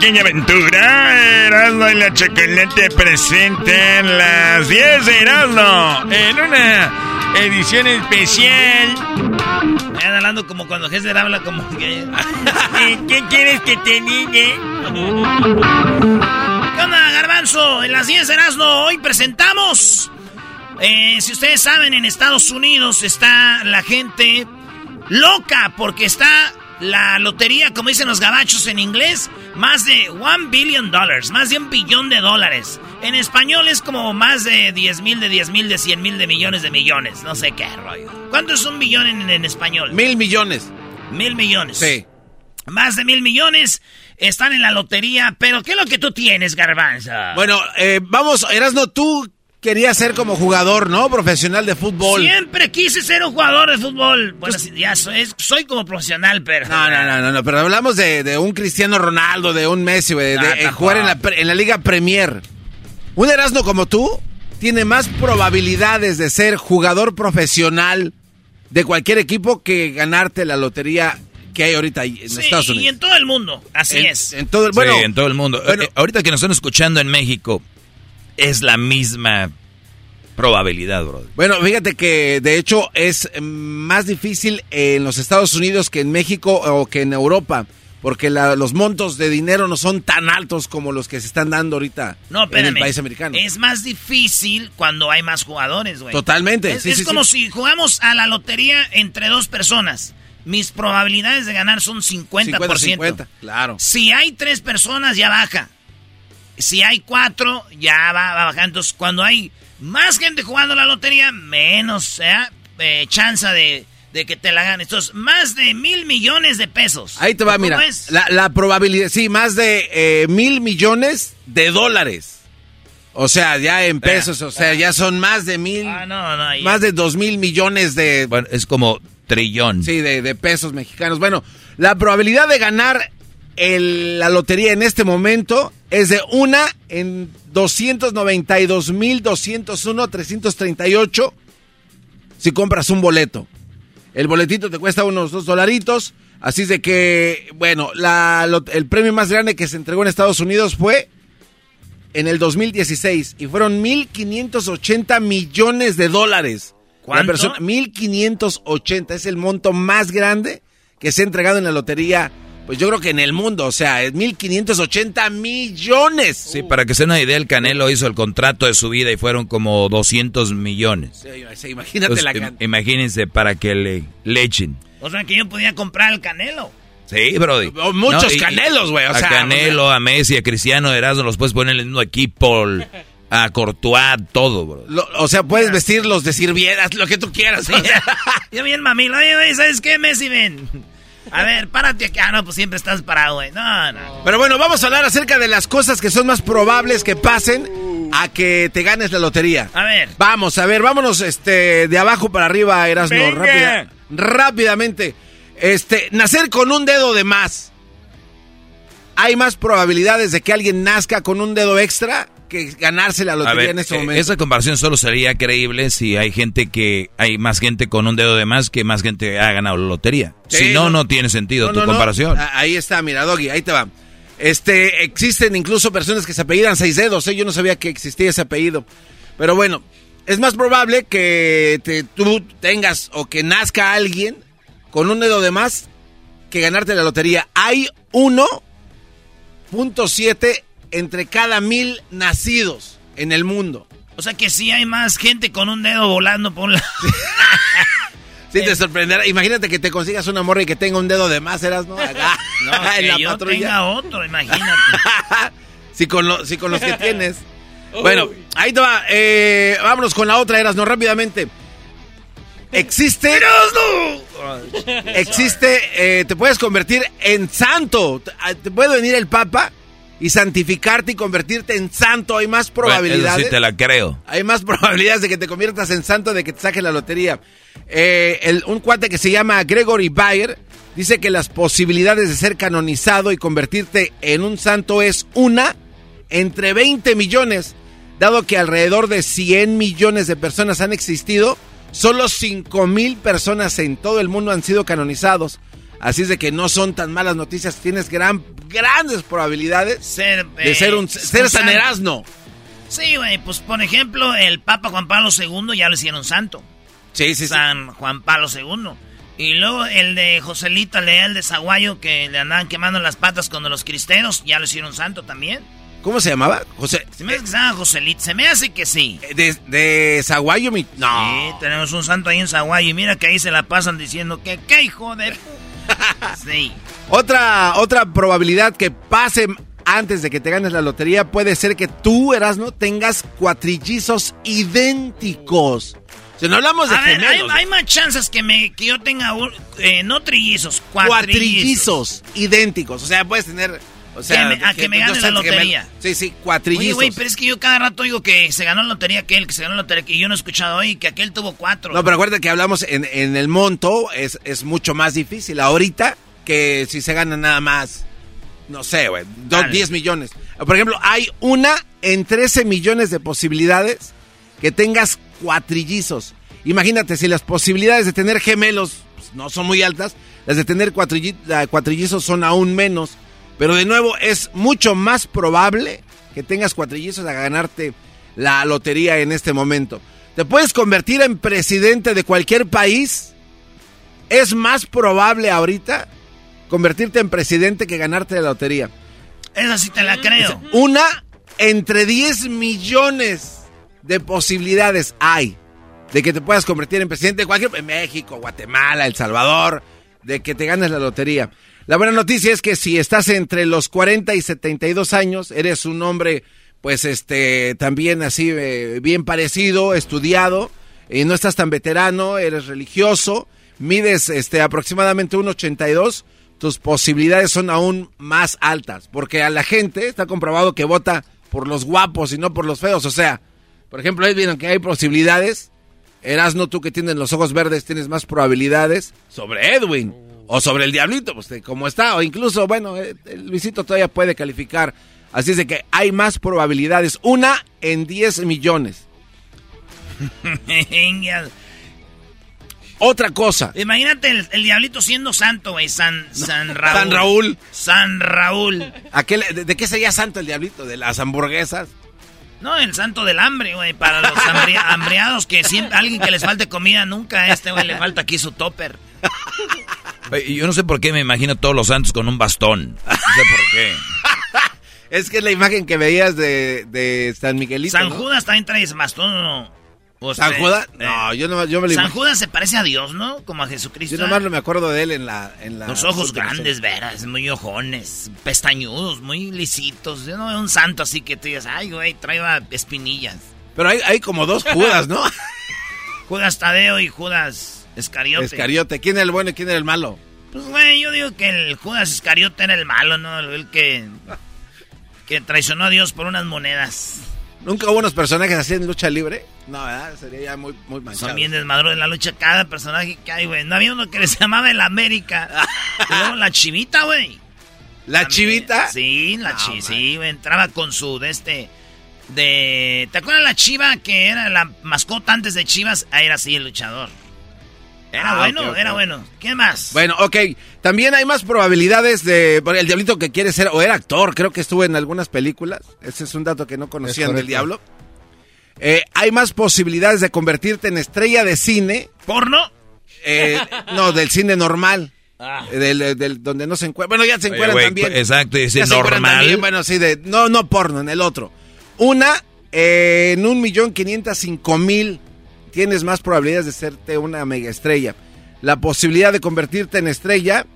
Pequeña aventura, Erasmo y la Chocolate presentan las 10 de Erasmo en una edición especial. Me van hablando como cuando Gesser habla como. ¿Qué quieres que te diga? ¿Qué onda, Garbanzo? En las 10 de Erasmo hoy presentamos... Eh, si ustedes saben, en Estados Unidos está la gente loca porque está la lotería, como dicen los gabachos en inglés, más de 1 billion dollars, más de un billón de dólares. En español es como más de 10 mil, de 10 mil, de 100 mil, de millones, de millones. No sé qué rollo. ¿Cuánto es un billón en, en español? Mil millones. Mil millones. Sí. Más de mil millones están en la lotería. Pero ¿qué es lo que tú tienes, Garbanza? Bueno, eh, vamos, Erasno, tú querías ser como jugador, ¿no? Profesional de fútbol. Siempre quise ser un jugador de fútbol. Bueno, ya soy, soy como profesional, pero... No, no, no, no, no pero hablamos de, de, un Cristiano Ronaldo, de un Messi, de, tampoco. jugar en la, en la Liga Premier. Un Erasmo como tú tiene más probabilidades de ser jugador profesional de cualquier equipo que ganarte la lotería que hay ahorita en Sí, Estados y Unidos. en todo el mundo. Así En- es. En todo el, bueno, sí, en todo el mundo. bueno. Eh, ahorita que nos están escuchando en México, es la misma probabilidad, bro. Bueno, fíjate que de hecho es más difícil en los Estados Unidos que en México o que en Europa, porque la- los montos de dinero no son tan altos como los que se están dando ahorita No, en el país americano. Es más difícil cuando hay más jugadores, güey. Totalmente. Es, sí, es sí, como sí. si jugamos a la lotería entre dos personas. Mis probabilidades de ganar son 50%. 50-50, claro. Si hay tres personas, ya baja. Si hay cuatro, ya va, va bajando. Entonces, cuando hay más gente jugando la lotería, menos ¿eh? Eh, chance de, de que te la ganes. Entonces, más de mil millones de pesos. Ahí te va, ¿Cómo mira. es? La, la probabilidad, sí, más de eh, mil millones de dólares. O sea, ya en pesos, o sea, ya son más de mil, Ah, no, no. ya. más de dos mil millones de, Bueno, es como trillón. Sí, de, de pesos mexicanos. Bueno, la probabilidad de ganar el- la lotería en este momento es de una en 292.201.338 si compras un boleto. El boletito te cuesta unos dos dolaritos. Así es de que, bueno, la, lo- el premio más grande que se entregó en Estados Unidos fue en el 2016 y fueron 1.580 millones de dólares. ¿Cuánto? Persona, 1.580 es el monto más grande que se ha entregado en la lotería, pues yo creo que en el mundo, o sea, es 1.580 millones. Sí, para que se una idea, el Canelo hizo el contrato de su vida y fueron como 200 millones. Sí, sí, imagínate la cantidad. imagínense para que le, le echen. O sea, que yo podía comprar el canelo. Sí, Brody. muchos canelos, güey. O a Canelo, a Messi, a Cristiano, Erasmo, los puedes poner en el mismo equipo. A Courtois, todo, bro. o sea, puedes vestirlos de sirvieras, lo que tú quieras. Yo bien mamilo. Oye, ¿sabes qué, Messi? Ven. A ver, párate aquí. Ah, no, pues siempre estás parado, güey. No, no. Pero bueno, vamos a hablar acerca de las cosas que son más probables que pasen a que te ganes la lotería. A ver. Vamos, a ver, vámonos este, de abajo para arriba, Erasmo. Rápida, rápidamente. Este, nacer con un dedo de más. ¿Hay más probabilidades de que alguien nazca con un dedo extra que ganarse la lotería en este eh, momento. Esa comparación solo sería creíble si hay gente que hay más gente con un dedo de más que más gente ha ganado la lotería. si no, no, tiene sentido tu comparación. Ahí está, mira, Doggy, ahí te va. Este, existen incluso personas que se apellidan seis dedos, ¿eh? yo no sabía que existía ese apellido. Pero bueno, es más probable que te, tú tengas o que nazca alguien con un dedo de más que ganarte la lotería. Hay 1.7 entre cada mil nacidos en el mundo. O sea que sí hay más gente con un dedo volando por la... sí, te sorprenderá. Imagínate que te consigas una morra y que tenga un dedo de más, eras, ¿no? Acá, no, en la yo tenga otro, imagínate. sí, con, con los que tienes. Bueno, ahí te va. Eh, vámonos con la otra, eras, no rápidamente. Existe. Existe. Eh, te puedes convertir en santo. Te puede venir el Papa y santificarte y convertirte en santo, hay más probabilidades. sí te la creo. Hay más probabilidades de que te conviertas en santo de que te saques la lotería. Eh, un cuate que se llama Gregory Bayer dice que las posibilidades de ser canonizado y convertirte en un santo es una entre 20 millones, dado que alrededor de 100 millones de personas han existido, solo 5 mil personas en todo el mundo han sido canonizados. Así es de que no son tan malas noticias. Tienes gran, grandes probabilidades de ser un ser San Erasmo. Sí, güey. Pues por ejemplo, el Papa Juan Pablo II ya lo hicieron santo. Sí, sí, San Juan Pablo II. Y luego el de Joselito Leal de Zaguayo, que le andaban quemando las patas con los cristeros, ya lo hicieron santo también. ¿Cómo se llamaba? José. Se me hace que se llama Joselito. Se me hace que sí. Eh, ¿De, de Zaguayo? Mi... No. Sí, tenemos un santo ahí en Zaguayo. Y mira que ahí se la pasan diciendo que, ¿qué hijo de sí. Otra, otra probabilidad que pase antes de que te ganes la lotería puede ser que tú, Erasmo, tengas cuatrillizos idénticos. Si no hablamos de gemelos. hay, más chances que, me, que yo tenga eh, no trillizos, cuatrillizos. Cuatrillizos idénticos. O sea, puedes tener o sea, a que me gane la lotería. sí, sí, cuatrillizos. Oye, güey, pero es que yo cada rato digo que se ganó la lotería aquel, que se ganó la lotería, que yo no he escuchado hoy que aquel tuvo cuatro. No, pero acuérdate que hablamos en, en el monto, es, es mucho más difícil ahorita que si se gana nada más, no sé, güey, 10 millones. Por ejemplo, hay una en 13 millones de posibilidades que tengas cuatrillizos. Imagínate, si las posibilidades de tener gemelos pues, no son muy altas, las de tener cuatrillizos son aún menos. Pero de nuevo, es mucho más probable que tengas cuatrillizos a ganarte la lotería en este momento. ¿Te puedes convertir en presidente de cualquier país? Es más probable ahorita convertirte en presidente que ganarte la lotería. Esa sí te la creo. Una entre 10 millones de posibilidades hay de que te puedas convertir en presidente de cualquier en México, Guatemala, El Salvador, de que te ganes la lotería. La buena noticia es que si estás entre los 40 y 72 años, eres un hombre, pues, este, también así, eh, bien parecido, estudiado, y no estás tan veterano, eres religioso, mides, este, aproximadamente 1,82, tus posibilidades son aún más altas, porque a la gente está comprobado que vota por los guapos y no por los feos, o sea, por ejemplo, ahí vieron que hay posibilidades, no tú que tienes los ojos verdes, tienes más probabilidades sobre Edwin o sobre el Diablito, pues como está, o incluso, bueno, eh, el Luisito todavía puede calificar. Así es de que hay más probabilidades. Una en 10 millones. Otra cosa. Imagínate el, diablito siendo santo, güey. San, San Raúl. San Raúl. San Raúl. de, qué sería santo el diablito? ¿De las hamburguesas? No, el santo del hambre, güey. Para los hambriados que siempre, alguien que les falte comida, nunca a este, güey, le falta aquí su topper. Yo no sé por qué me imagino todos los santos con un bastón. No sé por qué. es que es la imagen que veías de, de San Miguelito. San Judas también trae ese bastón, ¿no? ¿San Judas? No, yo, no, yo me lo San Judas se parece a Dios, ¿no? Como a Jesucristo. Yo nomás no me acuerdo de él en la... En la Los ojos grandes, veras, muy ojones, pestañudos, muy lisitos. Yo no veo un santo así que te digas, ay, güey, traía espinillas. Pero hay, hay como dos Judas, ¿no? Judas Tadeo y Judas Escariote. Escariote. ¿Quién era el bueno y quién era el malo? Pues, güey, yo digo que el Judas Escariote era el malo, ¿no? El que, que traicionó a Dios por unas monedas. ¿Nunca hubo unos personajes así en lucha libre? No, ¿verdad? Sería ya muy, muy manchado. Son bien desmadros en la lucha. Cada personaje que hay, güey. No había uno que les llamaba el América. luego la chivita, güey. ¿La chivita? Sí, la chivita. Sí, güey. Entraba con su de este. De. ¿Te acuerdas la chiva que era la mascota antes de Chivas? Ahí era así el luchador. Era ah, bueno, era bueno. ¿Qué más? Bueno, ok. También hay más probabilidades de. El diablito que quiere ser, o era actor, creo que estuvo en algunas películas. Ese es un dato que no conocían del diablo. Eh, hay más posibilidades de convertirte en estrella de cine. ¿Porno? Eh, no, del cine normal. Ah. Del, donde no se encuentra. Bueno, ya se encuentran también. Exacto, dice normal. bueno, sí, de. No, no porno, en el otro. Una, eh, en un millón quinientos cinco mil tienes más probabilidades de serte una mega estrella. La posibilidad de convertirte en estrella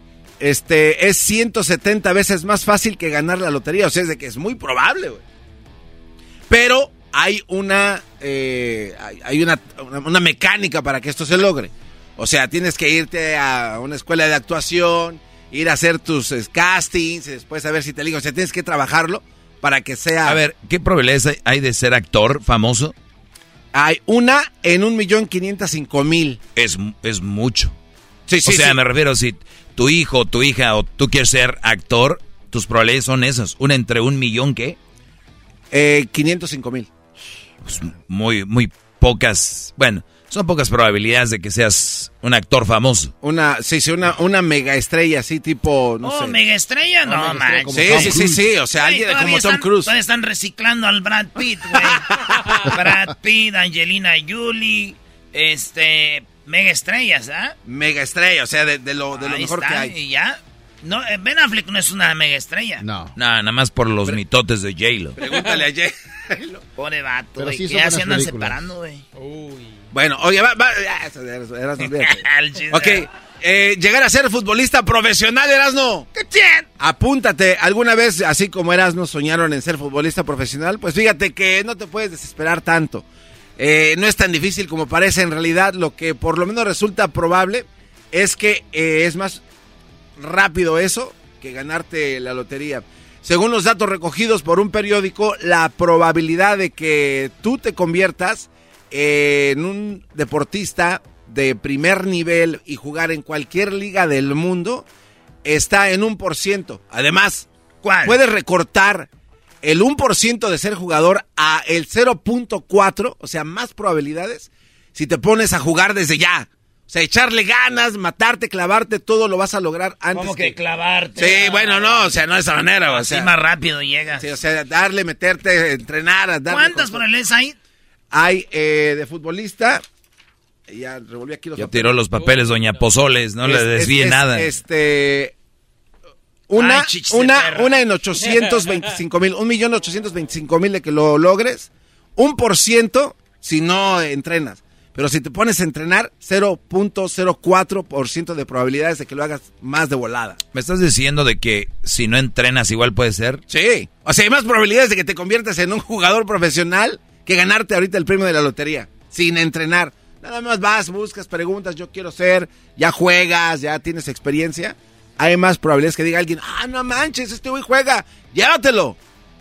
este, es 170 veces más fácil que ganar la lotería. O sea, es de que es muy probable. Pero hay una, eh, hay una, una, mecánica para que esto se logre. O sea, tienes que irte a una escuela de actuación, ir a hacer tus eh, castings, y después a ver si te digo. O sea, tienes que trabajarlo para que sea... A ver, ¿qué probabilidades hay de ser actor famoso? Hay una en un millón quinientos cinco mil. Es, es mucho. Sí, sí, o sea, me refiero, si tu hijo, tu hija o tú quieres ser actor, tus probabilidades son esas. Una entre un millón, ¿qué? Eh, 505 mil. Pues muy, muy pocas. Bueno, son pocas probabilidades de que seas un actor famoso. Una, sí, sí, una, una mega estrella así tipo, no oh, mega estrella, no, man. Sí, sí, sí, sí, o sea, alguien como Tom Cruise. Todavía están reciclando al Brad Pitt, güey. Brad Pitt, Angelina Jolie, este, mega estrellas, ¿ah? Mega estrella, o sea, de, lo, de lo mejor que hay. Y ya. No, eh, Ben Affleck no es una mega estrella. No. No, nada más por los mitotes de J-Lo. Pregúntale a J-Lo. Pobre vato, güey. ¿Qué se andan separando, güey? Uy. Bueno, oye, va, va, ok, eh, llegar a ser futbolista profesional, Erasno. ¿Qué tiene? Apúntate. ¿Alguna vez, así como Erasno, soñaron en ser futbolista profesional? Pues fíjate que no te puedes desesperar tanto. Eh, no es tan difícil como parece en realidad. Lo que por lo menos resulta probable es que eh, es más rápido eso que ganarte la lotería. Según los datos recogidos por un periódico, la probabilidad de que tú te conviertas en un deportista de primer nivel y jugar en cualquier liga del mundo está en un por ciento. Además, puedes recortar el 1% de ser jugador a el 0.4, o sea, más probabilidades si te pones a jugar desde ya. O sea, echarle ganas, matarte, clavarte, todo lo vas a lograr antes. ¿Cómo que, clavarte? Sí, bueno, no, o sea, no de esa manera. O Así más rápido llegas. Sí, o sea, darle, meterte, entrenar. Darle ¿Cuántas probabilidades hay? Hay eh, de futbolista. Ya revolví aquí los ya tiró los papeles, doña Pozoles, no le desvíe nada. Este. Una, una, una en 825 mil, un millón 825 mil de que lo logres. Un por ciento si no entrenas. Pero si te pones a entrenar, 0.04% de probabilidades de que lo hagas más de volada. ¿Me estás diciendo de que si no entrenas igual puede ser? Sí. O sea, hay más probabilidades de que te conviertas en un jugador profesional que ganarte ahorita el premio de la lotería, sin entrenar. Nada más vas, buscas, preguntas, yo quiero ser, ya juegas, ya tienes experiencia. Hay más probabilidades que diga alguien, ah, no manches, este güey juega, llévatelo.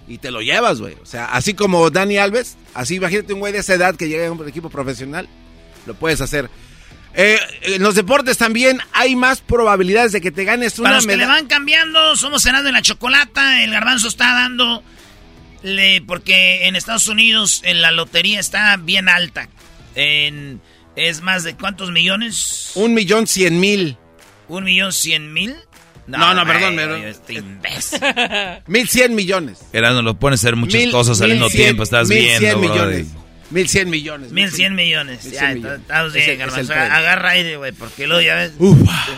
Y te lo llevas, güey. O sea, así como Dani Alves, así imagínate un güey de esa edad que llega a un equipo profesional, lo puedes hacer. Eh, en los deportes también hay más probabilidades de que te ganes una Para los que le van cambiando, somos cenando en la chocolata, el garbanzo está dando le, porque en Estados Unidos en la lotería está bien alta. En, es más de cuántos millones? Un millón cien mil. ¿Un millón cien mil? No, no, perdón, Este imbécil. mil cien millones. Era, no lo pone a hacer muchas cosas al mismo tiempo, estás mil viendo, cien millones. Mil cien millones. Mil cien millones. ya, estamos bien, Agarra aire, güey, porque luego ya ves,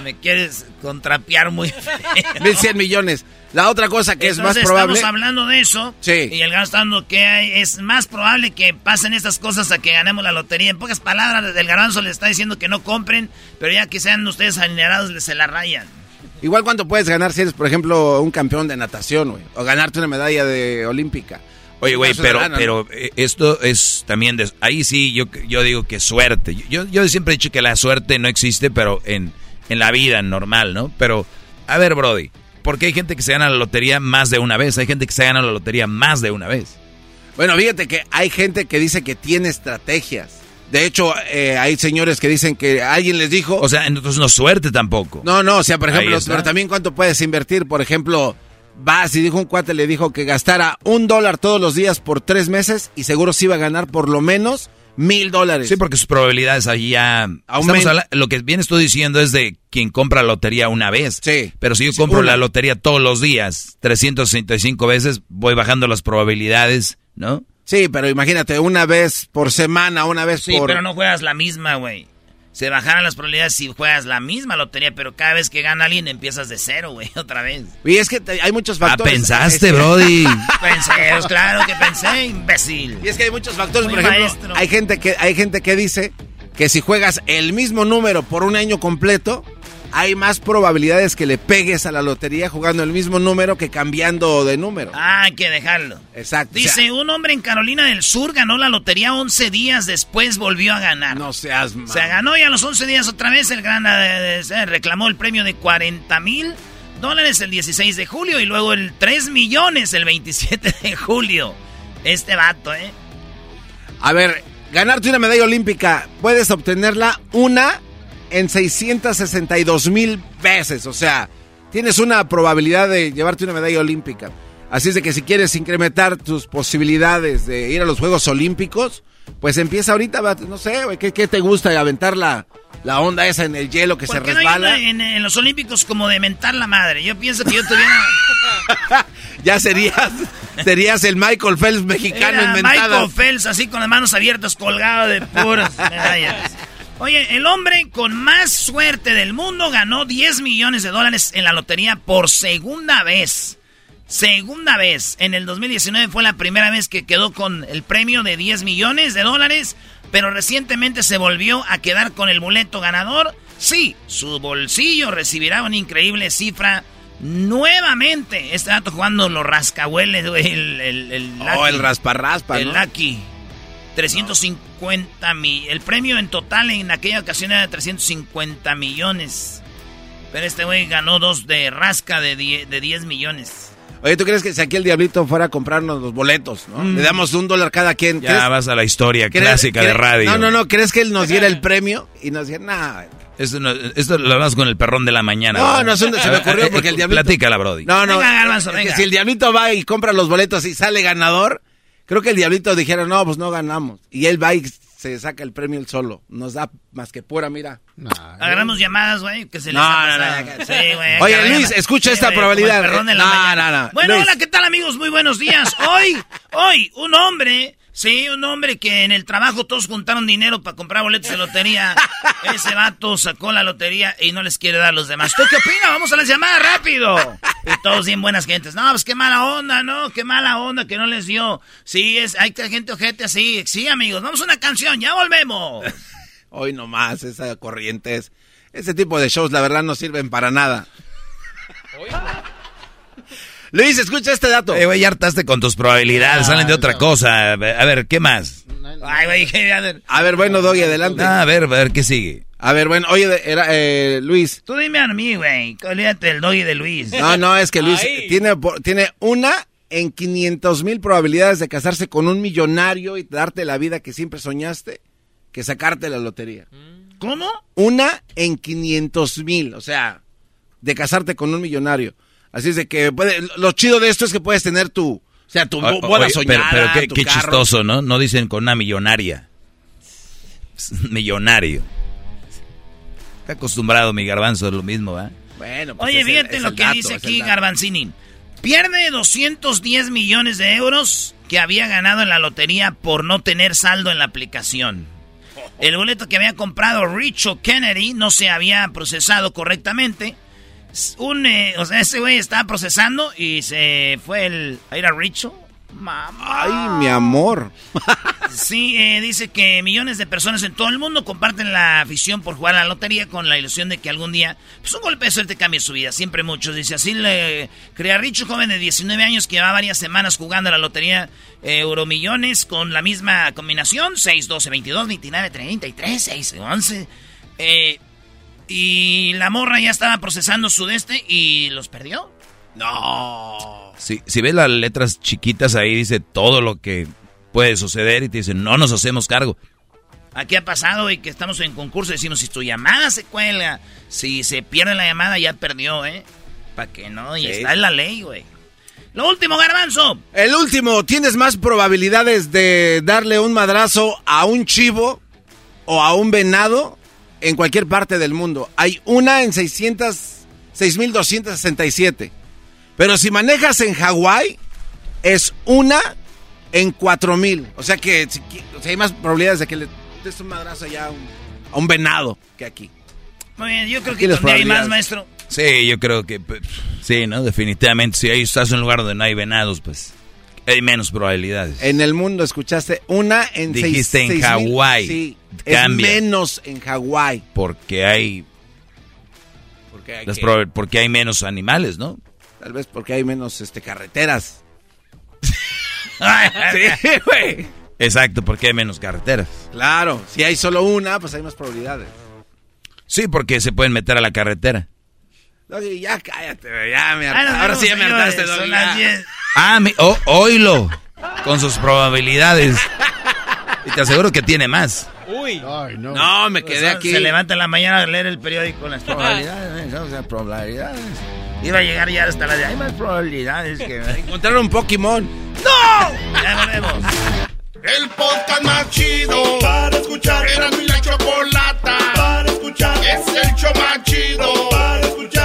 me quieres contrapear muy Mil cien millones. La otra cosa que es más probable. Estamos hablando de eso. Sí. Y el garbanzo que hay, es más probable que pasen estas cosas a que ganemos la lotería. En pocas palabras, el garbanzo le está diciendo que no compren, pero ya que sean ustedes adinerados, se la rayan. Igual cuánto puedes ganar si eres, por ejemplo, un campeón de natación, güey. O ganarte una medalla de olímpica. Oye, güey, pero, pero eh, esto es también... De, ahí sí, yo, yo digo que suerte. Yo, yo siempre he dicho que la suerte no existe, pero en, en la vida normal, ¿no? Pero, a ver, Brody, porque hay gente que se gana la lotería más de una vez, hay gente que se gana la lotería más de una vez. Bueno, fíjate que hay gente que dice que tiene estrategias. De hecho, eh, hay señores que dicen que alguien les dijo... O sea, entonces no suerte tampoco. No, no, o sea, por ejemplo, pero también cuánto puedes invertir. Por ejemplo, vas y dijo un cuate, le dijo que gastara un dólar todos los días por tres meses y seguro se iba a ganar por lo menos mil dólares. Sí, porque sus probabilidades ahí ya... lo que vienes tú diciendo es de quien compra la lotería una vez. Sí. Pero si yo compro la lotería todos los días, 365 veces, voy bajando las probabilidades, ¿no? Sí, pero imagínate, una vez por semana, una vez por... Sí, pero no juegas la misma, güey se bajaran las probabilidades si juegas la misma lotería, pero cada vez que gana alguien empiezas de cero, güey, otra vez. Y es que hay muchos ah, factores. Ah, pensaste, Brody. pensé, pues, claro que pensé, imbécil. Y es que hay muchos factores, por ejemplo, hay gente que hay gente que dice que si juegas el mismo número por un año completo, hay más probabilidades que le pegues a la lotería jugando el mismo número que cambiando de número. Ah, hay que dejarlo. Exacto. Dice, un hombre en Carolina del Sur ganó la lotería 11 días después, volvió a ganar. No seas mal. Se ganó y a los 11 días otra vez el gran eh, reclamó el premio de 40 mil dólares el 16 de julio y luego el 3 millones el 27 de julio. Este vato, ¿eh? A ver, ganarte una medalla olímpica, puedes obtenerla una en 662 mil veces. O sea, tienes una probabilidad de llevarte una medalla olímpica. Así es de que si quieres incrementar tus posibilidades de ir a los Juegos Olímpicos, pues empieza ahorita, no sé, ¿qué, qué te gusta? ¿Aventar la, la onda esa en el hielo que se resbala? No en, los Olímpicos como de mentar la madre. Yo pienso que yo tuviera... ya serías, serías el Michael Phelps mexicano en Michael Phelps así con las manos abiertas colgado de puras medallas. Oye, el hombre con más suerte del mundo ganó 10 millones de dólares en la lotería por segunda vez. Segunda vez. En el 2019 fue la primera vez que quedó con el premio de 10 millones de dólares, pero recientemente se volvió a quedar con el boleto ganador. Sí, su bolsillo recibirá una increíble cifra nuevamente. Este dato jugando los rascahueles, El, el, el, oh, el raspa raspa, El Lucky. 350 mil. El premio en total en aquella ocasión era de 350 millones. Pero este güey ganó dos de rasca de 10, de 10 millones. Oye, ¿tú crees que si aquí el diablito fuera a comprarnos los boletos, ¿no? Le damos un dólar cada quien. Ya vas a la historia clásica de radio. No, no, no. ¿Crees que él nos diera el premio y nos diera nada? Esto, no, esto lo hablas con el perrón de la mañana. No, no, se me ocurrió porque el diablito... Platícala, Brody. No, no. si el diablito va y compra los boletos y sale ganador, Creo que el diablito dijera, no, pues no ganamos. Y él va y se saca el premio él solo. Nos da más que pura, mira. Agarramos llamadas, güey, que se les no, no, no, sí, güey. Oye, Luis, escucha esta probabilidad. no, no, no. Bueno, hola, ¿qué tal, amigos? Muy buenos días. Hoy, hoy, un hombre Sí, un hombre que en el trabajo todos juntaron dinero para comprar boletos de lotería. Ese vato sacó la lotería y no les quiere dar a los demás. ¿Tú qué opinas? Vamos a las llamadas rápido. Y todos bien buenas gentes. No, pues qué mala onda, ¿no? Qué mala onda que no les dio. Sí, es, hay gente ojete así. Sí, amigos, vamos a una canción, ya volvemos. Hoy nomás, esa corriente es... Ese tipo de shows, la verdad, no sirven para nada. Luis, escucha este dato. Eh, güey, ya hartaste con tus probabilidades, salen de otra cosa. A ver, ¿qué más? Ay, güey, a ver. A ver, bueno, Doggy, adelante. a ver, a ver, ¿qué sigue? A ver, bueno, oye, era, eh, Luis. Tú dime a mí, güey. Olvídate del Doggy de Luis. No, no, es que Luis tiene, tiene una en 500 mil probabilidades de casarse con un millonario y darte la vida que siempre soñaste que sacarte la lotería. ¿Cómo? Una en 500 mil, o sea, de casarte con un millonario. Así es de que lo chido de esto es que puedes tener tu, o sea, tu boda soñada, Pero, qué, qué chistoso, ¿no? No dicen con una millonaria. Millonario. Está acostumbrado mi garbanzo, es lo mismo, ¿va? Bueno, pues Oye, fíjate lo que dice aquí Garbanzini. Pierde 210 millones de euros que había ganado en la lotería por no tener saldo en la aplicación. El boleto que había comprado Richo Kennedy no se había procesado correctamente Un, eh, o sea, ese güey estaba procesando y se fue el, a ir a Richo. Mamá. Ay, mi amor. sí, eh, dice que millones de personas en todo el mundo comparten la afición por jugar a la lotería con la ilusión de que algún día, pues un golpe de suerte cambie su vida. Siempre muchos. Dice, así le crea Richo, joven de 19 años que lleva varias semanas jugando a la lotería eh, Euromillones con la misma combinación: 6, 12, 22, 29, 33, 6, 11. Eh, y la morra ya estaba procesando su deste y los perdió. No. Si, si ves las letras chiquitas ahí, dice todo lo que puede suceder y te dicen, no nos hacemos cargo. Aquí ha pasado y que estamos en concurso decimos, si tu llamada se cuelga, si se pierde la llamada, ya perdió, ¿eh? Para que no, y está en la ley, güey. Lo último, garbanzo. El último, ¿tienes más probabilidades de darle un madrazo a un chivo o a un venado en cualquier parte del mundo? Hay una en 600, 6267. Pero si manejas en Hawái, es una en 4000. O sea que hay más probabilidades de que le des un madrazo allá a un, a un venado que aquí. Muy bien, yo creo que donde hay más, maestro. Sí, yo creo que pues, sí, ¿no? Definitivamente, si ahí estás en un lugar donde no hay venados, pues hay menos probabilidades. En el mundo escuchaste una en Dijiste en Hawái. Sí, es menos en Hawái. Porque hay... Porque hay, porque hay menos animales, ¿no? Tal vez porque hay menos este, carreteras. sí, güey. Exacto, porque hay menos carreteras. Claro, si hay solo una, pues hay más probabilidades. Sí, porque se pueden meter a la carretera. Ya cállate, ya me Ahora sí ya me hartaste, Ah, mi, oh, oílo. Con sus probabilidades. Y te aseguro que tiene más. Uy. no. no. me quedé aquí. Se levanta en la mañana a leer el periódico con las probabilidades. o sea, probabilidades. Iba a llegar ya hasta la de hay más probabilidades que encontrar un Pokémon. ¡No! Ya volvemos. El podcast más chido para escuchar. Era mi la chocolata para escuchar. Es el show más chido para escuchar.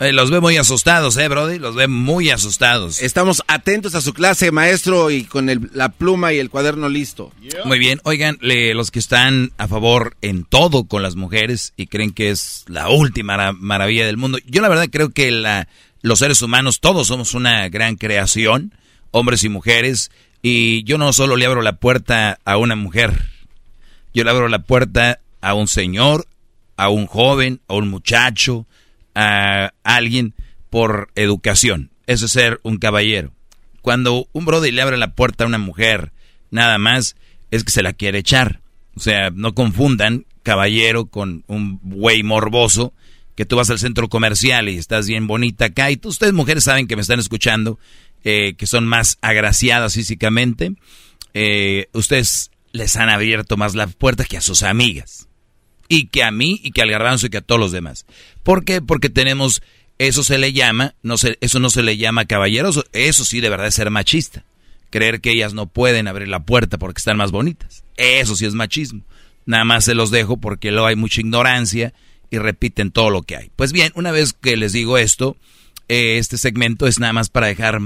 Eh, los ve muy asustados, ¿eh, Brody? Los ve muy asustados. Estamos atentos a su clase, maestro, y con la pluma y el cuaderno listo. Muy bien. Oigan, los que están a favor en todo con las mujeres y creen que es la última maravilla del mundo. Yo la verdad creo que la, los seres humanos, todos somos una gran creación, hombres y mujeres, y yo no solo le abro la puerta a una mujer, yo le abro la puerta a un señor, a un joven, a un muchacho, a alguien por educación. Eso es ser un caballero. Cuando un brother le abre la puerta a una mujer, nada más es que se la quiere echar. O sea, no confundan caballero con un güey morboso que tú vas al centro comercial y estás bien bonita acá. Y ustedes mujeres saben que me están escuchando, eh, que son más agraciadas físicamente. Eh, ustedes les han abierto más la puerta que a sus amigas y que a mí y que al garbanzo y que a todos los demás. ¿Por qué? Porque tenemos, eso se le llama, no se, eso no se le llama caballeroso, eso sí de verdad es ser machista. Creer que ellas no pueden abrir la puerta porque están más bonitas. Eso sí es machismo. Nada más se los dejo porque luego hay mucha ignorancia y repiten todo lo que hay. Pues bien, una vez que les digo esto, eh, este segmento es nada más para dejar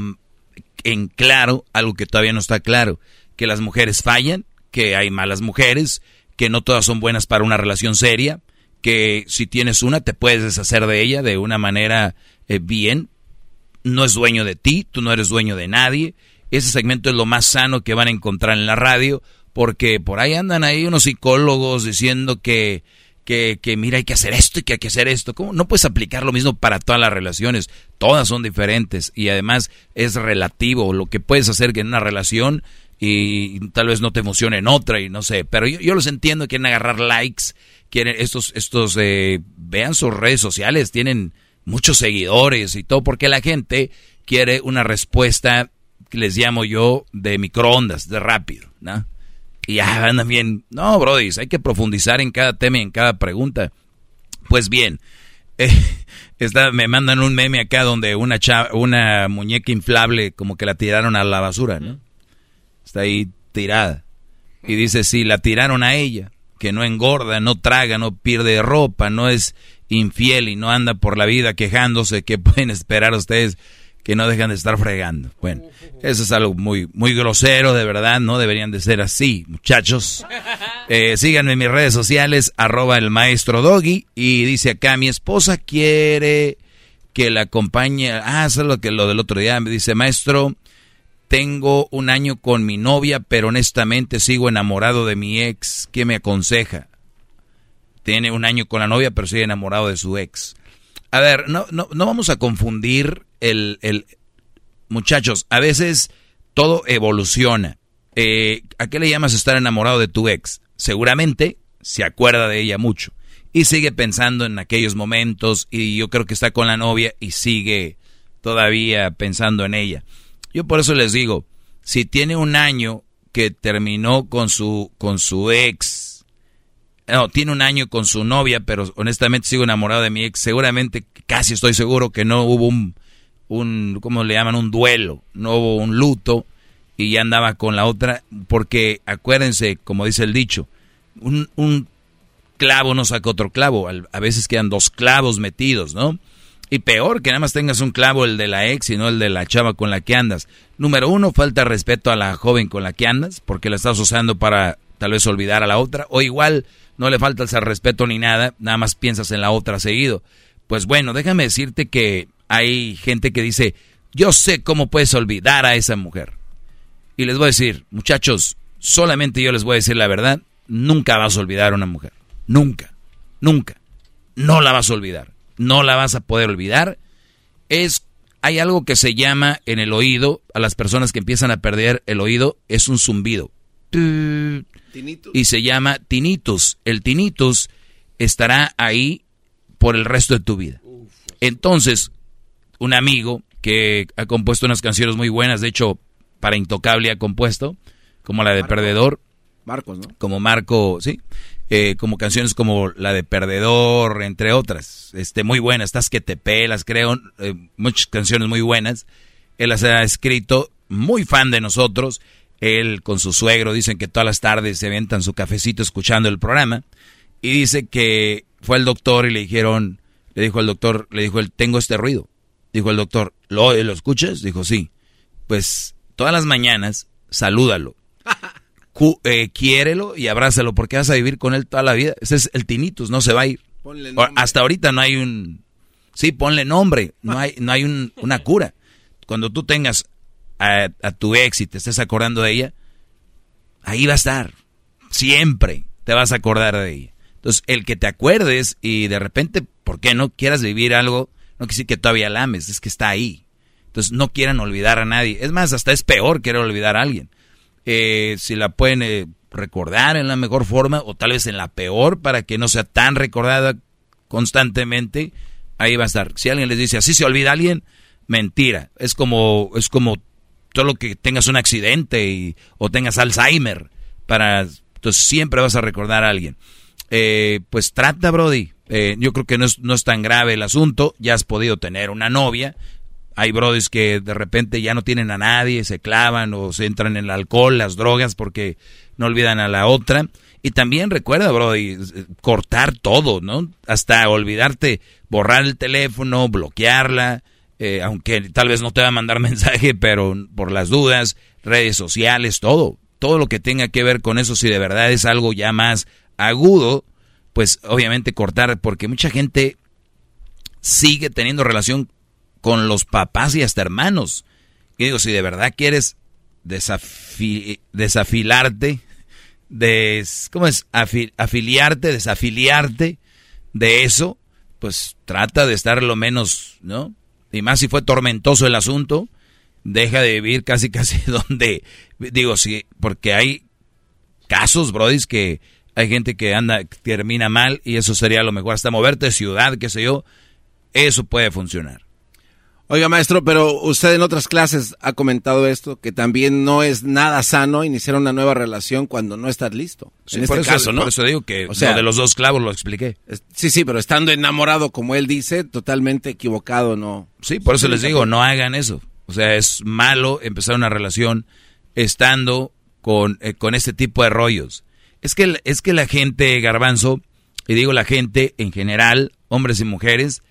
en claro algo que todavía no está claro, que las mujeres fallan, que hay malas mujeres, que no todas son buenas para una relación seria, que si tienes una te puedes deshacer de ella de una manera eh, bien, no es dueño de ti, tú no eres dueño de nadie. Ese segmento es lo más sano que van a encontrar en la radio, porque por ahí andan ahí unos psicólogos diciendo que, que, que mira, hay que hacer esto y que hay que hacer esto. ¿Cómo? No puedes aplicar lo mismo para todas las relaciones, todas son diferentes y además es relativo. Lo que puedes hacer que en una relación y tal vez no te emocione otra y no sé, pero yo, los entiendo, quieren agarrar likes, quieren estos, estos, eh, vean sus redes sociales, tienen muchos seguidores y todo, porque la gente quiere una respuesta que les llamo yo de microondas, de rápido, ¿no? Y ya andan bien, no, brody, hay que profundizar en cada tema y en cada pregunta. Pues bien, está, me mandan un meme acá donde una, una muñeca inflable como que la tiraron a la basura, ¿no? Está ahí tirada. Y dice, si la tiraron a ella, que no engorda, no traga, no pierde ropa, no es infiel y no anda por la vida quejándose, que pueden esperar ustedes que no dejan de estar fregando? Bueno, eso es algo muy, muy grosero, de verdad, no deberían de ser así, muchachos. Eh, síganme en mis redes sociales, arroba el maestro Doggy, y dice acá, mi esposa quiere que la acompañe, ah, eso es lo que lo del otro día, me dice, maestro, tengo un año con mi novia, pero honestamente sigo enamorado de mi ex. ¿Qué me aconseja? Tiene un año con la novia, pero sigue enamorado de su ex. A ver, no, no, no vamos a confundir el, el... Muchachos, a veces todo evoluciona. Eh, ¿A qué le llamas estar enamorado de tu ex? Seguramente se acuerda de ella mucho y sigue pensando en aquellos momentos y yo creo que está con la novia y sigue todavía pensando en ella. Yo por eso les digo, si tiene un año que terminó con su, con su ex, no, tiene un año con su novia, pero honestamente sigo enamorado de mi ex, seguramente, casi estoy seguro que no hubo un, un, ¿cómo le llaman? Un duelo, no hubo un luto y ya andaba con la otra, porque acuérdense, como dice el dicho, un, un clavo no saca otro clavo, a veces quedan dos clavos metidos, ¿no? Y peor que nada más tengas un clavo el de la ex y no el de la chava con la que andas. Número uno, falta respeto a la joven con la que andas, porque la estás usando para tal vez olvidar a la otra. O igual no le falta ese respeto ni nada, nada más piensas en la otra seguido. Pues bueno, déjame decirte que hay gente que dice, yo sé cómo puedes olvidar a esa mujer. Y les voy a decir, muchachos, solamente yo les voy a decir la verdad, nunca vas a olvidar a una mujer. Nunca, nunca. No la vas a olvidar no la vas a poder olvidar. Es, hay algo que se llama en el oído, a las personas que empiezan a perder el oído, es un zumbido. Y se llama tinnitus. El tinnitus estará ahí por el resto de tu vida. Entonces, un amigo que ha compuesto unas canciones muy buenas, de hecho, para Intocable ha compuesto, como la de Perdedor. Marcos, ¿no? Como Marco, sí. Eh, como canciones como la de Perdedor, entre otras, este, muy buenas, estas que te pelas, creo, eh, muchas canciones muy buenas. Él las ha escrito, muy fan de nosotros. Él con su suegro dicen que todas las tardes se aventan su cafecito escuchando el programa. Y dice que fue el doctor y le dijeron, Le dijo al doctor, le dijo él, tengo este ruido. Dijo el doctor, ¿lo, ¿lo escuchas? Dijo, sí. Pues todas las mañanas, salúdalo. Eh, quiérelo y abrázalo porque vas a vivir con él toda la vida. Ese es el tinnitus, no se va a ir. Hasta ahorita no hay un... Sí, ponle nombre, no hay, no hay una cura. Cuando tú tengas a, tu ex y te estés acordando de ella, ahí va a estar. Siempre te vas a acordar de ella. Entonces, el que te acuerdes y de repente, ¿por qué no quieras vivir algo? No quiere decir que todavía la ames, es que está ahí. Entonces, no quieran olvidar a nadie. Es más, hasta es peor querer olvidar a alguien. Eh, si la pueden eh, recordar en la mejor forma o tal vez en la peor para que no sea tan recordada constantemente, ahí va a estar. Si alguien les dice así se olvida a alguien, mentira. Es como, es como todo lo que tengas un accidente y, o tengas Alzheimer. Para, entonces siempre vas a recordar a alguien. Eh, pues trata, Brody. yo creo que no es, no es tan grave el asunto. Ya has podido tener una novia. Hay brodis que de repente ya no tienen a nadie, se clavan o se entran en el alcohol, las drogas, porque no olvidan a la otra. Y también recuerda, brody, cortar todo, ¿no? Hasta olvidarte, borrar el teléfono, bloquearla, eh, aunque tal vez no te va a mandar mensaje, pero por las dudas, redes sociales, todo. Todo lo que tenga que ver con eso, si de verdad es algo ya más agudo, pues obviamente cortar, porque mucha gente sigue teniendo relación con los papás y hasta hermanos. Y digo, si de verdad quieres desafilarte, des, ¿cómo es? afiliarte, desafiliarte de eso, pues trata de estar lo menos, ¿no? Y más si fue tormentoso el asunto, deja de vivir casi casi donde, digo, sí, porque hay casos, brodis, que hay gente que anda, termina mal y eso sería lo mejor, hasta moverte de ciudad, qué sé yo, eso puede funcionar. Oiga, maestro, pero usted en otras clases ha comentado esto, que también no es nada sano iniciar una nueva relación cuando no estás listo. en este caso, ¿no? Por eso digo que o sea, de los dos clavos lo expliqué. Sí, sí, pero estando enamorado, como él dice, totalmente equivocado, ¿no? Sí, por eso les digo, no hagan eso. O sea, es malo empezar una relación estando con, eh, con este tipo de rollos. Es que, es que la gente, garbanzo, y digo la gente en general, hombres y mujeres,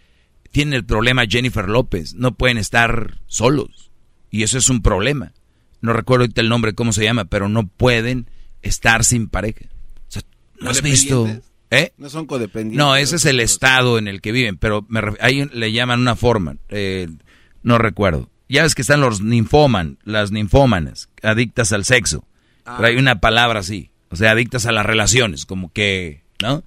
tiene el problema Jennifer López. No pueden estar solos. Y eso es un problema. No recuerdo ahorita el nombre, cómo se llama, pero no pueden estar sin pareja. ¿No has visto? ¿Eh? No son codependientes. No, ese es el estado en el que viven, pero me ahí le llaman una forma. Eh, no recuerdo. Ya ves que están los ninfoman, las ninfómanas, adictas al sexo. Pero hay ah. una palabra así. O sea, adictas a las relaciones, como que, ¿no?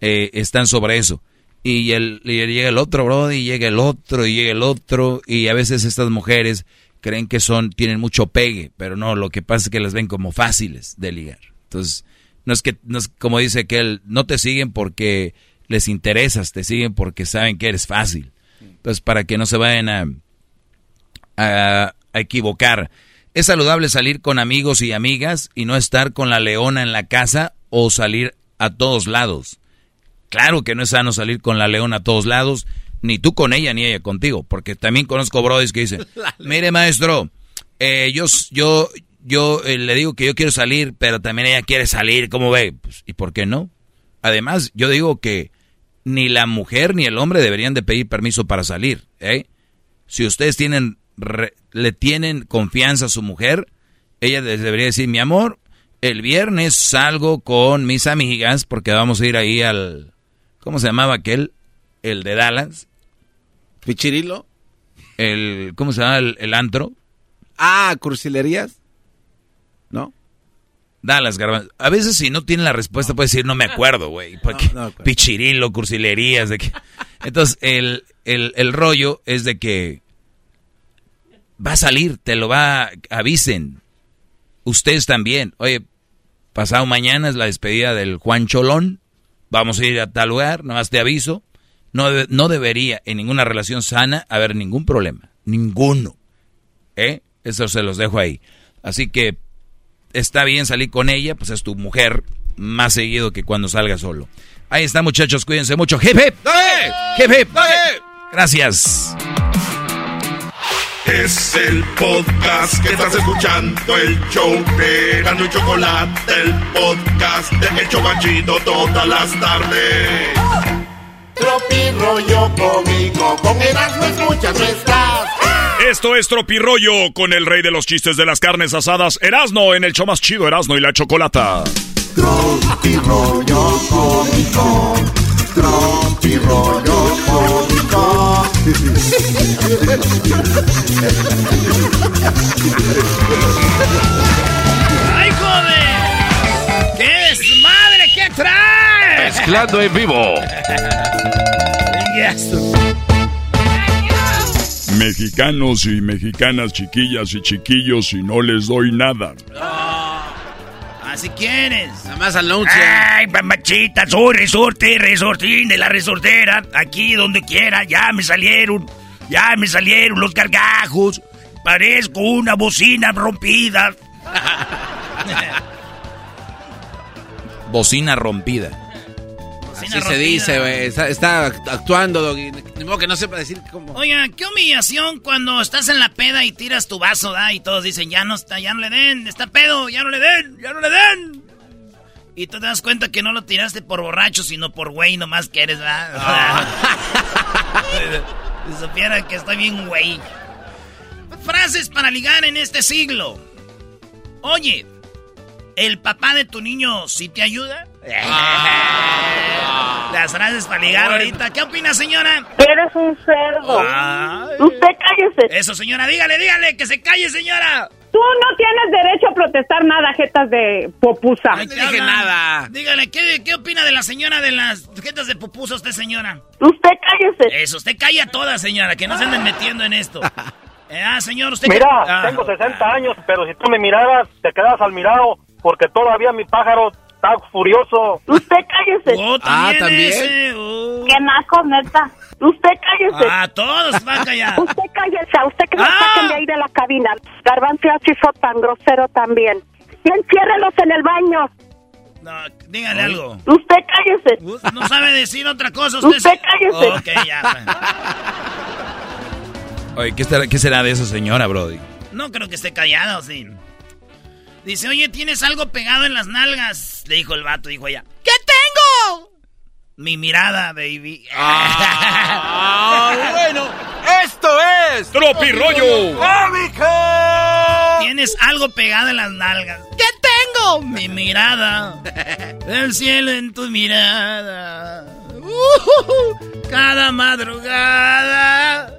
Eh, están sobre eso y, el, llega el otro, bro, y llega el otro, y llega el otro, y a veces estas mujeres creen que son, tienen mucho pegue, pero no, lo que pasa es que las ven como fáciles de ligar. Entonces, no es que, no es, como dice que él, no te siguen porque les interesas, te siguen porque saben que eres fácil. Entonces, para que no se vayan a, a equivocar. Es saludable salir con amigos y amigas y no estar con la leona en la casa o salir a todos lados. Claro que no es sano salir con la leona a todos lados, ni tú con ella ni ella contigo, porque también conozco brodis que dicen, mire maestro, eh, yo, yo, yo eh, le digo que yo quiero salir, pero también ella quiere salir, ¿cómo ve? Pues, ¿Y por qué no? Además, yo digo que ni la mujer ni el hombre deberían de pedir permiso para salir, ¿eh? Si ustedes tienen, le tienen confianza a su mujer, ella les debería decir, mi amor, el viernes salgo con mis amigas porque vamos a ir ahí al, ¿Cómo se llamaba aquel? El de Dallas. ¿Pichirilo? El, ¿Cómo se llama el, antro? Ah, Crucilerías. ¿No? Dallas, Garbanzo. A veces si no tiene la respuesta puede decir, no me acuerdo, güey. pichirilo, cursilerías. De que... Entonces, el, el, el, rollo es de que va a salir, te lo va, avisen. Ustedes también. Oye, pasado mañana es la despedida del Juan Cholón vamos a ir a tal lugar, nada más te aviso. No, no debería en ninguna relación sana haber ningún problema. Ninguno. ¿Eh? Eso se los dejo ahí. Así que está bien salir con ella, pues es tu mujer más seguido que cuando salga solo. Ahí está, muchachos, cuídense mucho. Hip hip. Hip hip. Gracias. Es el podcast que estás escuchando, el show de Gano y Chocolate, el podcast de El Chocachito todas las tardes. Tropi rollo cómico, con Erasmo escuchas no estás. Esto es Tropirollo con el rey de los chistes de las carnes asadas, Erasno, en el show más chido Erasno y la chocolata. Tropirollo cómico, tropirollo cómico. ¡Ay, joder! ¡Qué desmadre! ¿Qué trae? Mezclando en vivo. Mexicanos y mexicanas, chiquillas y chiquillos, y no les doy nada. Así quieres. Nada más anuncia. Ay, mamachita, soy resorte, resortín de la resortera. Aquí, donde quiera, ya me salieron. Ya me salieron los gargajos. Parezco una bocina rompida. Bocina rompida. Así se dice, güey. Está, está actuando, Doggy. Ni modo que no sepa decir cómo. Oiga, qué humillación cuando estás en la peda y tiras tu vaso, ¿da? Y todos dicen, ya no está, ya no le den, está pedo, ya no le den, ya no le den. Y tú te das cuenta que no lo tiraste por borracho, sino por güey nomás que eres, ¿verdad? si supiera que estoy bien güey. Frases para ligar en este siglo. Oye, ¿el papá de tu niño sí te ayuda? Las frases para ligar ahorita. ¿Qué opina, señora? Eres un cerdo. Ay. Usted cállese. Eso, señora, dígale, dígale, que se calle, señora. Tú no tienes derecho a protestar nada, jetas de popusa. Ay, te hablan. Dígale, ¿qué, ¿qué opina de la señora de las tarjetas de pupusa usted, señora? Usted cállese. Eso, usted calla toda, señora, que no se anden metiendo en esto. Eh, ah, señor, usted... Mira, Ah. tengo 60 años, pero si tú me miraras, te quedas al mirado, porque todavía mi pájaro está furioso. Usted cállese. Oh, también ese, oh. Qué naco, neta. Usted cállese. Ah, todos van a callar. Usted cállese, a usted que lo Ah. saquen de ahí de la cabina. Garbanzo así fue tan grosero también. Y enciérrelos en el baño. No, dígale algo. Usted cállese. No sabe decir otra cosa usted. Usted cállese. Ok, ya. Oye, ¿qué, estará- qué será de esa señora, Brody? No creo que esté callado, sí. Dice, oye, ¿tienes algo pegado en las nalgas? Le dijo el vato, dijo ella. ¿Qué tengo? Mi mirada, baby. Ah, bueno, esto es Tropirollo. Tienes algo pegado en las nalgas. ¿Qué tengo? Mi mirada. El cielo en tu mirada. Uh, cada madrugada.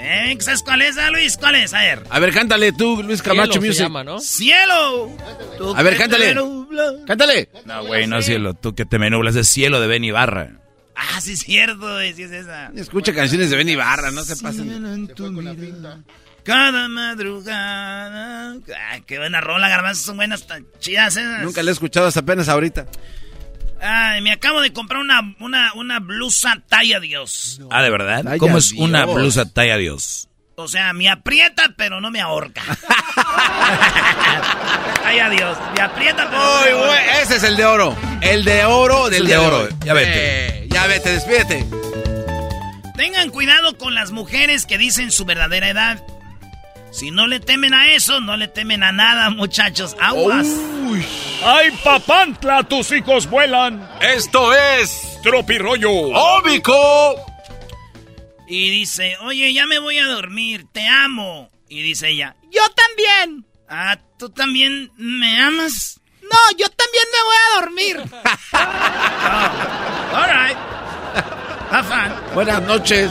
¿Eh? ¿Sabes cuál es, ah, Luis? ¿Cuál es? A ver. A ver, cántale tú, Luis Camacho Music. ¡Cielo! Tu A ver, cántale. Cántale. No, güey, no cielo. Tú que te me nublas es cielo de Ben Ibarra. Ah, sí es cierto, güey, sí es esa. Escucha canciones de Benny Barra, no se pasen. Cielo en tu mirada. Cada madrugada. Qué buena rola, garbanzos, son buenas, tan chidas esas. Nunca le he escuchado hasta apenas ahorita. Ay, me acabo de comprar una, una, una blusa talla Dios. Ah, ¿de verdad? ¿Cómo es una blusa talla Dios? O sea, me aprieta, pero no me ahorca. talla Dios. Me aprieta, pero no me Uy, ahorca. güey, ese es el de oro. El de oro del el de de oro. Ya vete. Eh, ya vete, despídete. Tengan cuidado con las mujeres que dicen su verdadera edad. Si no le temen a eso, no le temen a nada, muchachos. Aguas. Uy. ¡Ay, papantla! ¡Tus hijos vuelan! Esto es Tropirollo. Óbico. Y dice, oye, ya me voy a dormir, te amo. Y dice ella, yo también. Ah, ¿tú también me amas? No, yo también me voy a dormir. oh, all right. Have fun. Buenas noches.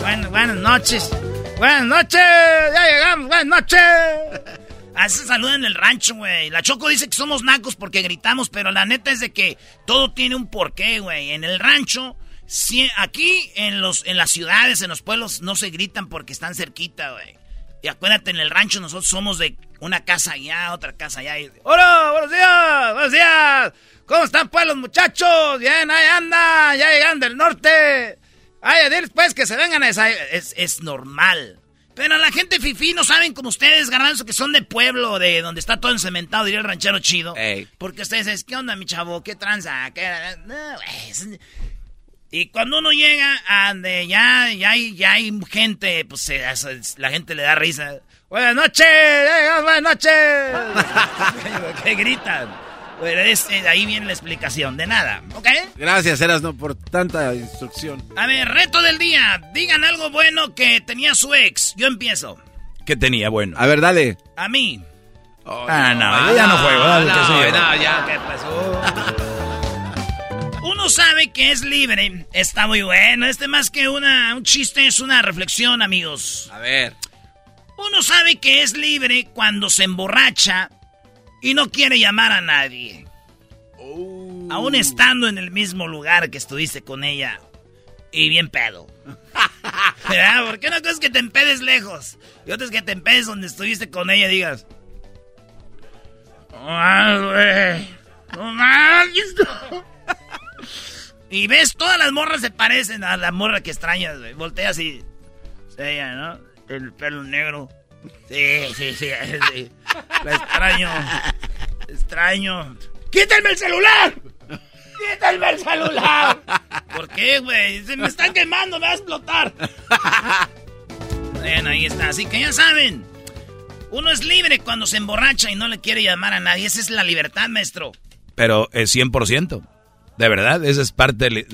Bueno, buenas noches. Buenas noches. Ya llegamos. Buenas noches. Así se saluda en el rancho, güey. La Choco dice que somos nacos porque gritamos, pero la neta es de que todo tiene un porqué, güey. En el rancho, si- aquí en los en las ciudades, en los pueblos, no se gritan porque están cerquita, güey. Y acuérdate, en el rancho nosotros somos de una casa allá, otra casa allá. Y, ¡Hola! ¡Buenos días! ¡Buenos días! ¿Cómo están, pues, los muchachos? Bien, ahí andan, ya llegan del norte. Ay, diles, pues, que se vengan a esa... Es, es normal. Pero la gente fifí no saben como ustedes, garbanzo, que son de pueblo, de donde está todo encementado, diría el ranchero chido. Porque ustedes dicen, ¿qué onda, mi chavo? ¿Qué tranza? ¿Qué... No, es- Y cuando uno llega a donde ya, ya, hay, ya hay gente, pues la gente le da risa. Buenas noches, llegamos, buenas noches. que gritan. Pero es, eh, ahí viene la explicación, de nada, ¿ok? Gracias, Erasno, por tanta instrucción. A ver, reto del día. Digan algo bueno que tenía su ex. Yo empiezo. ¿Qué tenía bueno? A ver, dale. A mí. ah, no, ya no juego. Dale, que siga. no, ya. ¿Qué pasó? Uno sabe que es libre. Está muy bueno. Este más que una, un chiste es una reflexión, amigos. A ver. Uno sabe que es libre cuando se emborracha y no quiere llamar a nadie. Aún estando en el mismo lugar que estuviste con ella. Y bien pedo. ¿Verdad? Porque una cosa es que te empedes lejos. Y otra es que te empedes donde estuviste con ella y digas. "Ah, güey. No mames". Y ves, todas las morras se parecen a la morra que extrañas, güey. Volteas y. Ella, ¿no? El pelo negro. Sí, sí, sí. sí. La extraño. Extraño. ¡Quítenme el celular! ¡Quítenme el celular! ¿Por qué, güey? Se me están quemando, me va a explotar. Bueno, ahí está. Así que ya saben. Uno es libre cuando se emborracha y no le quiere llamar a nadie. Esa es la libertad, maestro. Pero es 100%. De verdad, esa es parte del-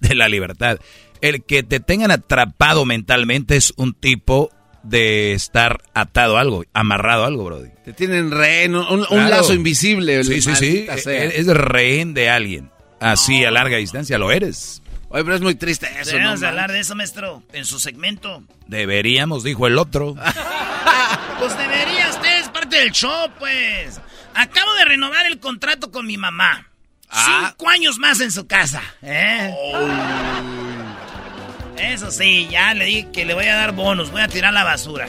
de la libertad. El que te tengan atrapado mentalmente es un tipo de estar atado a algo, amarrado a algo, Brody. Te tienen rehén, un, lazo invisible. Sí, sí, sí. maldita sea. Es rehén de alguien. Así a larga distancia lo eres. Oye, pero es muy triste eso, ¿no? Deberíamos hablar de eso, maestro, en su segmento. Deberíamos, dijo el otro. Pues debería, usted es parte del show, pues. Acabo de renovar el contrato con mi mamá. Ah. Cinco años más en su casa, ¿eh? Eso sí, ya le dije que le voy a dar bonos, voy a tirar la basura.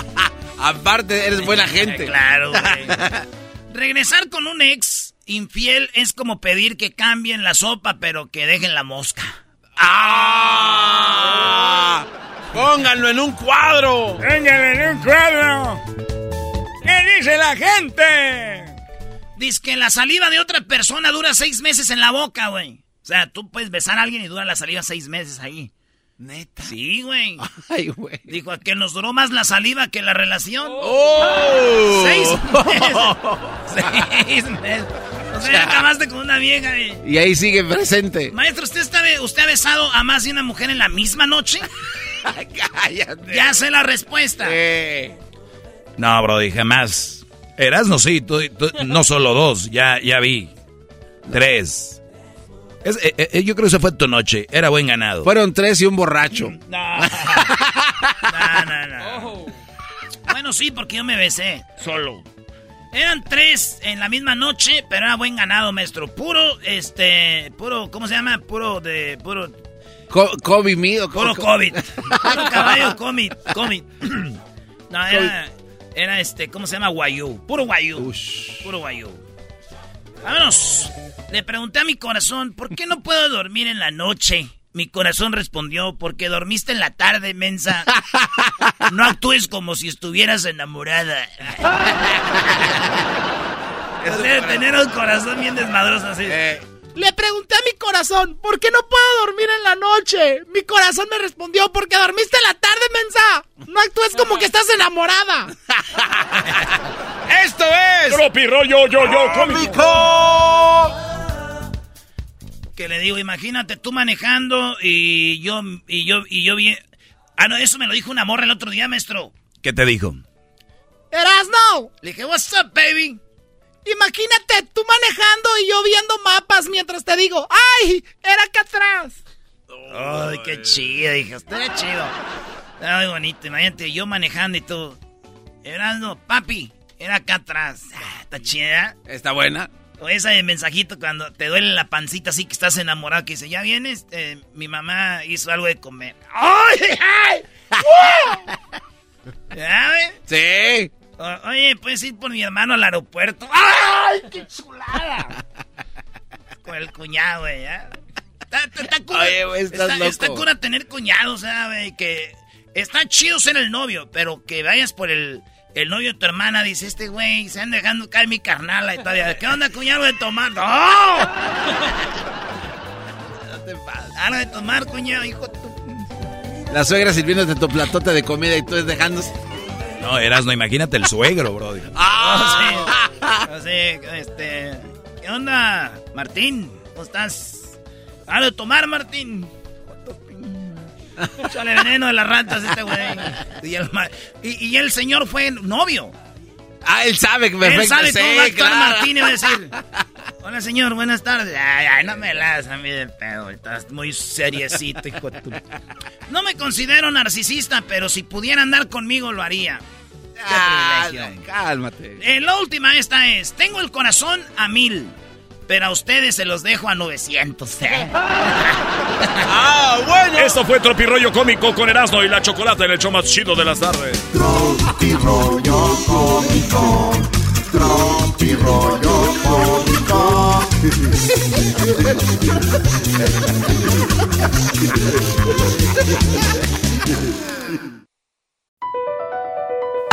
Aparte, eres buena gente. claro, güey. Regresar con un ex infiel es como pedir que cambien la sopa, pero que dejen la mosca. ¡Ah! ¡Pónganlo en un cuadro! ¡Póngale en un cuadro! ¿Qué dice la gente? Dice que la saliva de otra persona dura seis meses en la boca, güey. O sea, tú puedes besar a alguien y dura la saliva seis meses ahí. Neta. Sí, güey. Ay, güey. Dijo que nos duró más la saliva que la relación. ¡Oh! Seis meses. Seis meses. O sea, ya acabaste con una vieja. güey. Y ahí sigue presente. Maestro, ¿usted, está, ¿usted ha besado a más de una mujer en la misma noche? Cállate. Ya sé la respuesta. Eh, No, Brody, jamás. Erasno sí, tú- tú- no solo dos, ya, ya vi. Tres. Es- eh, eh, yo creo que esa fue tu noche. Era buen ganado. Fueron tres y un borracho. No. No, no, no. Bueno, sí, porque yo me besé. Solo. Eran tres en la misma noche, pero era buen ganado, maestro. Puro, este, puro, ¿cómo se llama? Puro de, puro, Co- Kobe mío. puro COVID. Puro caballo COVID. COVID. No, era, era este, ¿cómo se llama? Guayú. Puro guayú. Puro guayú. Vámonos. Le pregunté a mi corazón, ¿por qué no puedo dormir en la noche? Mi corazón respondió, porque dormiste en la tarde, mensa. No actúes como si estuvieras enamorada. Debe tener un corazón bien desmadroso así. Le pregunté a mi corazón, ¿por qué no puedo dormir en la noche? Mi corazón me respondió, porque dormiste en la tarde, mensa. No actúes como que estás enamorada. ¡Esto es! Tropi rollo yo yo cómico. Que le digo, imagínate tú manejando y yo, y yo, y yo bien... Ah, no, eso me lo dijo una morra el otro día, maestro. ¿Qué te dijo? Erasno, Le dije, what's up, baby? Imagínate tú manejando y yo viendo mapas mientras te digo, ¡ay! Era acá atrás. Ay, qué chido, dije, estaría chido. Está muy bonito, imagínate, yo manejando y tú. Erasmo, papi, era acá atrás. Ah, Está chida. Está buena. O esa de mensajito cuando te duele la pancita así que estás enamorado que dice, ya vienes, Eh, mi mamá hizo algo de comer. ¡Ay, ay! ¿Ya ven? Sí. O- Oye, ¿puedes ir por mi hermano al aeropuerto? ¡Ay, qué chulada! Con el cuñado, güey, ¿ya? Está, está- está cura, Oye, estás está- está loco. cura tener cuñados, ¿sabes? Que está chido ser el novio, pero que vayas por el, el novio de tu hermana, dice, este güey, se han dejando caer mi carnala y todavía, ¿qué onda, cuñado de tomar? ¡No! Algo de tomar, cuñado, hijo tu... La suegra sirviéndote tu platote de comida y tú dejando. No, Erasno, imagínate el suegro, Brody. Ah, sí. Así, este... ¿Qué onda, Martín? ¿Cómo estás? ¿Algo de tomar, Martín? Échale veneno de las ratas este güey. Y el, y, el señor fue novio. Ah, él sabe que Él sabe cómo va a actuar Martín y va a decir... Hola, señor, buenas tardes. Ay, ay, no me las a mí de pedo. Estás muy seriecito, hijo de tu... No me considero narcisista, pero si pudiera andar conmigo lo haría. Ah, cálmate. Eh, la última esta es, tengo el corazón a mil, pero a ustedes se los dejo a 900. ¿eh? ah, bueno. Esto fue Tropirollo Cómico con Erasmo y la Chocolata en el show más chido de las tardes. Tropirollo Cómico, Tropirollo Cómico.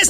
es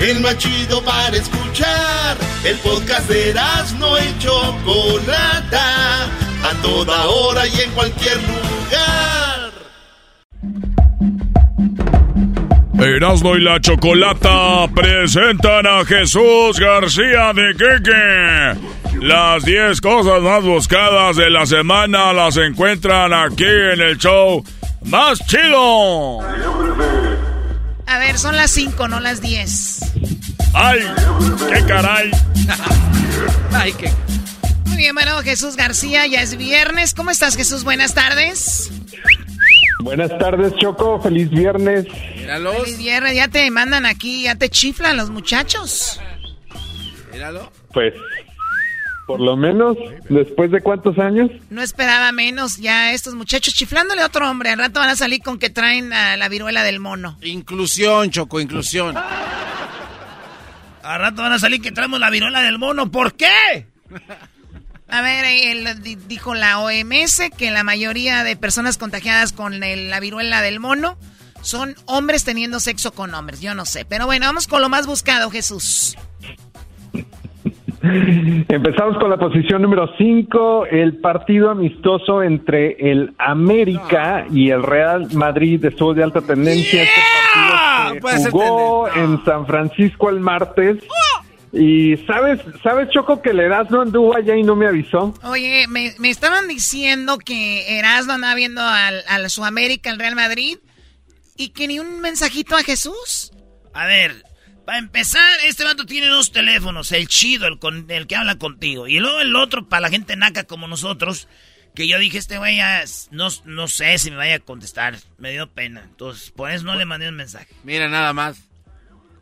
el más chido para escuchar. El podcast de no y Chocolata, a toda hora y en cualquier lugar. Erasmo y la Chocolata presentan a Jesús García de Queque. Las 10 cosas más buscadas de la semana las encuentran aquí en el show más chido. A ver, son las 5, no las 10. ¡Ay! ¡Qué caray! ¡Ay, qué! Muy bien, bueno, Jesús García, ya es viernes. ¿Cómo estás, Jesús? Buenas tardes. Buenas tardes, Choco. Feliz viernes. Feliz viernes. Ya te mandan aquí, ya te chiflan los muchachos. Míralo. Pues por lo menos, después de cuántos años. No esperaba menos ya estos muchachos chiflándole a otro hombre. Al rato van a salir con que traen a la viruela del mono. Inclusión, Choco, inclusión. Al rato van a salir que traemos la viruela del mono. ¿Por qué? A ver, dijo la OMS que la mayoría de personas contagiadas con la viruela del mono son hombres teniendo sexo con hombres. Yo no sé. Pero bueno, vamos con lo más buscado, Jesús. Empezamos con la posición número 5, el partido amistoso entre el América y el Real Madrid estuvo de alta tendencia. Este partido jugó en San Francisco el martes. Y sabes, sabes Choco que el Erasmo anduvo allá y no me avisó. Oye, me, estaban diciendo que Erasmo andaba viendo al, al su América, el Real Madrid, y que ni un mensajito a Jesús. A ver, para empezar, este vato tiene dos teléfonos, el chido, el, con, el que habla contigo, y luego el otro para la gente naca como nosotros, que yo dije, este güey no, no sé si me vaya a contestar, me dio pena, entonces por eso no le mandé un mensaje. Mira, nada más.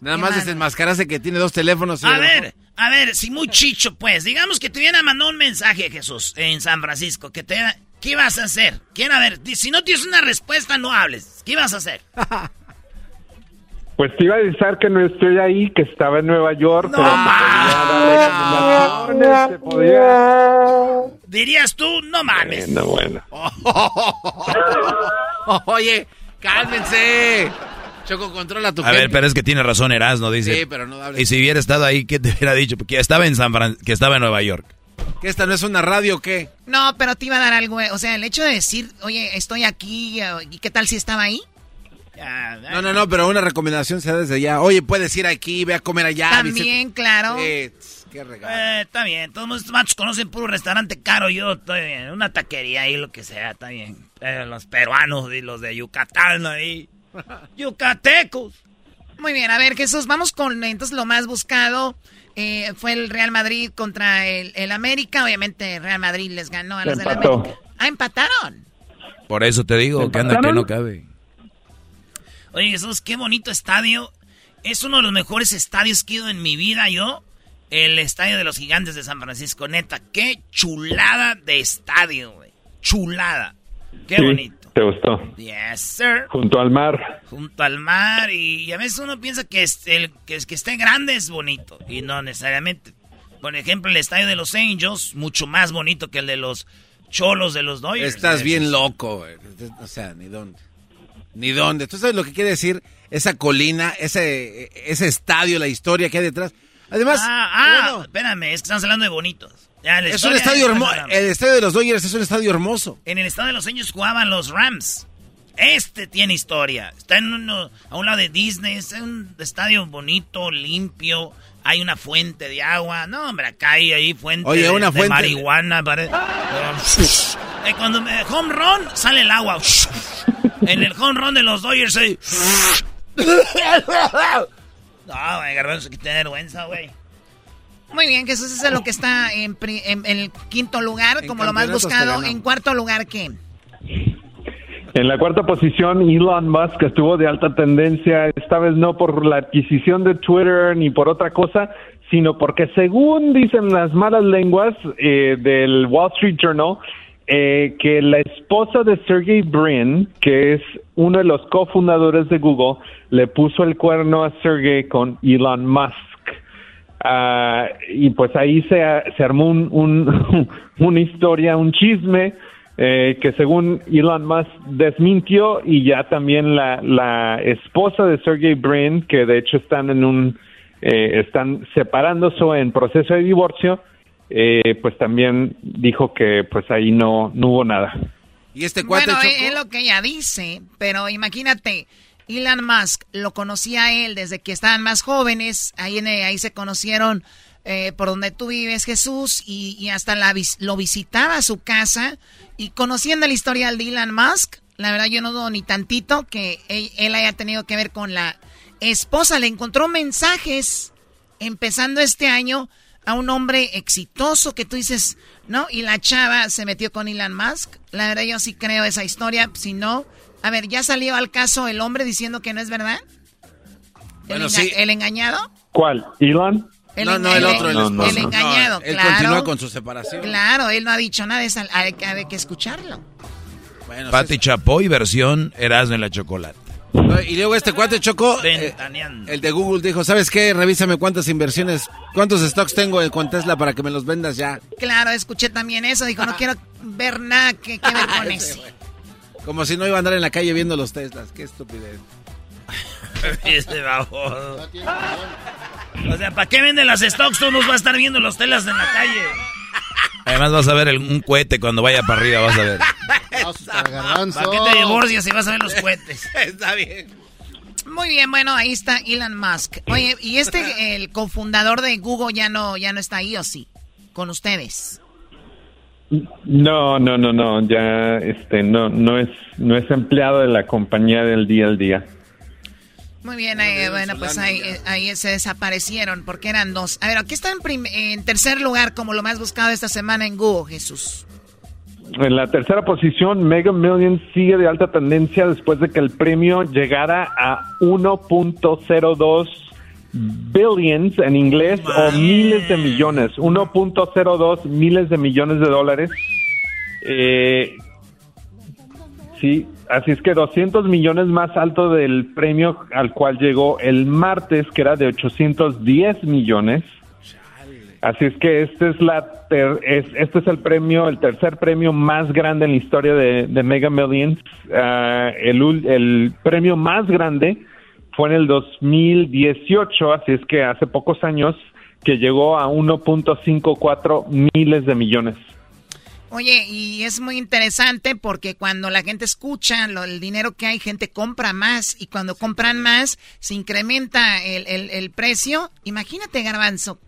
Nada más desenmascararse que tiene dos teléfonos. A ver, a ver, si muy chicho, pues, digamos que te viene a mandar un mensaje, Jesús, en San Francisco, que te... ¿Qué vas a hacer? Quiero a ver, si no tienes una respuesta, no hables. ¿Qué vas a hacer? Pues te iba a decir que no estoy ahí, que estaba en Nueva York, pero te podía Dirías tú, no mames. No, bueno. Oye, cálmense. Choco, controla tu A ver, pero es que tiene razón Erasmo, dice. Sí, pero no Y si hubiera estado ahí, ¿qué te hubiera dicho? Porque estaba en San Fran que estaba en Nueva York. ¿Que esta no es una radio o qué? No, pero te iba a dar algo. O sea, el hecho de decir, oye, estoy aquí, ¿y qué tal si estaba ahí? No, no, no, pero una recomendación sea desde ya. Oye, puedes ir aquí, ve a comer allá. También, claro. qué regalo. Eh, está bien, todos los machos conocen puro restaurante caro. Yo estoy bien, una taquería ahí, lo que sea, está bien. Eh, los peruanos y los de Yucatán ahí. Yucatecos. Muy bien, a ver, Jesús, vamos con entonces lo más buscado. Eh, fue el Real Madrid contra el, América. Obviamente, Real Madrid les ganó a los del América. Ah, empataron. Por eso te digo que anda que no cabe. Oye, Jesús, qué bonito estadio. Es uno de los mejores estadios que he ido en mi vida yo. El estadio de los gigantes de San Francisco, neta. Qué chulada de estadio, güey. Chulada. Qué bonito. ¿Te gustó? Yes, sir. Junto al mar. Junto al mar. Y, a veces uno piensa que, el, que, que esté grande es bonito. Y no necesariamente. Por ejemplo, el estadio de los Angels, mucho más bonito que el de los Cholos de los Dodgers. Estás bien loco, O sea, ni dónde. Ni dónde. ¿Tú sabes lo que quiere decir esa colina, ese, ese estadio, la historia que hay detrás? Además. Ah, ah espérame, es que estamos hablando de bonitos es un estadio hermoso. El estadio de los Dodgers es un estadio hermoso. En el estadio de los Sueños jugaban los Rams. Este tiene historia. Está en uno, a un lado de Disney. Es un estadio bonito, limpio. Hay una fuente de agua. No, hombre, acá hay ahí fuente, Oye, una fuente. de marihuana. Eh, cuando me, home run, sale el agua. en el home run de los Dodgers hay... no, güey, garbanzo, que tener vergüenza, güey. Muy bien, que eso es lo que está en, el quinto lugar, como lo más buscado. En cuarto lugar, ¿qué? En la cuarta posición, Elon Musk estuvo de alta tendencia, esta vez no por la adquisición de Twitter ni por otra cosa, sino porque según dicen las malas lenguas eh, del Wall Street Journal, eh, que la esposa de Sergey Brin, que es uno de los cofundadores de Google, le puso el cuerno a Sergey con Elon Musk. Ah, y pues ahí se, se armó un, un, una historia, un chisme eh, que según Elon Musk desmintió y ya también la, la esposa de Sergey Brin, que de hecho están en un eh, están separándose en proceso de divorcio, eh, pues también dijo que pues ahí no, no hubo nada. Y este cuate bueno, es lo que ella dice, pero imagínate, Elon Musk lo conocía él desde que estaban más jóvenes, ahí, ahí se conocieron eh, por donde tú vives, Jesús, y, hasta la, lo visitaba a su casa, y conociendo la historia de Elon Musk, la verdad yo no dudo ni tantito que él, haya tenido que ver con la esposa, le encontró mensajes empezando este año a un hombre exitoso que tú dices, ¿no? Y la chava se metió con Elon Musk. La verdad yo sí creo esa historia, si no, a ver, ¿ya salió al caso el hombre diciendo que no es verdad? ¿El, sí. ¿El engañado? ¿Cuál? ¿Elon? No, no, el otro, el, el engañado, él claro. continúa con su separación. Claro, él no ha dicho nada, es, hay, que escucharlo. Bueno, Pati Chapoy, versión Erasmo en la chocolate. Y luego este cuate chocó. Eh, el de Google dijo: ¿Sabes qué? Revísame cuántas inversiones, cuántos stocks tengo con Tesla para que me los vendas ya. Claro, escuché también eso. Dijo: No quiero ver nada que, que ver con eso. Como si no iba a andar en la calle viendo los Teslas. Qué estupidez. Ese O sea, ¿para qué venden las stocks? Tú nos vas a estar viendo los Teslas en la calle. Además vas a ver un cohete cuando vaya para arriba, vas a ver. ¿Para qué te divorcias si vas a ver los cohetes? está bien. Muy bien, bueno, ahí está Elon Musk. Oye, ¿y este, el cofundador de Google ya no, ya no está ahí o sí? Con ustedes. No, no, no, no, ya este no no es no es empleado de la compañía del día al día. Muy bien, eh, bueno, pues ahí, eh, ahí, se desaparecieron porque eran dos. A ver, aquí está en, en tercer lugar como lo más buscado esta semana en Google, Jesús. En la tercera posición, Mega Millions sigue de alta tendencia después de que el premio llegara a 1.02 billions en inglés o miles de millones, 1.02 miles de millones de dólares. Eh, sí, así es que 200 millones más alto del premio al cual llegó el martes, que era de 810 millones. Así es que este es la este es el premio, el tercer premio más grande en la historia de, Mega Millions. Ah, el, el premio más grande fue en el 2018, así es que hace pocos años que llegó a 1.54 miles de millones. Oye, y es muy interesante porque cuando la gente escucha el dinero que hay, gente compra más y cuando compran más se incrementa el, el precio. Imagínate, Garbanzo,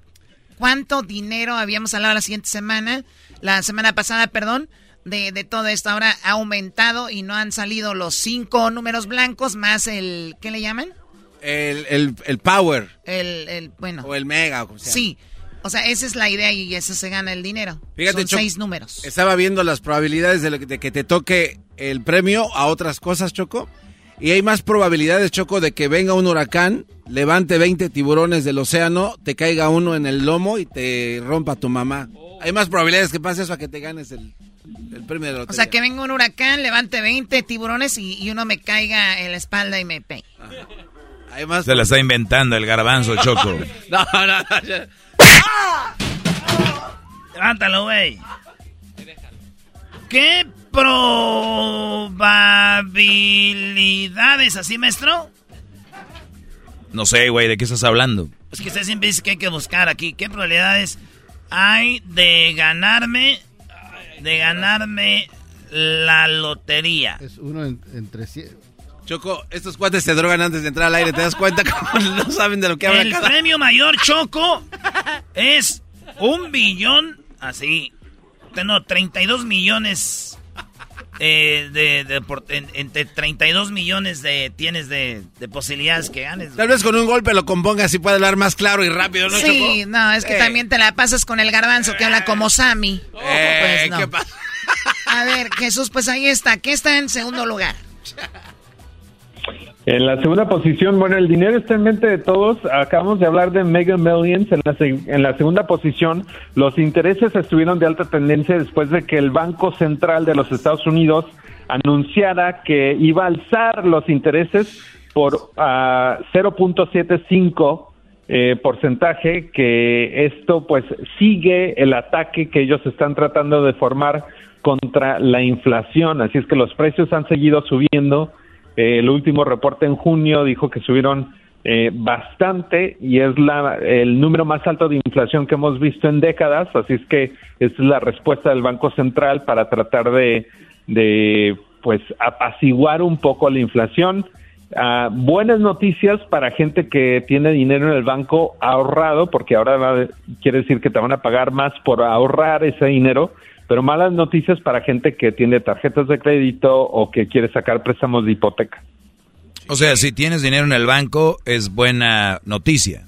cuánto dinero habíamos hablado la siguiente semana, la semana pasada, perdón, de, de, todo esto. Ahora ha aumentado y no han salido los cinco números blancos más el, ¿qué le llaman? El, el, el power. El, el, bueno. O el mega. O sea. Sí. O sea, esa es la idea y eso se gana el dinero. Fíjate, Son seis números. Estaba viendo las probabilidades de, de, que te toque el premio a otras cosas, Choco. Y hay más probabilidades, Choco, de que venga un huracán, levante 20 tiburones del océano, te caiga uno en el lomo y te rompa tu mamá. Hay más probabilidades que pase eso a que te ganes el, el premio de la lotería. O sea, que venga un huracán, levante 20 tiburones y, uno me caiga en la espalda y me pegue. Se la está inventando el garbanzo, Choco. no, no, no. Levántalo, güey. ¿Qué probabilidades así, maestro? No sé, güey, ¿de qué estás hablando? Es que usted siempre dice que hay que buscar aquí. ¿Qué probabilidades hay de ganarme, de ganarme la lotería? Es uno entre Choco, estos cuates se drogan antes de entrar al aire. ¿Te das cuenta cómo no saben de lo que hablan? El premio mayor, Choco, es un billón, así, no, 32 millones eh, de, de entre 32 millones de tienes de, posibilidades que ganes. Tal vez con un golpe lo compongas y puede hablar más claro y rápido, ¿no, Sí, no, es que eh. también te la pasas con el garbanzo que habla como Sammy. Eh, pues ¿qué pasa? A ver, Jesús, pues ahí está. ¿Qué está en segundo lugar? En la segunda posición, bueno, el dinero está en mente de todos. Acabamos de hablar de Mega Millions. En la, segunda posición, los intereses estuvieron de alta tendencia después de que el Banco Central de los Estados Unidos anunciara que iba a alzar los intereses por 0.75 ah, eh, porcentaje, que esto pues sigue el ataque que ellos están tratando de formar contra la inflación. Así es que los precios han seguido subiendo el último reporte en junio dijo que subieron eh, bastante y es la, el número más alto de inflación que hemos visto en décadas, así es que es la respuesta del Banco Central para tratar de, de pues apaciguar un poco la inflación. Ah, buenas noticias para gente que tiene dinero en el banco ahorrado, porque ahora quiere decir que te van a pagar más por ahorrar ese dinero pero malas noticias para gente que tiene tarjetas de crédito o que quiere sacar préstamos de hipoteca. O sea, si tienes dinero en el banco, es buena noticia.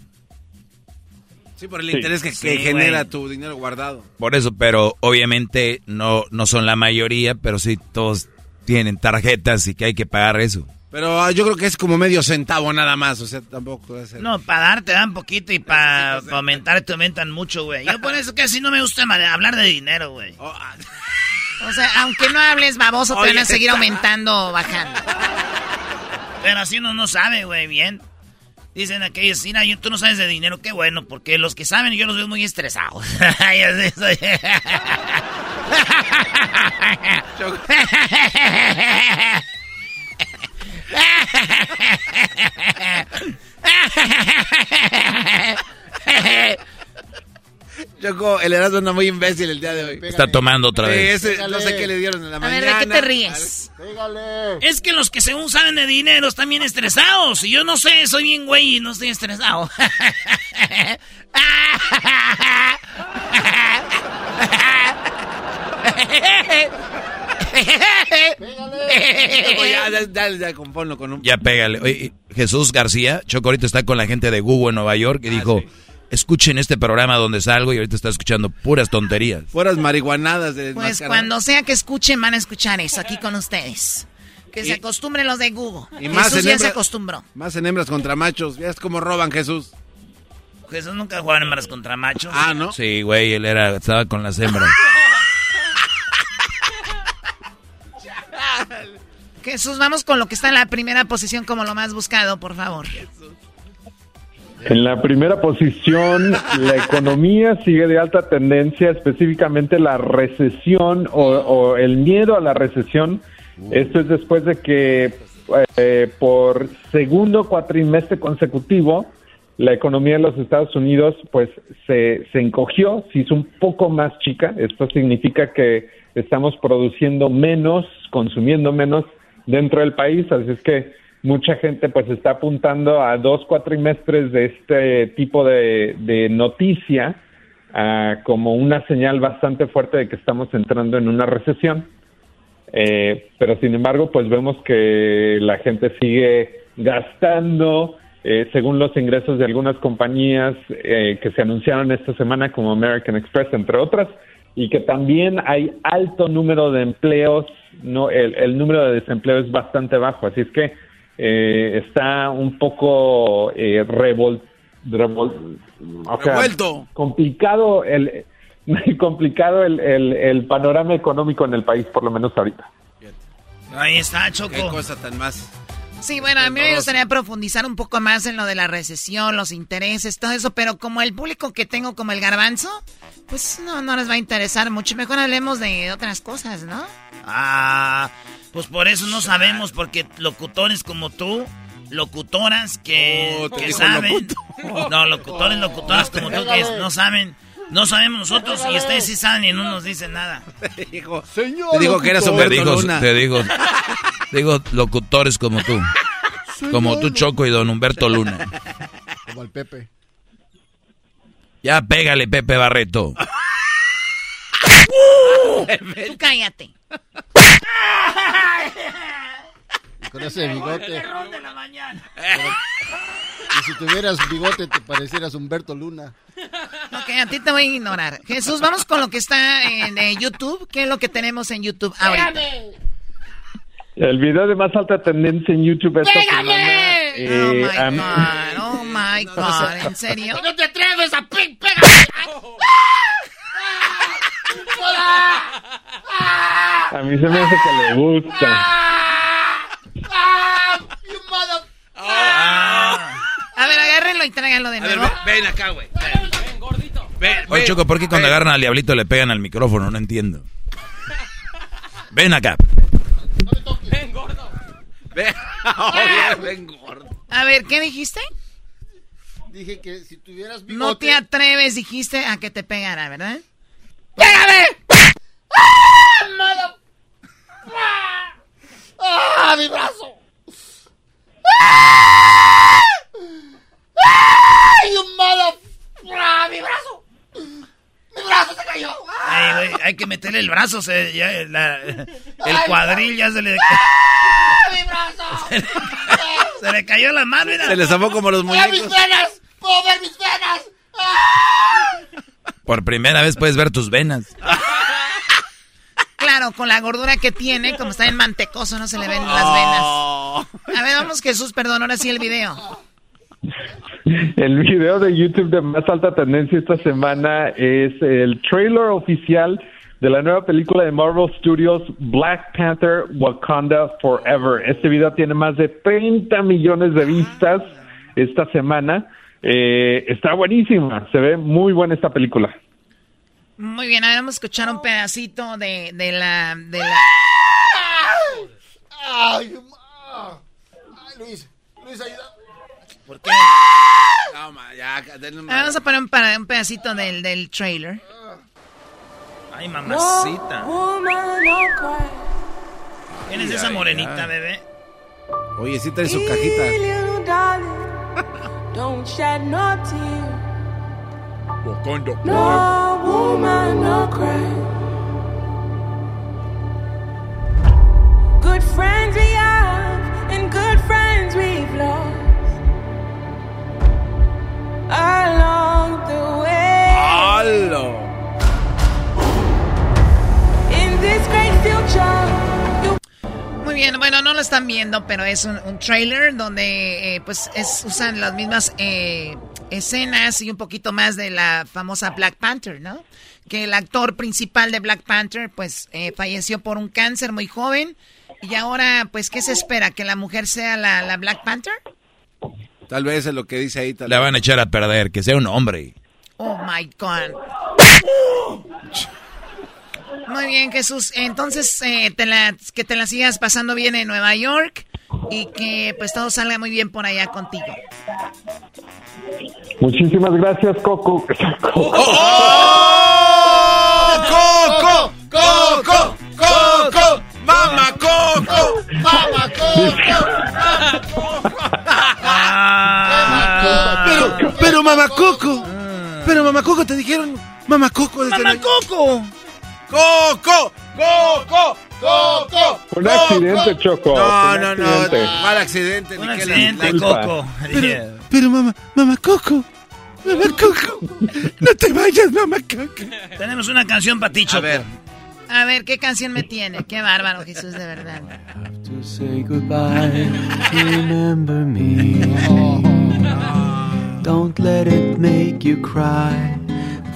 Sí, por el interés que, genera tu dinero guardado. Por eso, pero obviamente no, no son la mayoría, pero sí todos tienen tarjetas y que hay que pagar eso. Pero ah, yo creo que es como medio centavo nada más, o sea, tampoco ser... No, para dar te dan poquito y para aumentar te aumentan mucho, güey. Yo por eso casi no me gusta hablar de dinero, güey. Oh, ah. O sea, aunque no hables baboso, te van a seguir aumentando o bajando. Pero así uno no sabe, güey, bien. Dicen aquellos, mira, tú no sabes de dinero, qué bueno, porque los que saben yo los veo muy estresados. Choco, el Erasmo anda muy imbécil el día de hoy. Está tomando otra vez. no sé qué le dieron en la mañana. A ver, ¿de qué te ríes? Es que los que según saben de dinero están bien estresados. Y yo no sé, soy bien güey y no estoy estresado. ya, pégale. Oye, Jesús García, Choco ahorita está con la gente de Google en Nueva York y ah, dijo, escuchen este programa donde salgo y ahorita está escuchando puras tonterías. Puras marihuanadas. De pues cuando sea que escuchen, van a escuchar eso aquí con ustedes. Que se acostumbren los de Google. Y más Jesús ya se acostumbró. Más en hembras contra machos. es como roban Jesús. Jesús nunca jugaba en hembras contra machos. Ah, ¿no? Sí, güey, él era, estaba con las hembras. Jesús, vamos con lo que está en la primera posición como lo más buscado, por favor. En la primera posición, la economía sigue de alta tendencia, específicamente la recesión o, el miedo a la recesión. Esto es después de que eh, por segundo cuatrimestre consecutivo la economía de los Estados Unidos pues se, se encogió, se hizo un poco más chica. Esto significa que estamos produciendo menos, consumiendo menos dentro del país, así es que mucha gente pues está apuntando a dos cuatrimestres de este tipo de, noticia ah, como una señal bastante fuerte de que estamos entrando en una recesión. Eh, pero sin embargo, pues vemos que la gente sigue gastando, eh, según los ingresos de algunas compañías eh, que se anunciaron esta semana, como American Express, entre otras, y que también hay alto número de empleos, no, el, el número de desempleo es bastante bajo, así es que eh, está un poco eh, revol, revol, o sea, Revuelto. complicado el complicado el, el, el panorama económico en el país, por lo menos ahorita. Ahí está, Choco. Qué cosa tan más. Sí, bueno, a mí me gustaría profundizar un poco más en lo de la recesión, los intereses, todo eso, pero como el público que tengo como el garbanzo, pues no, no les va a interesar mucho. Mejor hablemos de otras cosas, ¿no? Ah, pues por eso no sabemos, porque locutores como tú, locutoras que, Oh, que saben. locutor. No, locutores, locutoras como tú que no saben. No sabemos nosotros y ustedes sí saben y no nos dicen nada. Dijo, Señor te digo que eras locutor. Te Humberto digo, Luna. te digo, digo locutores como tú. Como tú, Choco y don Humberto Luna. Como el Pepe. Ya pégale, Pepe Barreto. Tú cállate. Con ese bigote. Y si tuvieras bigote te parecieras Humberto Luna. Ok, a ti te voy a ignorar. Jesús, vamos con lo que está en eh, YouTube. ¿Qué es lo que tenemos en YouTube ahorita? El video de más alta tendencia en YouTube esta semana. Oh eh, my a mí- God, oh my God, ¿en serio? ¡No te atreves a pegar! A mí se me hace que le gusta. ¡Ah! ¡You mother- A ver, agárrenlo y tráiganlo de A ver, nuevo. ven, ven acá, güey. Ven, gordito. Ven, Oye, ven. Choco, ¿por qué cuando Ven. agarran al diablito le pegan al micrófono? No entiendo. Ven acá. Ven, Oye, ven, gordo. A ver, ¿qué dijiste? Dije que si tuvieras bigote... No te atreves, dijiste, a que te pegara, ¿verdad? ¡Pégame! ¡Ah! mother- ¡Ah! ¡Ah! ¡Mi brazo! ¡Ah! ¡You mother- ¡Ah! ¡Mi brazo! ¡Mi brazo se cayó! ¡Ah! Ay, güey, hay que meterle el brazo, se, ya, la- el cuadril ya se le, ¡Ah! ¡Mi brazo! se le cayó la mano. mira. Se les zafó como los ¡Mira mis muñecos. venas! ¡Puedo ver mis venas! ¡Ah! Por primera vez puedes ver tus venas. Claro, con la gordura que tiene, como está en mantecoso, no se le ven las venas. Oh. A ver, vamos, Jesús, perdón, ahora sí el video. El video de YouTube de más alta tendencia esta semana es el trailer oficial de la nueva película de Marvel Studios Black Panther Wakanda Forever. Este video tiene más de 30 millones de vistas esta semana. Eh, está buenísima, se ve muy buena esta película. Muy bien, ahora vamos a escuchar un pedacito de, de la... De la... ¡Ay! you-. ¡Ay, Luis! Luis, ayuda. ¿Por qué? No, ma, ya, denle un- Ah, Vamos a poner un, para- un pedacito del, del trailer. Ay, mamacita. ¿Quién es esa morenita, bebé? Oye, sí trae su cajita. Don't shed no tear. No woman, no cry. Good friends we have, and good friends we've lost. Along the way. ¡Halo! In this great future. you Muy bien, bueno, no lo están viendo, pero es un, un trailer donde eh, pues es, usan las mismas eh, escenas y un poquito más de la famosa Black Panther, ¿no? Que el actor principal de Black Panther pues eh, falleció por un cáncer muy joven y ahora pues ¿qué se espera? ¿Que la mujer sea la, la Black Panther? Tal vez es lo que dice ahí. Tal La vez. van a echar a perder, que sea un hombre. Oh my God. Muy bien, Jesús. Entonces, eh, te la, que te la sigas pasando bien en Nueva York y que pues todo salga muy bien por allá contigo. Muchísimas gracias, Coco. ¡Oh! ¡Coco! ¡Coco! ¡Coco! ¡Mamá Coco! ¡Mamá Coco! Pero, pero mamá Coco. Pero mamá Coco te dijeron mamá Coco desde ¡Mamá Coco! ¡Coco! ¡Coco! ¡Coco! Un accidente, Choco. No, un no, no. Mal accidente. Un la- accidente. Coco. Pero, pero mamá, mamá Coco. Mamá Coco. No te vayas, mamá Coco. Tenemos una canción para ti, A Choco. ver. A ver, ¿qué canción me tiene? Qué bárbaro, Jesús, de verdad. to say goodbye. Remember me. Don't let it make you cry.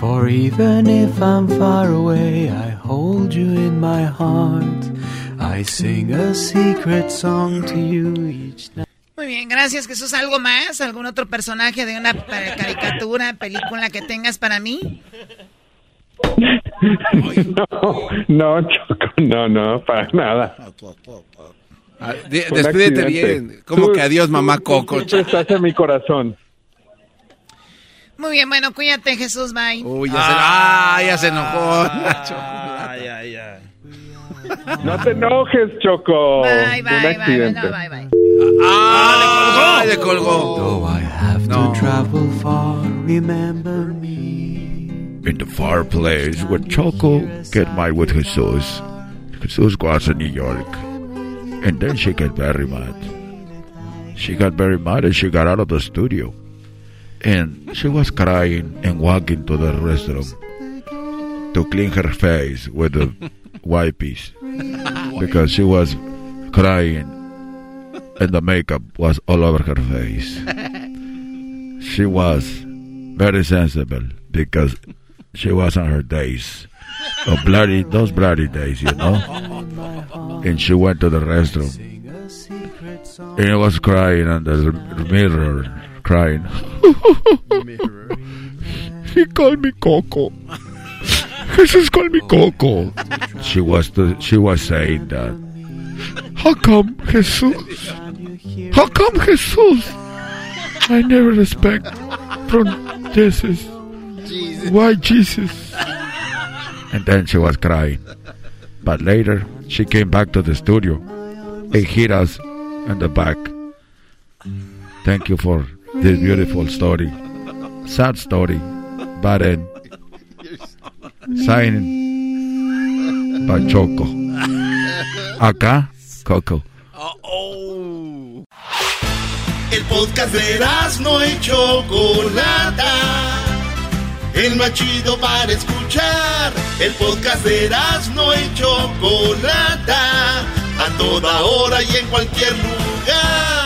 For even if I'm far away, I hold you in my heart. I sing a secret song to you each night. Muy bien, gracias, Jesús. ¿Algo más? ¿Algún otro personaje de una caricatura, película que tengas para mí? No, no, Choco, no, no, para nada. Ah, Despídete accidente. bien. ¿Cómo Tú- que adiós, mamá Coco? estás en mi corazón. Muy bien, bueno, cuídate, Jesús, bye. Uy, ya se, ah, ya se enojó. Ay, ay, ay. No te enojes, Choco. Bye, Un bye, bye, accidente. no, bye, bye. Ah, le colgó. Though I have to travel far, remember me. In the far place where Choco get mad with Jesus. Jesus goes to New York. And then she get very mad. She got very mad and she got out of the studio. And she was crying and walking to the restroom to clean her face with the wipes because she was crying and the makeup was all over her face. She was very sensible because she was on her days of bloody those bloody days, you know. And she went to the restroom and was crying on the mirror, crying. he called me Coco. Jesus called me Coco. She was the, she was saying that. How come Jesus? How come Jesus? I never respect from Jesus. Why Jesus? And then she was crying. But later, she came back to the studio and hit us in the back. Thank you for this beautiful story. Sad story, but end. Signing by Choco. Acá, Coco. El podcast de no y Chocolata. El más chido para escuchar. El podcast de no y Chocolata. A toda hora y en cualquier lugar.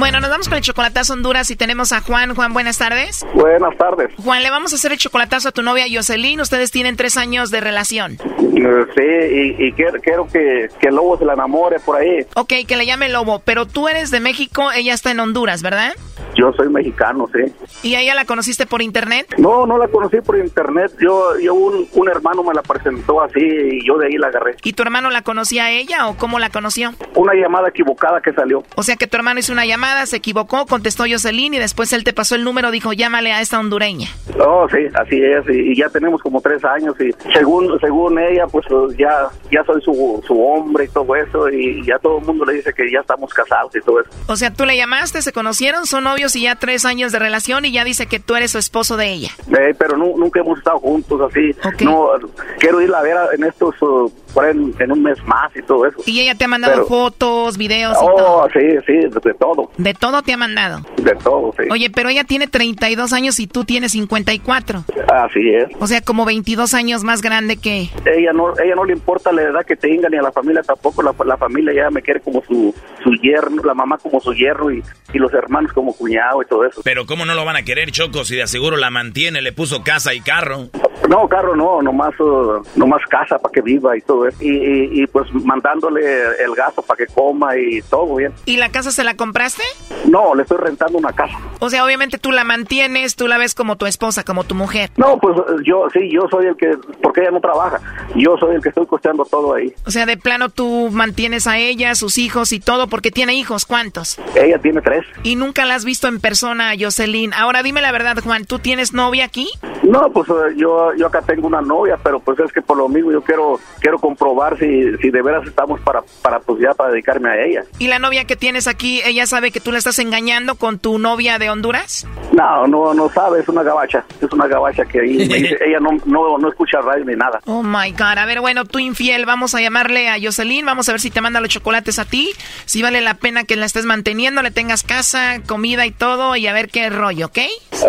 Bueno, nos vamos con el chocolatazo Honduras y tenemos a Juan. Juan, buenas tardes. Buenas tardes. Juan, le vamos a hacer el chocolatazo a tu novia Jocelyn. Ustedes tienen tres años de relación. Sí, y, y quiero, quiero que, que el lobo se la enamore por ahí. Ok, que le llame Lobo, pero tú eres de México, ella está en Honduras, ¿verdad? Yo soy mexicano, sí. ¿Y a ella la conociste por internet? No, no la conocí por internet. Yo, yo un, un hermano me la presentó así y yo de ahí la agarré. ¿Y tu hermano la conocía a ella o cómo la conoció? Una llamada equivocada que salió. O sea que tu hermano hizo una llamada, se equivocó, contestó Jocelyn y después él te pasó el número, dijo llámale a esta hondureña. Oh, sí, así es. Y, ya tenemos como tres años y según según ella, pues ya ya soy su, su hombre y todo eso y ya todo el mundo le dice que ya estamos casados y todo eso. O sea, tú le llamaste, se conocieron, son novios y ya tres años de relación y ya dice que tú eres su esposo de ella. Eh, pero nunca hemos estado juntos así. No, quiero ir a ver en estos, uh, en, un mes más y todo eso. ¿Y ella te ha mandado fotos, videos? Y oh, sí, sí, de, todo. ¿De todo te ha mandado? De todo, sí. Oye, pero ella tiene 32 años y tú tienes 54. Así es. O sea, como 22 años más grande que... Ella no, ella no le importa la edad que tenga ni a la familia tampoco. La, la familia ya me quiere como su, su yerno, la mamá como su yerno y, y los hermanos como cuñado y todo eso. Pero ¿cómo no lo van a querer, Choco, si de aseguro la mantiene, le puso casa y carro? No, carro no, nomás, uh, nomás casa para que viva y todo eso. Y, y, pues mandándole el gasto para que coma y todo bien. ¿Y la casa se la compraste? No, le estoy rentando una casa. O sea, obviamente tú la mantienes, tú la ves como tu esposa, como tu mujer. No, pues yo sí, yo soy el que, porque ella no trabaja, yo soy el que estoy costeando todo ahí. O sea, de plano tú mantienes a ella, sus hijos y todo, porque tiene hijos, ¿cuántos? Ella tiene tres. ¿Y nunca la has visto en persona, Jocelyn? Ahora dime la verdad, Juan, ¿tú tienes novia aquí? No, pues eh, yo, yo acá tengo una novia, pero pues es que por lo mismo yo quiero, quiero comprobar si, si de veras estamos para, para pues ya para dedicarme a ella. ¿Y la novia que tienes aquí, ella sabe que tú la estás engañando con tu novia de Honduras? No, no, no sabe, es una gabacha, es una gabacha que ahí ella no, no, no escucha radio ni nada. Oh my God, a ver, bueno, tú infiel, vamos a llamarle a Jocelyn, vamos a ver si te manda los chocolates a ti, si vale la pena que la estés manteniendo, le tengas casa, comida y todo, y a ver qué rollo, ¿ok?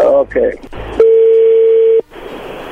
Ok.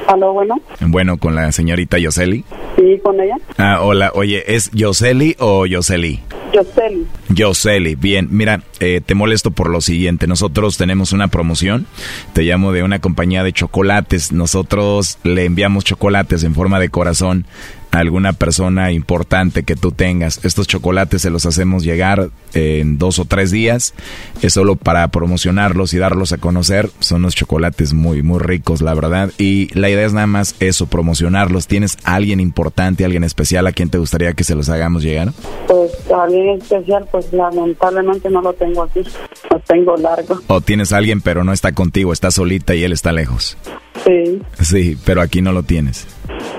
¿Aló, bueno? Bueno, con la señorita Yoseli. Sí, con ella. Ah, hola, oye, ¿es Yoseli o Yoseli? Yoseli. Yoseli, bien. Mira, eh, te molesto por lo siguiente. Nosotros tenemos una promoción. Te llamo de una compañía de chocolates. Nosotros le enviamos chocolates en forma de corazón alguna persona importante que tú tengas. Estos chocolates se los hacemos llegar en dos o tres días. Es solo para promocionarlos y darlos a conocer. Son unos chocolates muy, muy ricos, la verdad. Y la idea es nada más eso, promocionarlos. ¿Tienes alguien importante, alguien especial a quien te gustaría que se los hagamos llegar? Pues alguien especial, pues lamentablemente no lo tengo aquí. Lo tengo largo. O tienes alguien pero no está contigo, está solita y él está lejos. Sí. Sí, pero aquí no lo tienes.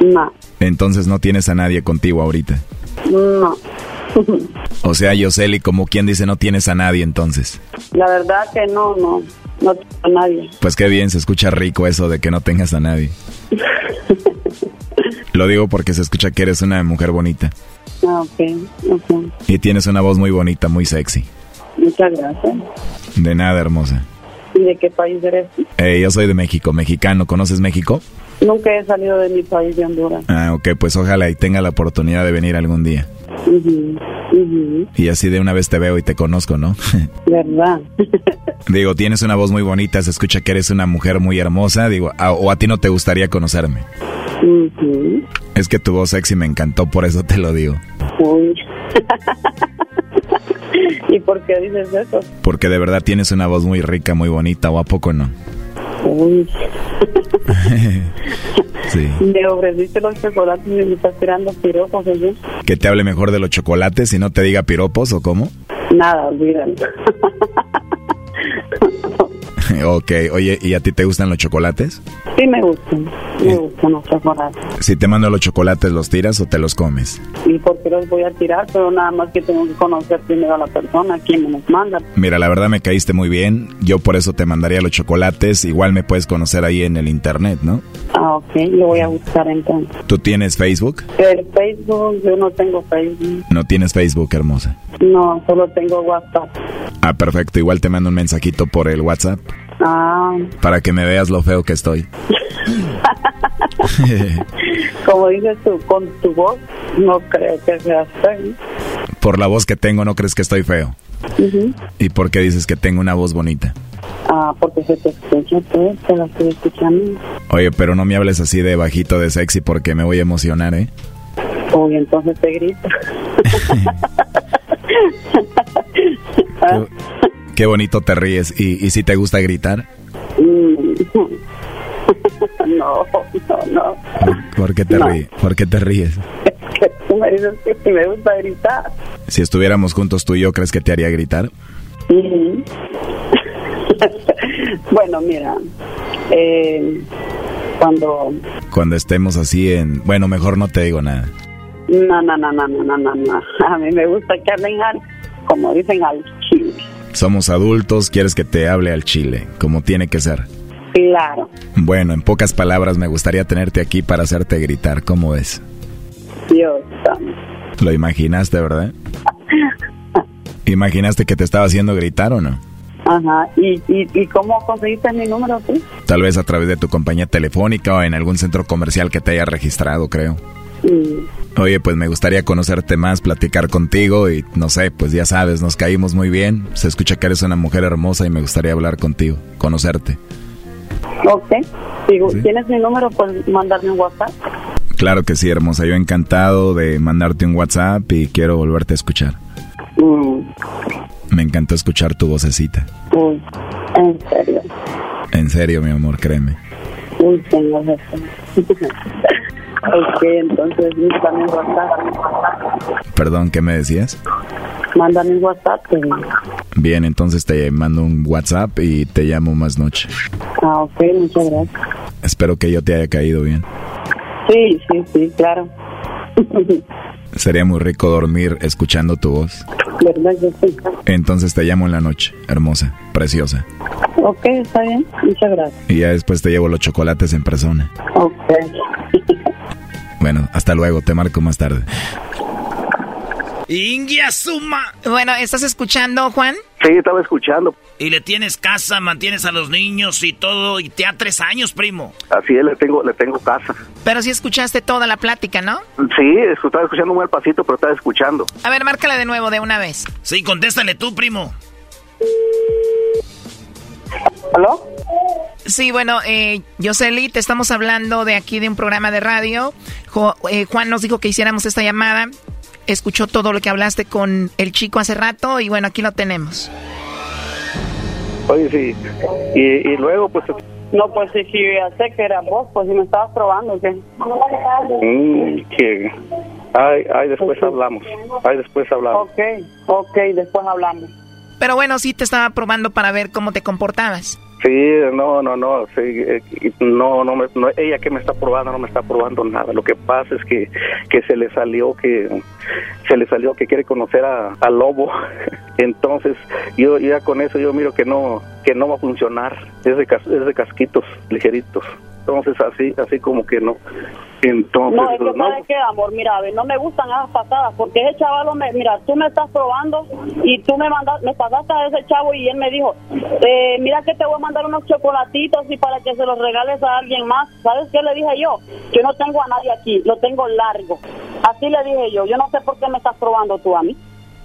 No. Entonces no tienes a nadie contigo ahorita. No. o sea, Yoseli, como quien dice, no tienes a nadie entonces. La verdad que no, no, no tengo a nadie. Pues qué bien, se escucha rico eso de que no tengas a nadie. Lo digo porque se escucha que eres una mujer bonita. Ah, ok, ok. Y tienes una voz muy bonita, muy sexy. Muchas gracias. De nada, hermosa. ¿Y de qué país eres? Eh, yo soy de México, mexicano. ¿Conoces México? Nunca he salido de mi país de Honduras. Ah, ok, pues ojalá y tenga la oportunidad de venir algún día. Y así de una vez te veo y te conozco, ¿no? ¿Verdad? Digo, tienes una voz muy bonita, se escucha que eres una mujer muy hermosa, digo, o a ti no te gustaría conocerme. Es que tu voz sexy me encantó, por eso te lo digo. Uy. ¿Y por qué dices eso? Porque de verdad tienes una voz muy rica, muy bonita, ¿o a poco no? Uy. sí. Me ofreciste los chocolates y me estás tirando piropos, ¿sí? Que te hable mejor de los chocolates y no te diga piropos, ¿o cómo? Nada, olvídalo. ok, oye, ¿y a ti te gustan los chocolates? Sí, me gustan. Me gustan los chocolates. Si te mando los chocolates, ¿los tiras o te los comes? ¿Y por qué los voy a tirar? Pero nada más que tengo que conocer primero a la persona, quien me los manda. Mira, la verdad me caíste muy bien. Yo por eso te mandaría los chocolates. Igual me puedes conocer ahí en el internet, ¿no? Ah, ok. Lo voy a buscar entonces. ¿Tú tienes Facebook? El Facebook, yo no tengo Facebook. ¿No tienes Facebook, hermosa? No, solo tengo WhatsApp. Ah, perfecto. Igual te mando un mensajito por el WhatsApp. Ah. Para que me veas lo feo que estoy. Como dices tú, con tu voz, no creo que seas feo. Por la voz que tengo, ¿no crees que estoy feo? ¿Y por qué dices que tengo una voz bonita? Ah, porque se te escucha, pues, te la estoy escuchando. Oye, pero no me hables así de bajito, de sexy, porque me voy a emocionar, ¿eh? Uy, entonces te grito. Qué bonito te ríes. ¿Y, y si te gusta gritar? Mm. no, no, no. ¿Por, qué te ríes? ¿Por qué te ríes? que tú me dices que me gusta gritar. Si estuviéramos juntos tú y yo, ¿crees que te haría gritar? bueno, mira, eh, cuando... Cuando estemos así en... Bueno, mejor no te digo nada. No, no, no, no, no, no, no. A mí me gusta que hablen al, como dicen, al chile. Somos adultos, quieres que te hable al chile, como tiene que ser. Claro. Bueno, en pocas palabras me gustaría tenerte aquí para hacerte gritar. ¿Cómo es? Dios Lo imaginaste, ¿verdad? ¿Imaginaste que te estaba haciendo gritar o no? Ajá. ¿Y, y, cómo conseguiste mi número tú? Tal vez a través de tu compañía telefónica o en algún centro comercial que te haya registrado, creo. Oye, pues me gustaría conocerte más, platicar contigo y no sé, pues ya sabes, nos caímos muy bien. Se escucha que eres una mujer hermosa y me gustaría hablar contigo, conocerte. Ok. ¿Tienes mi número? Puedes mandarme un WhatsApp. Claro que sí, hermosa. Yo encantado de mandarte un WhatsApp y quiero volverte a escuchar. Mm. Me encantó escuchar tu vocecita. Uy, en serio. En serio, mi amor, créeme. Uy, tengo Ok, entonces mándame un WhatsApp. Perdón, ¿qué me decías? Mándame un WhatsApp. Bien, entonces te mando un WhatsApp y te llamo más noche. Ah, ok, muchas gracias. Espero que yo te haya caído bien. Sí, sí, sí, claro. Sería muy rico dormir escuchando tu voz. ¿Verdad sí? Entonces te llamo en la noche, hermosa, preciosa. Ok, está bien. Muchas gracias. Y ya después te llevo los chocolates en persona. Ok. bueno, hasta luego. Te marco más tarde. Ingia Suma. Bueno, ¿estás escuchando, Juan? Sí, estaba escuchando. Y le tienes casa, mantienes a los niños y todo, y te ha tres años, primo. Así es, le tengo, le tengo casa. Pero sí escuchaste toda la plática, ¿no? Sí, estaba escuchando muy al pasito, pero estaba escuchando. A ver, márcala de nuevo, de una vez. Sí, contéstale tú, primo. ¿Aló? Sí, bueno, eh, Yoseli, te estamos hablando de aquí de un programa de radio. Eh, Juan nos dijo que hiciéramos esta llamada escuchó todo lo que hablaste con el chico hace rato y bueno, aquí lo tenemos. Oye, sí. Y, luego, pues... No, pues si, ya sé que era vos, pues si me estabas probando, ¿qué? Mm, que... Ay, ay, después hablamos. Ay, después hablamos. Ok, ok, después hablamos. Pero bueno, sí te estaba probando para ver cómo te comportabas. Sí, no, no, no, eh, no, no, no, ella que me está probando no me está probando nada. Lo que pasa es que, que se le salió que se le salió que quiere conocer a, al lobo. Entonces, yo ya con eso yo miro que no que no va a funcionar. Es de, es de casquitos ligeritos. Entonces, así así como que no. Entonces, no, es que, no. ¿sabes qué, amor? Mira, no me gustan esas pasadas, porque ese chaval, me, mira, tú me estás probando y tú me mandas, me pasaste a ese chavo y él me dijo, eh, mira que te voy a mandar unos chocolatitos y para que se los regales a alguien más. ¿Sabes qué le dije yo? Yo no tengo a nadie aquí, lo tengo largo. Así le dije yo, yo no sé por qué me estás probando tú a mí.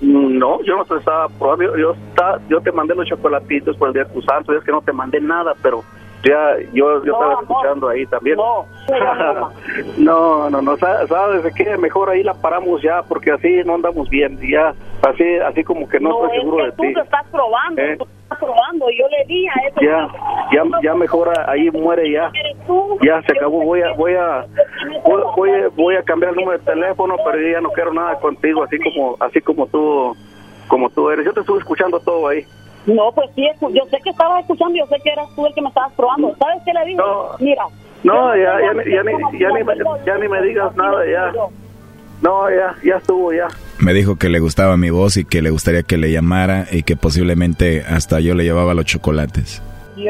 No, yo no te estaba probando, yo, está, yo te mandé los chocolatitos por el día de tu santo, es que no te mandé nada, pero ya yo, yo estaba escuchando ahí también. No, no, no, no, ¿sabes qué? Mejor ahí la paramos ya, porque así no andamos bien, ya, así así como que no, estoy seguro de ti. Tú estás probando, ¿Eh? tú estás probando, yo le di a eso. Ya, ya, ya mejor ahí muere ya. Ya se acabó, voy a, voy a, voy, voy a cambiar el número de teléfono, pero yo ya no quiero nada contigo, así como, así como tú, como tú eres. Yo te estuve escuchando todo ahí. No, pues sí, yo sé que estabas escuchando, yo sé que eras tú el que me estabas probando. ¿Sabes qué le dije? Mira. No, ya, ya, ya, ni, ya, ni, ya ni me digas nada, ya. No, ya, ya estuvo, ya. Me dijo que le gustaba mi voz y que le gustaría que le llamara y que posiblemente hasta yo le llevaba los chocolates.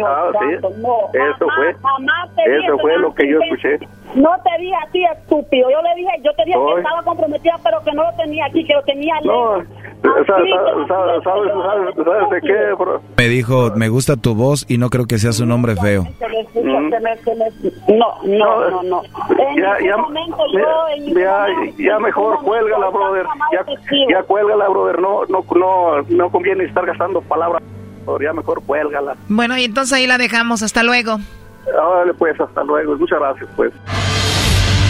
Ah, sí. eso fue, eso fue lo que yo escuché. No te dije a ti, estúpido. Yo le dije, yo te dije que estaba comprometida, pero que no lo tenía aquí, que lo tenía No, ¿sabes, sabes, de qué? Me dijo, me gusta tu voz y no creo que seas un hombre feo. Mm. No, no, no, no. Ya, ya, ya, ya mejor cuélgala, brother. Ya, ya cuélgala, brother. No, no, no, no conviene estar gastando palabras. Ya mejor cuélgala. Bueno, y entonces ahí la dejamos. Hasta luego. Órale, pues, hasta luego. Muchas gracias, pues.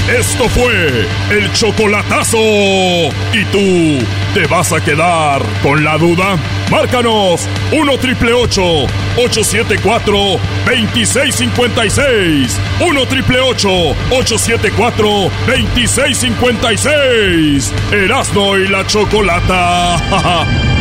Esto fue el chocolatazo. ¿Y tú te vas a quedar con la duda? Márcanos 1 triple 874 2656. 1 triple 874 2656. Erasno y la chocolata.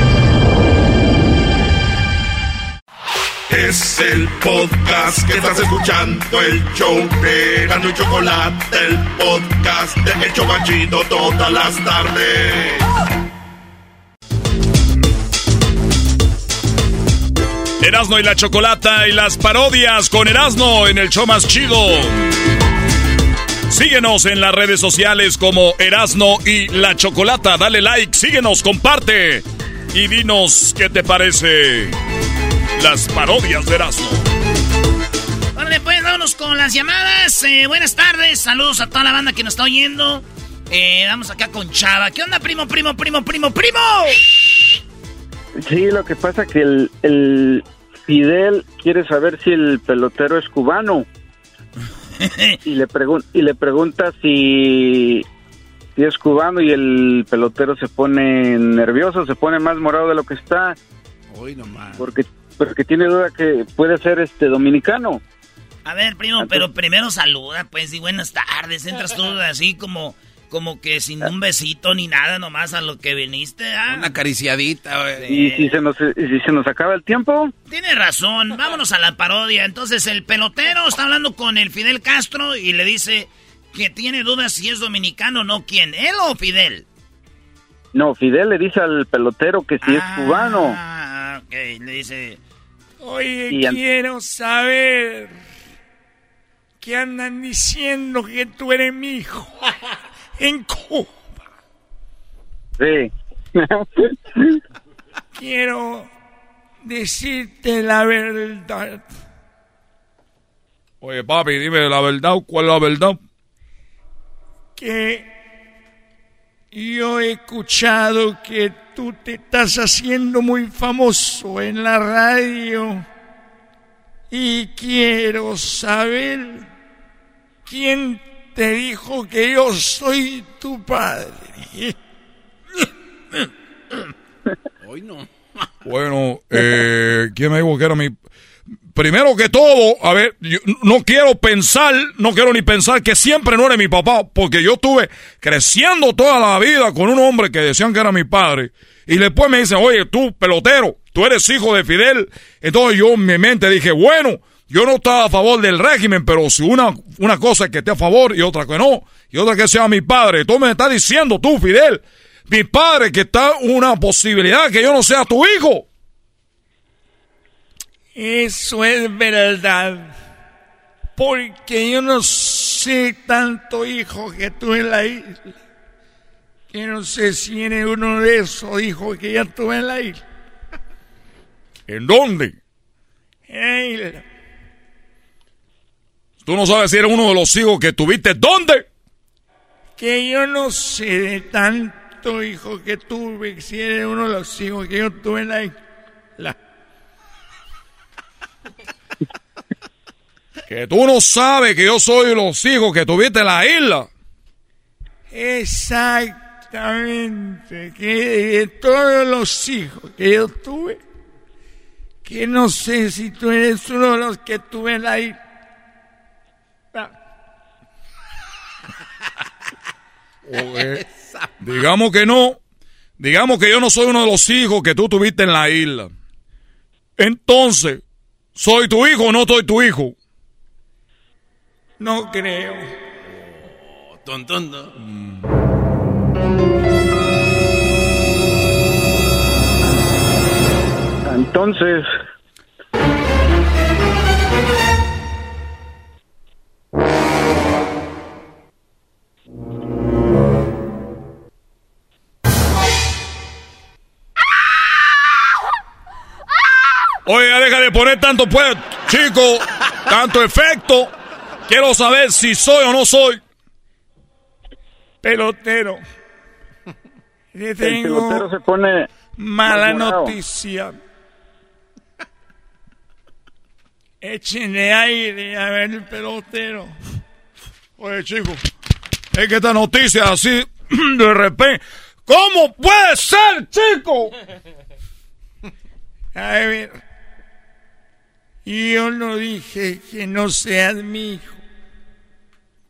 Es el podcast que estás escuchando, el show de y Chocolate, el podcast de Hecho Banchito todas las tardes. Erasno y la Chocolata y las parodias con Erasno en el show más chido. Síguenos en las redes sociales como Erasno y la Chocolata. Dale like, síguenos, comparte y dinos qué te parece las parodias de Erasmo. Vale, pues vámonos con las llamadas. Eh, buenas tardes, saludos a toda la banda que nos está oyendo. Eh, vamos acá con Chava. ¿Qué onda, primo, primo, primo, primo, primo? Sí, lo que pasa que el, el Fidel quiere saber si el pelotero es cubano. y, le y le pregunta si, si es cubano y el pelotero se pone nervioso, se pone más morado de lo que está. Hoy nomás. Porque porque tiene duda que puede ser este dominicano. A ver, primo, pero primero saluda, pues, y buenas tardes. Entras tú así como, como que sin un besito ni nada, nomás a lo que viniste, ¿ah? Una acariciadita, güey. ¿Y si se, nos, ¿Y si se nos acaba el tiempo? Tiene razón, vámonos a la parodia. Entonces, el pelotero está hablando con el Fidel Castro y le dice que tiene dudas si es dominicano o no. ¿Quién, él o Fidel? No, Fidel le dice al pelotero que si es Ah, cubano. Le dice... Oye, Y quiero saber qué andan diciendo que tú eres mi hijo en Cuba. Sí. Quiero decirte la verdad. Oye, papi, dime la verdad. ¿Cuál es la verdad? Que yo he escuchado que tú te estás haciendo muy famoso en la radio. Y quiero saber quién te dijo que yo soy tu padre. Hoy no. Bueno, eh, ¿quién me dijo que era mi...? Primero que todo, a ver, yo no quiero pensar, no quiero ni pensar que siempre no eres mi papá, porque yo estuve creciendo toda la vida con un hombre que decían que era mi padre, y después me dicen, oye, tú, pelotero, tú eres hijo de Fidel. Entonces yo en mi mente dije, bueno, yo no estaba a favor del régimen, pero si una, una cosa es que esté a favor y otra que no, y otra que sea mi padre, tú me estás diciendo tú, Fidel, mi padre, que está una posibilidad que yo no sea tu hijo. Eso es verdad. Porque yo no sé tanto hijo que tuve en la isla. Que no sé si eres uno de esos hijos que ya tuve en la isla. ¿En dónde? En la isla. Tú no sabes si eres uno de los hijos que tuviste. ¿Dónde? Que yo no sé de tanto hijo que tuve, si eres uno de los hijos que yo tuve en la isla. Que tú no sabes que yo soy los hijos que tuviste en la isla. Exactamente, que de todos los hijos que yo tuve, que no sé si tú eres uno de los que tuve en la isla. Eh, digamos que no. Digamos que yo no soy uno de los hijos que tú tuviste en la isla. Entonces, ¿soy tu hijo o no soy tu hijo? No creo. Tontondo. Entonces, Oye, deja de poner tanto, pues, chico, tanto efecto. Quiero saber si soy o no soy. Pelotero. Le el pelotero tengo se pone mala noticia. Échenle aire a ver el pelotero. Oye, chico, es que esta noticia así, de repente, ¿cómo puede ser, chico? A ver, yo no dije que no seas mi hijo.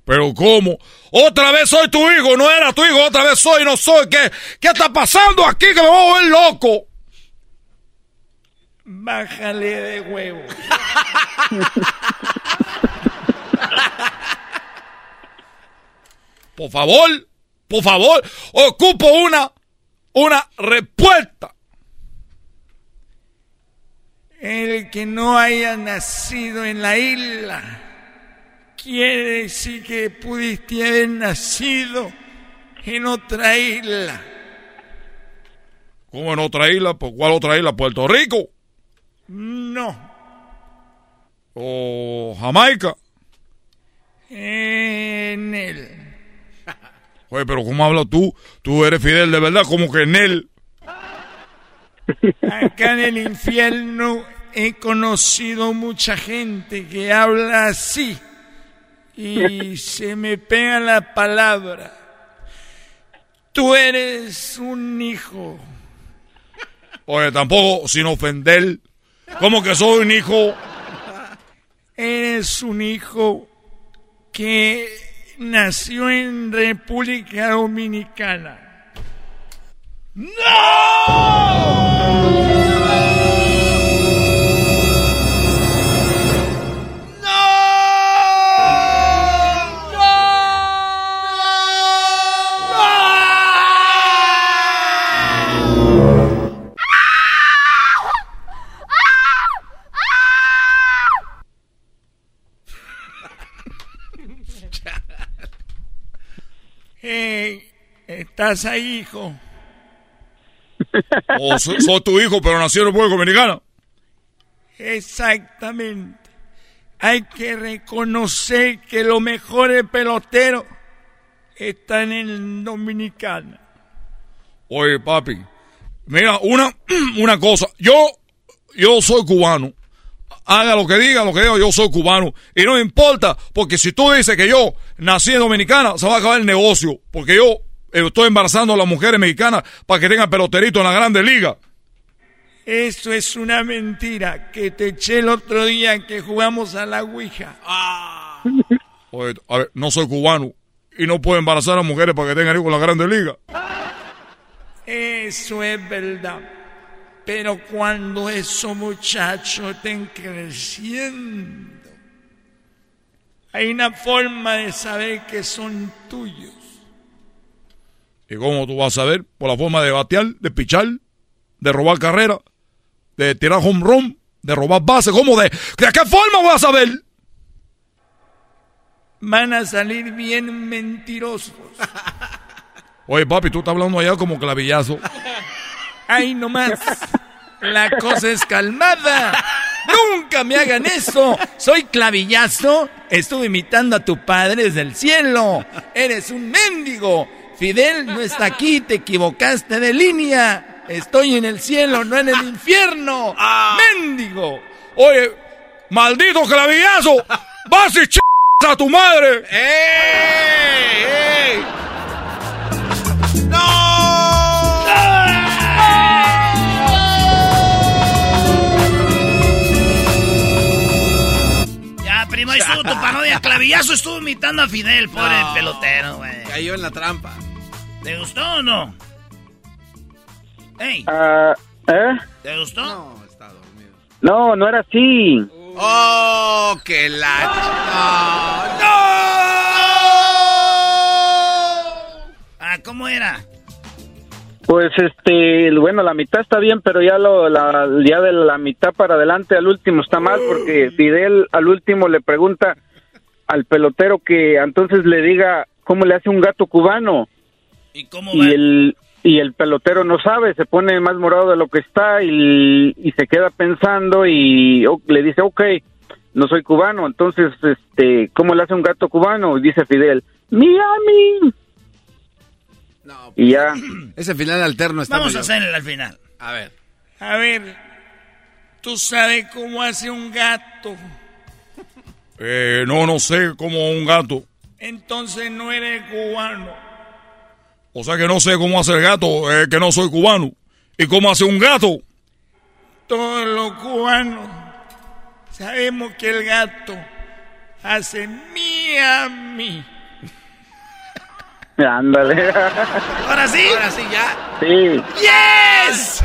Pero ¿cómo? Otra vez soy tu hijo, no era tu hijo, otra vez soy, no soy. ¿Qué, qué está pasando aquí que me voy a volver loco? Bájale de huevo. por favor, por favor, ocupo una, una respuesta. El que no haya nacido en la isla quiere decir que pudiste haber nacido en otra isla. ¿Cómo en otra isla? ¿Cuál otra isla? ¿Puerto Rico? No. ¿O Jamaica? En él. Oye, pero ¿cómo hablas tú? Tú eres Fidel de verdad, como que en él. Acá en el infierno he conocido mucha gente que habla así y se me pega la palabra. Tú eres un hijo. Oye, tampoco sin ofender. ¿Cómo que soy un hijo? Eres un hijo que nació en República Dominicana. ¡No! ¿Estás ahí, hijo? Oh, soy, tu hijo, pero nació en República Dominicana. Exactamente. Hay que reconocer que los mejores peloteros están en Dominicana. Oye, papi, mira, una, una cosa. Yo, yo soy cubano. Haga lo que diga, lo que diga, yo soy cubano. Y no importa, porque si tú dices que yo nací en Dominicana, se va a acabar el negocio. Porque yo estoy embarazando a las mujeres mexicanas para que tengan peloterito en la Grande Liga. Eso es una mentira que te eché el otro día que jugamos a la Ouija. Ah. Oye, a ver, no soy cubano y no puedo embarazar a mujeres para que tengan hijos en la Grande Liga. Eso es verdad. Pero cuando esos muchachos estén creciendo, hay una forma de saber que son tuyos. ¿Y cómo tú vas a ver? Por la forma de batear, de pichar, de robar carrera, de tirar home run, de robar base. ¿Cómo de, de qué forma vas a saber? Van a salir bien mentirosos. Oye, papi, tú estás hablando allá como clavillazo. Ay, nomás. La cosa es calmada. Nunca me hagan eso. Soy clavillazo. Estuve imitando a tu padre desde el cielo. Eres un mendigo. Fidel no está aquí, te equivocaste de línea. Estoy en el cielo, no en el infierno. Ah. ¡Mendigo! Oye, maldito clavillazo, vas y ch a tu madre. ¡Ey! ¡Ey! ¡No! Ya, primo, estuvo tu parodia. Clavillazo estuvo imitando a Fidel, pobre pelotero, güey. Cayó en la trampa. ¿Te gustó o no? ¡Ey! Ah, ¿Eh? ¿Te gustó? No, está dormido. No, no era así. ¡Oh, qué la... ¡No! Ah, ¿cómo era? Pues este, bueno, la mitad está bien, pero ya lo, la, ya de la mitad para adelante al último está mal porque Fidel al último le pregunta al pelotero que entonces le diga cómo le hace un gato cubano. ¿Y cómo y el y el pelotero no sabe, se pone más morado de lo que está y, y se queda pensando y le dice, ok, no soy cubano, entonces, este, ¿cómo le hace un gato cubano? Y dice Fidel, Miami. No, y ya. Ese final alterno está Vamos a hacerlo al final. A ver. A ver, tú sabes cómo hace un gato. Eh, no, no sé, como un gato. Entonces no eres cubano. O sea que no sé cómo hace el gato, eh, que no soy cubano. ¿Y cómo hace un gato? Todos los cubanos sabemos que el gato hace Miami. Ándale. ¿Ahora sí? Ahora sí, ya. Sí. ¡Yes!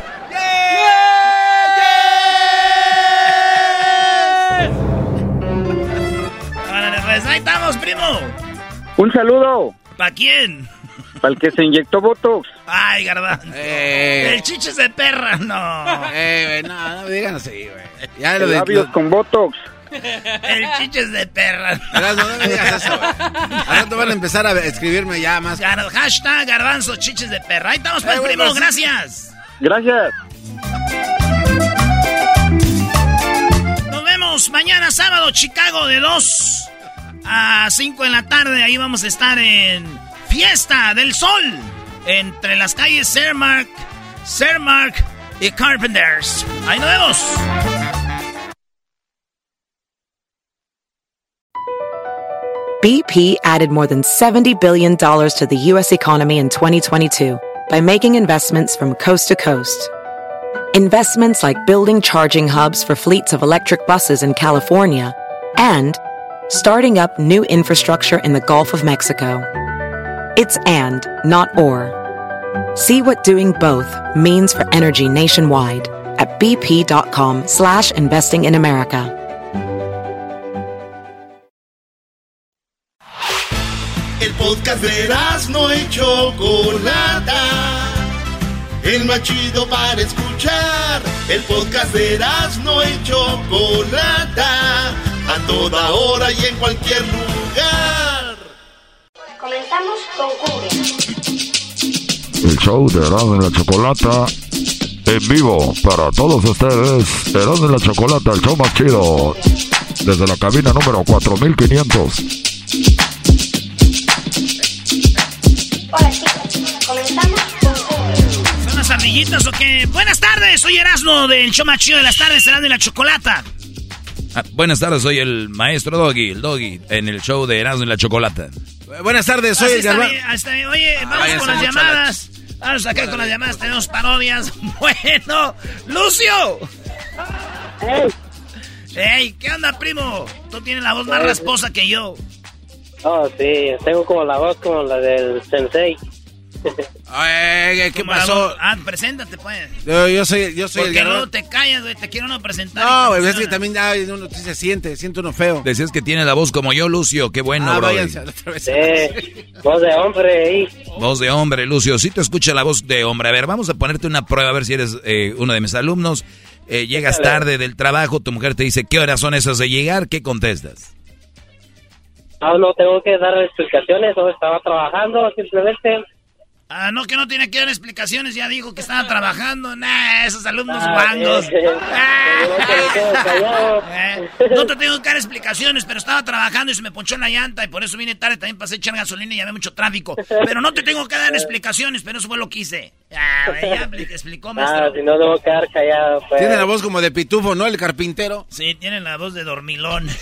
Órale, pues ahí estamos, primo. Un saludo. ¿Para quién? Para el que se inyectó Botox. Ay, Garbanzo. Eh. El chiches de perra, no. Eh, güey, no, no me digan así, güey. Ya lo El de... labios con Botox. El chiches de perra. Erasmo, no me digas eso, güey. Al rato van a empezar a escribirme ya más. Gar- hashtag garbanzo chiches de perra. Ahí estamos, pues, Eh, primo. Gracias. Gracias. Nos vemos mañana sábado, Chicago, de 2 a 5 en la tarde. Ahí vamos a estar en Fiesta del Sol. Entre las calles Cermark, Cermark y Carpenters. Ahí nos vemos. BP added more than $70 billion to the U.S. economy in 2022 by making investments from coast to coast. Investments like building charging hubs for fleets of electric buses in California and starting up new infrastructure in the Gulf of Mexico. It's and, not or. See what doing both means for energy nationwide at bp.com slash investing in America. El podcast de no y Chocolata. El para escuchar. El podcast de no y Chocolata. A toda hora y en cualquier lugar. Comenzamos con Cumbia. El show de Erasmo y la Chocolata en vivo para todos ustedes. Erasmo y la Chocolata, el show más chido. Desde la cabina número 4500. Hola chicos, comenzamos con Cumbia. ¿Son las ardillitas o qué? Buenas tardes, soy Erasmo del show más chido de las tardes, Erasmo y la Chocolata. Ah, buenas tardes, soy el maestro Doggy, el Doggy, en el show de Erasmo y la Chocolata. Buenas tardes, soy el Garbanzo. Oye, vamos váyanse con las llamadas. Vamos acá con las llamadas, tenemos parodias. Bueno, Lucio. Ey, ¿qué onda, primo? Tú tienes la voz más rasposa que yo. Oh, sí, tengo como la voz como la del sensei. Ay, ¿Qué pasó? Ah, preséntate, pues. Yo, yo soy, yo soy ¿Por el qué no te callas, güey? Te quiero no presentar. No, güey, es que también ya uno se siente, siente uno feo. Decías que tiene la voz como yo, Lucio, qué bueno, Ah, bro. váyanse a la otra vez. Sí, voz de hombre ahí. Voz de hombre, Lucio. Sí te escucha la voz de hombre. A ver, vamos a ponerte una prueba, a ver si eres eh, uno de mis alumnos. Eh, llegas tarde del trabajo, tu mujer te dice, ¿qué horas son esas de llegar? ¿Qué contestas? Ah, no tengo que dar explicaciones, o estaba trabajando simplemente. Ah, no, que no tiene que dar explicaciones. Ya dijo que estaba trabajando. Nah, esos alumnos Ah, guangos. Eh, no te tengo que dar explicaciones, pero estaba trabajando y se me ponchó la llanta y por eso vine tarde. También pasé echar gasolina y había mucho tráfico. Pero no te tengo que dar explicaciones, pero eso fue lo que hice. Ah, ya expli- explicó, Ah, maestro. si no debo quedar callado, pues. Tiene la voz como de pitufo, ¿no? El carpintero. Sí, tiene la voz de dormilón.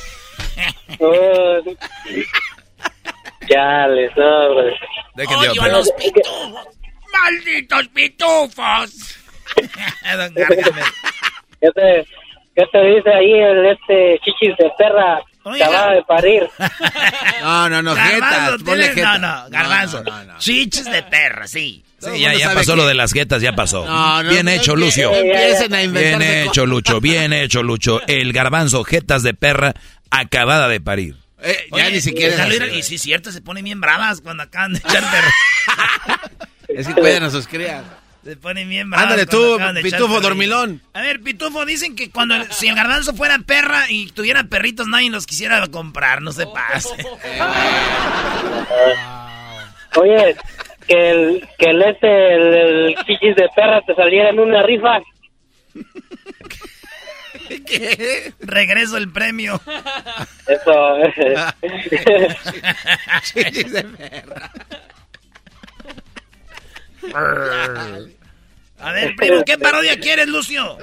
Chales, no, pues. Odio a los pitufos. ¡Malditos pitufos! Don. ¿Qué te, ¿Qué te dice ahí el este chichis de perra que acaba de parir? No, no, no, Garbanzo, jetas, ponle tienes- jeta. No, no, garbanzo. Chiches de perra, sí. Sí, ya, ya pasó lo de las jetas, ya pasó. No, no, bien no, hecho, no Lucio. empiecen a Bien hecho, Lucho. Bien hecho, Lucho. El garbanzo, jetas de perra, acabada de parir. Eh, ya Oye, ni siquiera. Y sí, cierto, se ponen bien bravas cuando acaban de echar perro. Es que cuidan a sus crías. Se ponen bien bravas. Ándale tú, pitufo dormilón. A ver, Pitufo, dicen que cuando el- si el garbanzo fuera perra y tuviera perritos, nadie los quisiera comprar, no se pase. Oye, que el, que el este, el, el chichis de perra te saliera en una rifa. ¿Qué? Regreso el premio. Eso. De perra. A ver, primo, ¿qué parodia quieres, Lucio?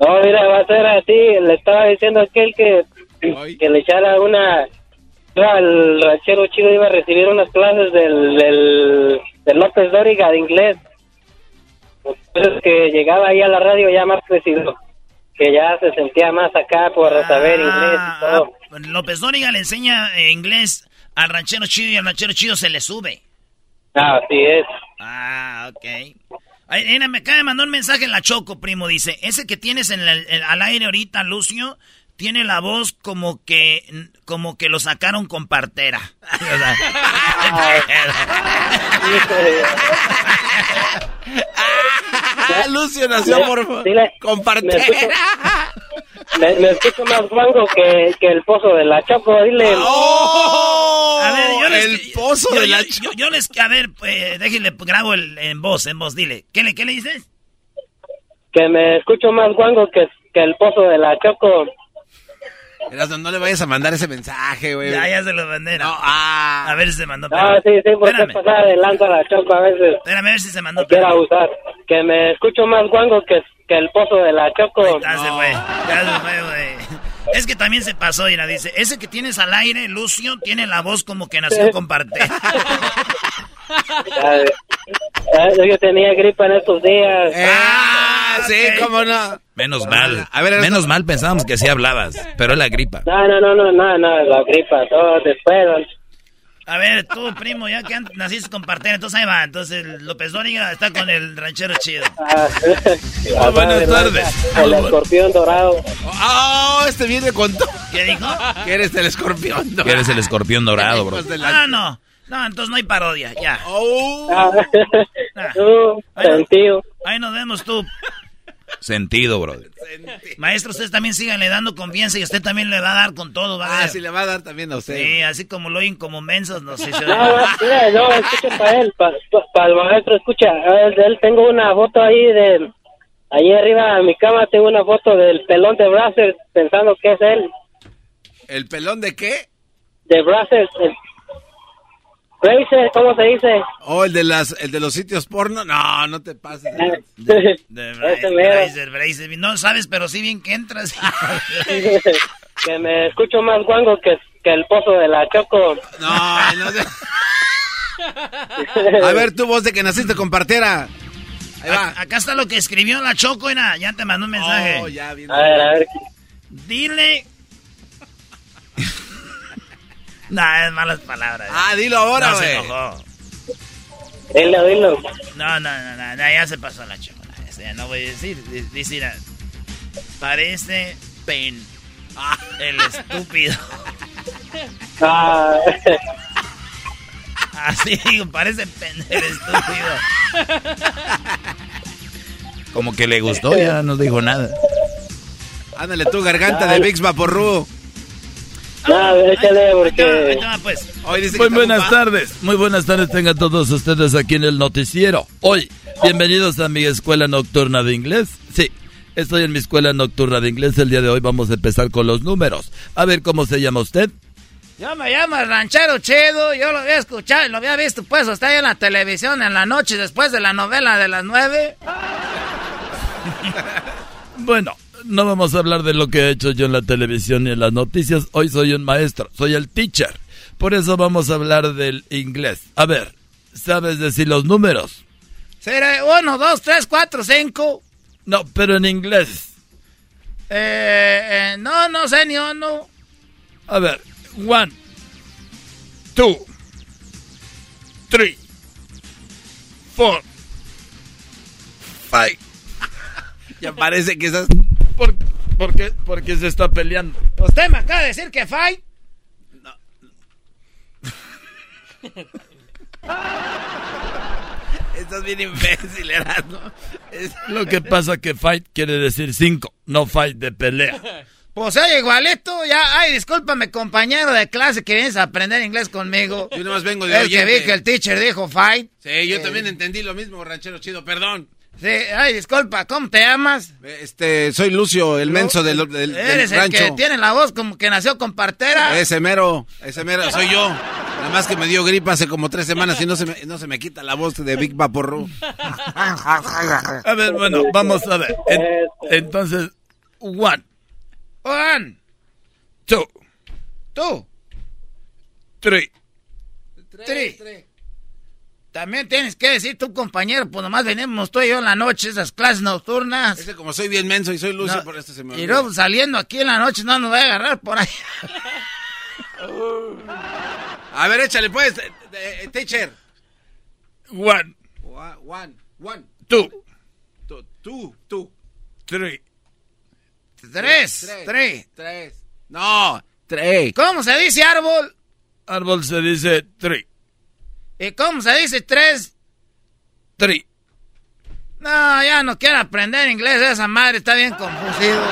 No, mira, va a ser así. Le estaba diciendo a aquel que, que le echara una el ranchero chido iba a recibir unas clases del, del, del López Dóriga de inglés. Entonces que llegaba ahí a la radio ya más crecido, que ya se sentía más acá por saber inglés y todo. Ah, López Dóriga le enseña eh, inglés al ranchero chido y al ranchero chido se le sube. Ah, así es. Ah, ok. Ay, me acaba de mandar un mensaje en la Choco, primo. Dice, ese que tienes en el, al aire ahorita, Lucio, tiene la voz como que como que lo sacaron con partera. Lucio nació por con partera. Me, escucho más guango que, que, el pozo de la Choco, dile. ¡Oh! A ver, yo les, el pozo de la Choco. Yo, les, a ver, pues, déjenle, grabo el, en voz, en voz, dile. ¿Qué le, qué le dices? Que me escucho más guango que, que el pozo de la Choco. Erasmo, no le vayas a mandar ese mensaje, güey. Ya, ya se lo mandé. No, ah. A ver si se mandó. Ah, sí, sí, porque pasar adelante a la choco a veces. Espérame a ver si se mandó. Quiero usar. Que me escucho más guango que, que el pozo de la choco. ya se fue. Ya se fue, güey. Es que también se pasó, y la dice, ese que tienes al aire, Lucio, tiene la voz como que nació con parte. yo tenía gripa en estos días. ah, sí, cómo no. Menos mal. A ver, Menos mal pensábamos que sí hablabas, pero es la gripa. No, no, no, no, no, no la gripa, todo después. A ver, tú, primo, ya que naciste con partera, entonces ahí va. Entonces, López Dóriga está con el ranchero chido. Ah, buenas tardes. El escorpión dorado. Oh, este viene con todo. ¿Qué dijo? Que eres el escorpión dorado. Que eres el escorpión dorado, bro. Ah, no. No, entonces no hay parodia, ya. Oh. Ah, tú, sentido. Ahí nos vemos tú. Sentido, bro. Maestro, ustedes también síganle dando confianza y usted también le va a dar con todo, ¿va? Ah, sí, le va a dar también a usted. Sí, así como lo oyen como mensos, no sé. no, mira, no, escucha para él, para el maestro, escucha, de él tengo una foto ahí de, ahí arriba de mi cama tengo una foto del pelón de Brazzers, pensando que es él. ¿El pelón de qué? De Brazzers, el ¿cómo se dice? Oh, el de las, el de los sitios porno. No, no te pases. De, de No sabes, pero sí bien que entras. que me escucho más guango que, que el pozo de la Choco. No, no sé. A ver, tu voz de que naciste. Ahí va. acá está lo que escribió la Choco, era. Ya te mandó un mensaje. Oh, ya, bien. A ver, a ver. Dile no, es malas palabras. Ah, dilo ahora, güey. No se enojó. Dilo, dilo. No, no, no, no, ya se pasó la chocolate. Ya no voy a decir. Dice, parece pen. Ah, el estúpido. Ah. Así digo, parece pen, el estúpido. Como que le gustó, ya no dijo nada. Ándale tu garganta de Vix Vaporru. Muy buenas tardes, muy buenas tardes tengan todos ustedes aquí en el noticiero. Hoy, bienvenidos a mi escuela nocturna de inglés. Sí, estoy en mi escuela nocturna de inglés. El día de hoy vamos a empezar con los números. A ver, ¿cómo se llama usted? Yo me llamo Ranchero Chedo, yo lo había escuchado, lo había visto pues está ahí en la televisión en la noche después de la novela de las nueve. bueno, no vamos a hablar de lo que he hecho yo en la televisión y en las noticias. Hoy soy un maestro, soy el teacher. Por eso vamos a hablar del inglés. A ver, ¿sabes decir los números? Seré uno, dos, tres, cuatro, cinco. No, pero en inglés. Eh, eh, no, no sé ni uno. A ver, one, two, three, four, five. ya parece que esas ¿Por, por, qué, ¿Por qué se está peleando? Usted me acaba de decir que fight. No. Estás bien imbécil, ¿no? Es... Lo que pasa que fight quiere decir cinco, no fight de pelea. Pues oye, igualito, ya, ay, discúlpame, compañero de clase que vienes a aprender inglés conmigo. Yo nomás vengo de El que vi que el teacher dijo fight. Sí, yo también entendí lo mismo, ranchero chido, perdón. Sí, ay, disculpa, ¿cómo te llamas? Este, soy Lucio, el menso del, del, Eres el que tiene la voz como que nació con partera. Ese mero, ese mero, soy yo. Nada más que me dio gripa hace como tres semanas y no se me, no se me quita la voz de Big Vaporru. a ver, bueno, vamos a ver. entonces, one. One. Two. Two. Tres. Tres. También tienes que decir tu compañero, pues nomás venimos tú y yo en la noche, esas clases nocturnas. Ese como soy bien menso y soy lucio, por esto se me Y luego saliendo aquí en la noche no nos va a agarrar por ahí. a ver, échale pues, eh, eh, teacher. One. One, one. Two. Two, two, two. Three. Tres. Tres. Tres. No, tres. ¿Cómo se dice árbol? Árbol se dice three. ¿Y cómo se dice tres? Three. No, ya no quiero aprender inglés. Esa madre está bien confusido.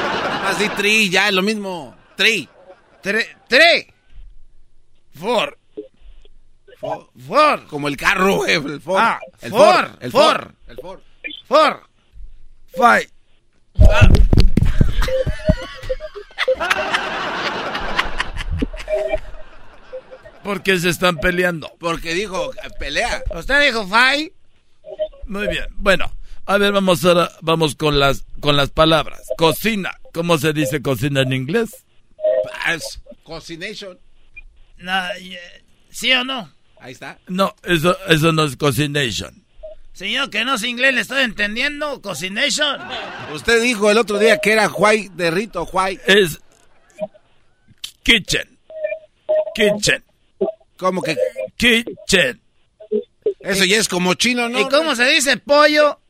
Así tri, ya es lo mismo. Tri. Tri. Four. Four. Como el carro, güey. El Ford. Ah, el four. Ford. El Ford. El Ford. Four. Five. ¿Por qué se están peleando? Porque dijo pelea. ¿Usted dijo five? Muy bien. Bueno, a ver, vamos ahora, vamos con las con las palabras. Cocina. ¿Cómo se dice cocina en inglés? Pues, cocination. No, ¿Sí o no? Ahí está. No, eso, eso no es cocination. Señor, que no sé inglés, le estoy entendiendo. Cocination. Usted dijo el otro día que era white de Rito, white. Es kitchen. Kitchen. ¿Cómo que? Kitchen. Eso ya es como chino, ¿no? ¿Y cómo se dice pollo?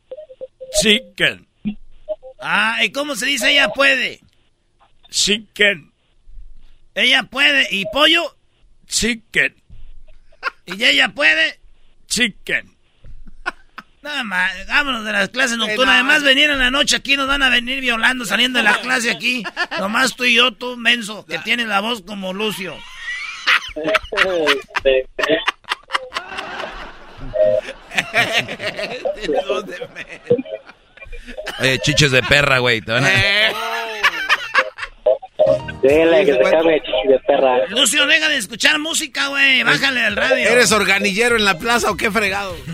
Chicken. Ah, ¿y cómo se dice ella puede? Chicken. Ella puede. ¿Y pollo? Chicken. ¿Y ella puede? Chicken. Nada más, vámonos de las clases nocturnas. Además, venir en la noche aquí nos van a venir violando saliendo de la clase aquí. Nomás tú y yo, tú, menso, que tienes la voz como Lucio. Oye, chiches de perra, güey. ¿te van a- Dile que se cambie chichi de perra. Lucio, deja de escuchar música, güey. Bájale al radio. ¿Eres organillero en la plaza o qué fregado?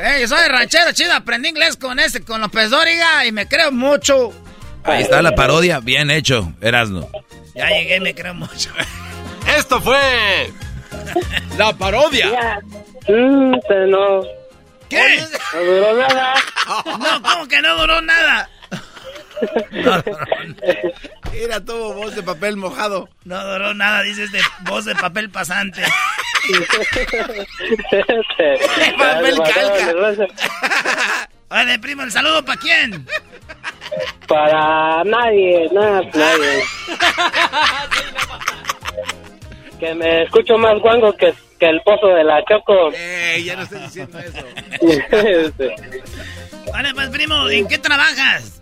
Ey, soy ranchero chido. Aprendí inglés con este, con López Dóriga y me creo mucho. Ahí está la parodia, bien hecho, Erasno. Ya llegué me creo mucho. Esto fue la parodia. Mm, no. ¿Qué? No duró nada. No, ¿cómo que no duró nada? Era todo voz de papel mojado. No duró nada, dices de voz de papel pasante. papel calca. Oye, primo, ¿el saludo para quién? Para nadie, nada, nadie. Que me escucho más guango que, que el pozo de la Choco. Eh, ya no estoy diciendo eso. Vale, pues, primo, ¿en qué trabajas?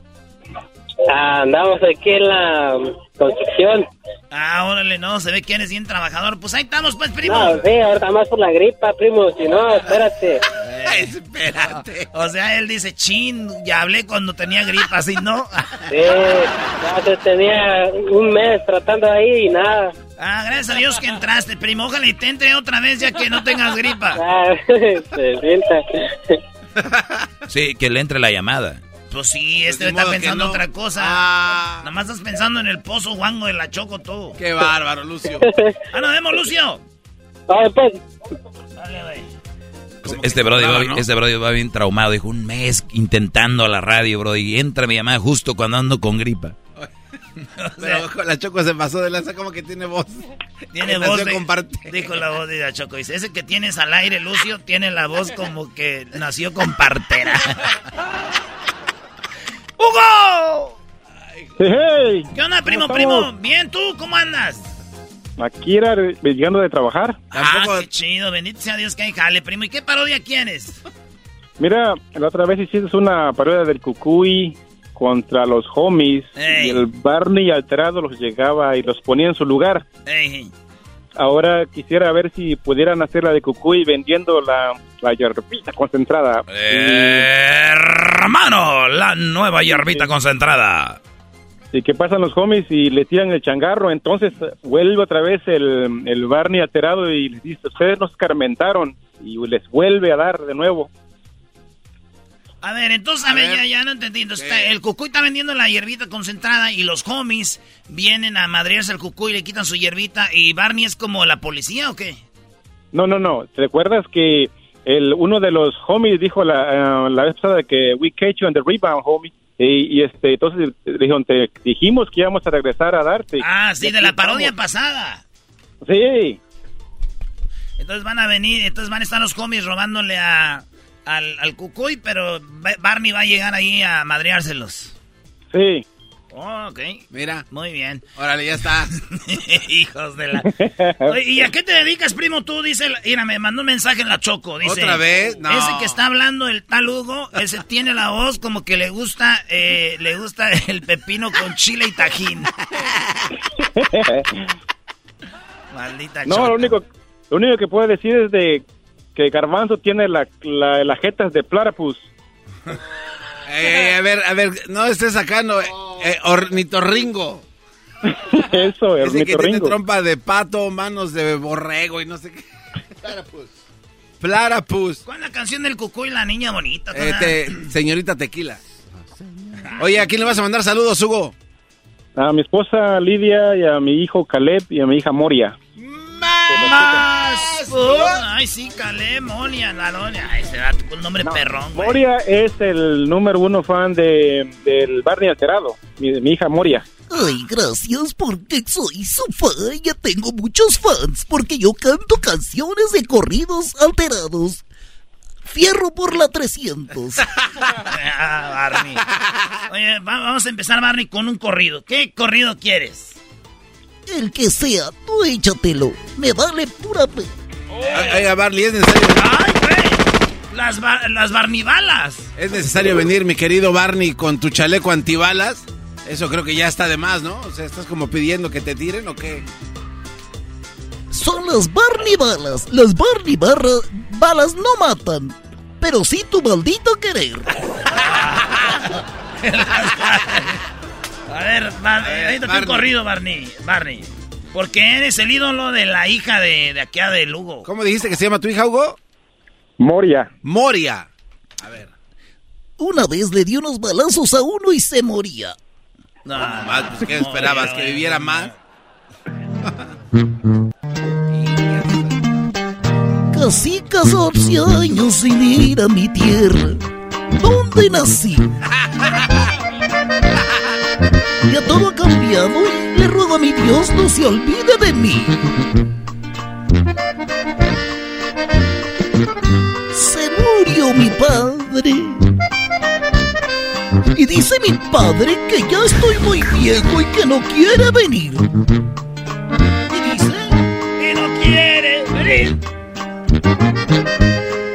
Ah, Andamos aquí en la construcción. Ah, órale, no, se ve que eres bien trabajador. Pues ahí estamos, pues, primo. No, sí, ahorita más por la gripa, primo. Si no, espérate. Espérate. O sea, él dice, chin, ya hablé cuando tenía gripa, así, ¿no? Sí, ya se tenía un mes tratando ahí y nada. Ah, gracias a Dios que entraste, primo. Ojalá y te entre otra vez ya que no tengas gripa. Ah, se sienta. Sí, que le entre la llamada. Pues sí, este de está pensando no. otra cosa. Ah. Nada más estás pensando en el pozo guango de la choco todo. Qué bárbaro, Lucio. Ah, nos vemos, Lucio. Ah, pues. Dale, güey. Este brody, va, ¿no? este brody va bien traumado. Dijo, un mes intentando la radio, brody. Y entra mi llamada justo cuando ando con gripa. Pero con la Choco se pasó de lanza como que tiene voz. Tiene voz de, con parte. Dijo la voz de la Choco. Dice, ese que tienes al aire, Lucio, tiene la voz como que nació con partera. ¡Hugo! Hey, ¿Qué onda, primo, ¿Cómo primo? Bien, ¿tú? ¿Cómo andas? Aquí era llegando de trabajar. Ah, qué chido. Bendito sea Dios que hay jale, primo. ¿Y qué parodia quieres? Mira, la otra vez hiciste una parodia del Cucuy contra los homies Ey. y el Barney alterado los llegaba y los ponía en su lugar. Ey, Ahora quisiera ver si pudieran hacer la de Cucuy vendiendo la, la yerbita concentrada. Hermano, la nueva hierbita concentrada. ¿Y qué pasan los homies y le tiran el changarro? Entonces vuelve otra vez el, el Barney alterado y les dice, ustedes nos carmentaron y les vuelve a dar de nuevo. A ver, entonces, a, ver, ya, ya, no entendí. Entonces, el cucuy está vendiendo la hierbita concentrada y los homies vienen a madrearse al cucuy y le quitan su hierbita. ¿Y Barney es como la policía o qué? No, no, no. ¿Te recuerdas que el, uno de los homies dijo la, uh, la vez pasada que we catch you on the rebound, homie? Y, y, este, entonces dijeron, te dijimos que íbamos a regresar a darte. Ah, sí, de la parodia pasada. Sí. Entonces van a venir, entonces van a estar los homies robándole a, al, al Cucuy, pero Barney va a llegar ahí a madreárselos. Sí. Oh, ok. Mira. Muy bien. Órale, ya está. Hijos de la... ¿Y a qué te dedicas, primo? Tú, dice... Mira, me mandó un mensaje en la Choco. Dice, ¿Otra vez? No. Ese que está hablando, el tal Hugo, ese tiene la voz como que le gusta, eh, le gusta el pepino con chile y tajín. Maldita No, lo único, lo único que puedo decir es de que Garbanzo tiene la, la, la jeta de Platypus. Eh, a ver, a ver, no estés sacando eh, ornitorringo. Eso, ornitorringo. Ese que tiene trompa de pato, manos de borrego y no sé qué. Platypus. Platypus. ¿Cuál es la canción del cucuy, la niña bonita? Este, señorita Tequila. Oye, ¿a quién le vas a mandar saludos, Hugo? A mi esposa Lidia y a mi hijo Caleb y a mi hija Moria. ¡Más! Ay, sí, Caleb, Moria, la Lonia. Ay, se da un nombre no, perrón, güey. Moria es el número uno fan de, del Barney Alterado, mi, mi hija Moria. Ay, gracias porque soy su fan. Ya tengo muchos fans porque yo canto canciones de corridos alterados. Fierro por la 300. ah, Barney. Oye, vamos a empezar, Barney, con un corrido. ¿Qué corrido quieres? El que sea, tú échatelo. Me vale pura pe... Oiga, Barney, es necesario... ¡Ay, güey! Las, bar las barnibalas. Es necesario venir, mi querido Barney, con tu chaleco antibalas. Eso creo que ya está de más, ¿no? O sea, ¿estás como pidiendo que te tiren o qué? Son las barnibalas. Las barnibalas balas no matan, pero sí tu maldito querer. A ver, Barney, un corrido, Barney. Barney. Porque eres el ídolo de la hija de, de aquí de Lugo. ¿Cómo dijiste que se llama tu hija, Hugo? Moria. Moria. A ver. Una vez le dio unos balazos a uno y se moría. No, más, pues, ¿qué esperabas? ¿Que viviera más? Casi 14 años sin ir a mi tierra, donde nací. Ya todo ha cambiado y le ruego a mi Dios no se olvide de mí. Se murió mi padre. Y dice mi padre que ya estoy muy viejo y que no quiere venir. Y dice que no quiere venir.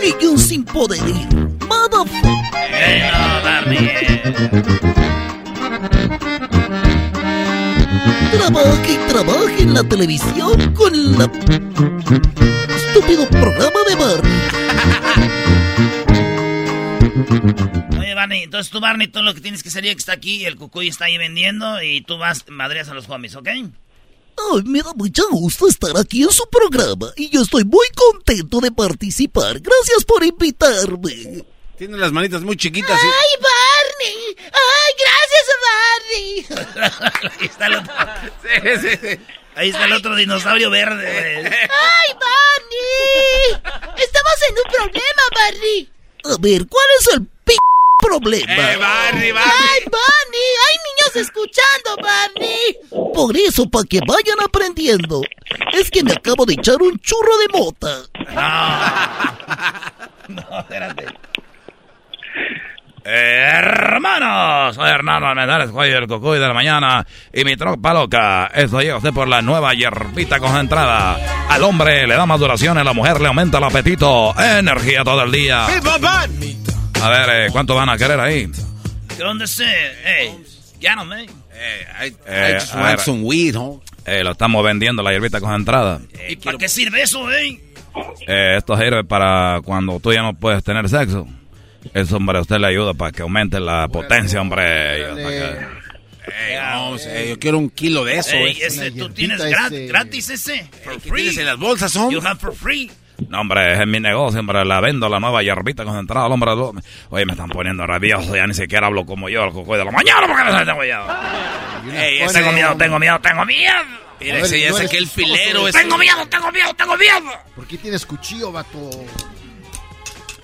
Y yo sin poder ir. Motherfucker. Trabaja y trabaja en la televisión con la estúpido programa de Barney. Oye, Barney, entonces tú, Barney, todo lo que tienes que sería que está aquí, el cucuy está ahí vendiendo y tú vas, madreas a los homies, ¿ok? Ay, me da mucho gusto estar aquí en su programa y yo estoy muy contento de participar. Gracias por invitarme. Tiene las manitas muy chiquitas. ¡Ay, Barney! ¡Ay, gracias, Ahí está el otro. Sí, sí, sí. Ahí está el otro dinosaurio verde. ¡Ay, Barney! Estamos en un problema, Barney. A ver, ¿cuál es el p problema? ¡Eh, Barney, Barney! ¡Ay, Barney! ¡Hay niños escuchando, Barney! Por eso, para que vayan aprendiendo, es que me acabo de echar un churro de mota. No, no espérate. Eh, hermanos, soy Hernando Almendares, soy el cocuy de la mañana y mi tropa loca. Esto llega usted por la nueva hierbita concentrada. Al hombre le da más duración, a la mujer le aumenta el apetito. Energía todo el día. A ver, eh, ¿cuánto van a querer ahí? ¿Dónde sé? Hey, llámame. Eh, I, I just want some weed, ¿no? Eh, lo estamos vendiendo, la hierbita concentrada. ¿Y para qué sirve eso, eh? eh? Esto sirve para cuando tú ya no puedes tener sexo. Eso, hombre, a usted le ayuda para que aumente la potencia, hombre. Ey, no, yo quiero un kilo de eso. Ey, ese, tú tienes gratis, gratis ese. For free. tienes en las bolsas, son? You have for free. No, hombre, es mi negocio, hombre, la vendo, la nueva hierbita concentrada, hombre. Oye, me están poniendo rabioso, ya ni siquiera hablo como yo, el coco de la mañana, porque no tengo miedo. Ey, tengo miedo, tengo miedo, tengo miedo. Mira, ese es aquel filero. Ese. Tengo miedo, tengo miedo, tengo miedo. ¿Por qué tienes cuchillo, vato?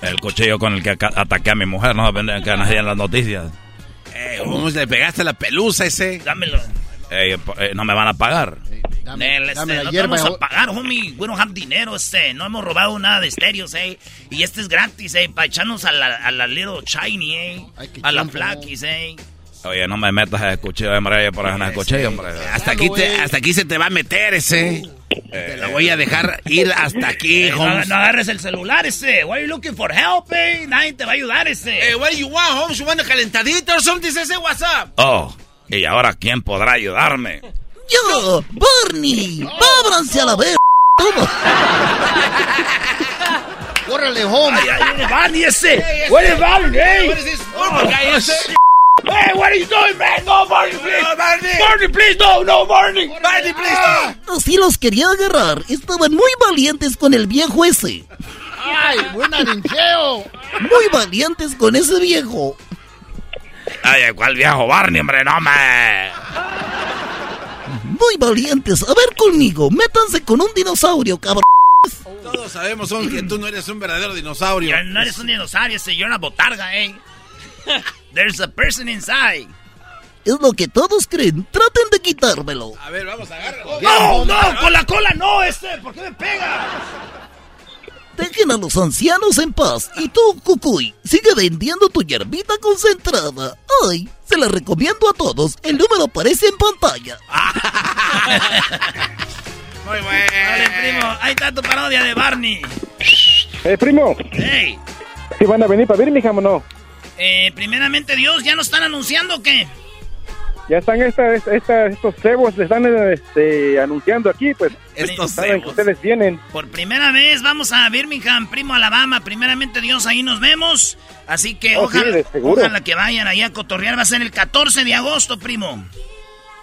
El cuchillo con el que ataqué a mi mujer, no que en las noticias. Eh, ¿Cómo le pegaste la pelusa ese? Dámelo. Eh, no me van a pagar. Dame, este, dame no hierba, vamos a pagar, homie. We don't have dinero, este. No hemos robado nada de estéreos, eh. Y este es gratis, eh. Para echarnos a la, a la Little Shiny, eh. a la Flakis, eh. Oye, no me metas el cuchillo, hombre, por el cuchillo, hombre. Hasta aquí, te, hasta aquí se te va a meter ese. Eh, te lo voy a dejar ir hasta aquí, Holmes. No, no, agarres el celular ese. Why are you looking for help, eh? Nadie te va a ayudar ese. Hey, what do you want, Holmes? You want a calentadito or something? Ese WhatsApp. Oh, y ahora, ¿quién podrá ayudarme? Yo, Barney. Ábranse a la vez. Toma. ¡Órale, Holmes! ¡Ay, ay, Barney ese! ¿Cuál es Barney? What is this? guy ese? Hey, what are you doing, man? No, Barney, please. No, Barney. Barney, please, no, no, Barney. Barney, please. Así los quería agarrar. Estaban muy valientes con el viejo ese. Ay, buena lincheo. Muy valientes con ese viejo. Ay, ¿cuál viejo Barney, hombre? No me. Muy valientes. A ver conmigo. Métanse con un dinosaurio, cabrón. Todos sabemos son, que tú no eres un verdadero dinosaurio. Ya no eres un dinosaurio, yo una botarga, eh. There's a person inside. Es lo que todos creen. Traten de quitármelo. A ver, vamos a agarrarlo. No, no, con la cola no, este. ¿Por qué me pegas? Dejen a los ancianos en paz. Y tú, Cucuy, sigue vendiendo tu hierbita concentrada. Ay, se la recomiendo a todos. El número aparece en pantalla. Muy bueno. Dale, primo. Ahí está tu parodia de Barney. Eh, primo. Hey. ¿Sí van a venir para Birmingham o no? Eh, primeramente Dios, ¿ya nos están anunciando o qué? Ya están esta, esta, estos cebos, le están este, anunciando aquí, pues. Estos saben que ustedes vienen. Por primera vez vamos a Birmingham, primo Alabama. Primeramente Dios, ahí nos vemos. Así que Oh, ojalá, sí, ojalá que vayan allá a cotorrear. Va a ser el 14 de agosto, primo.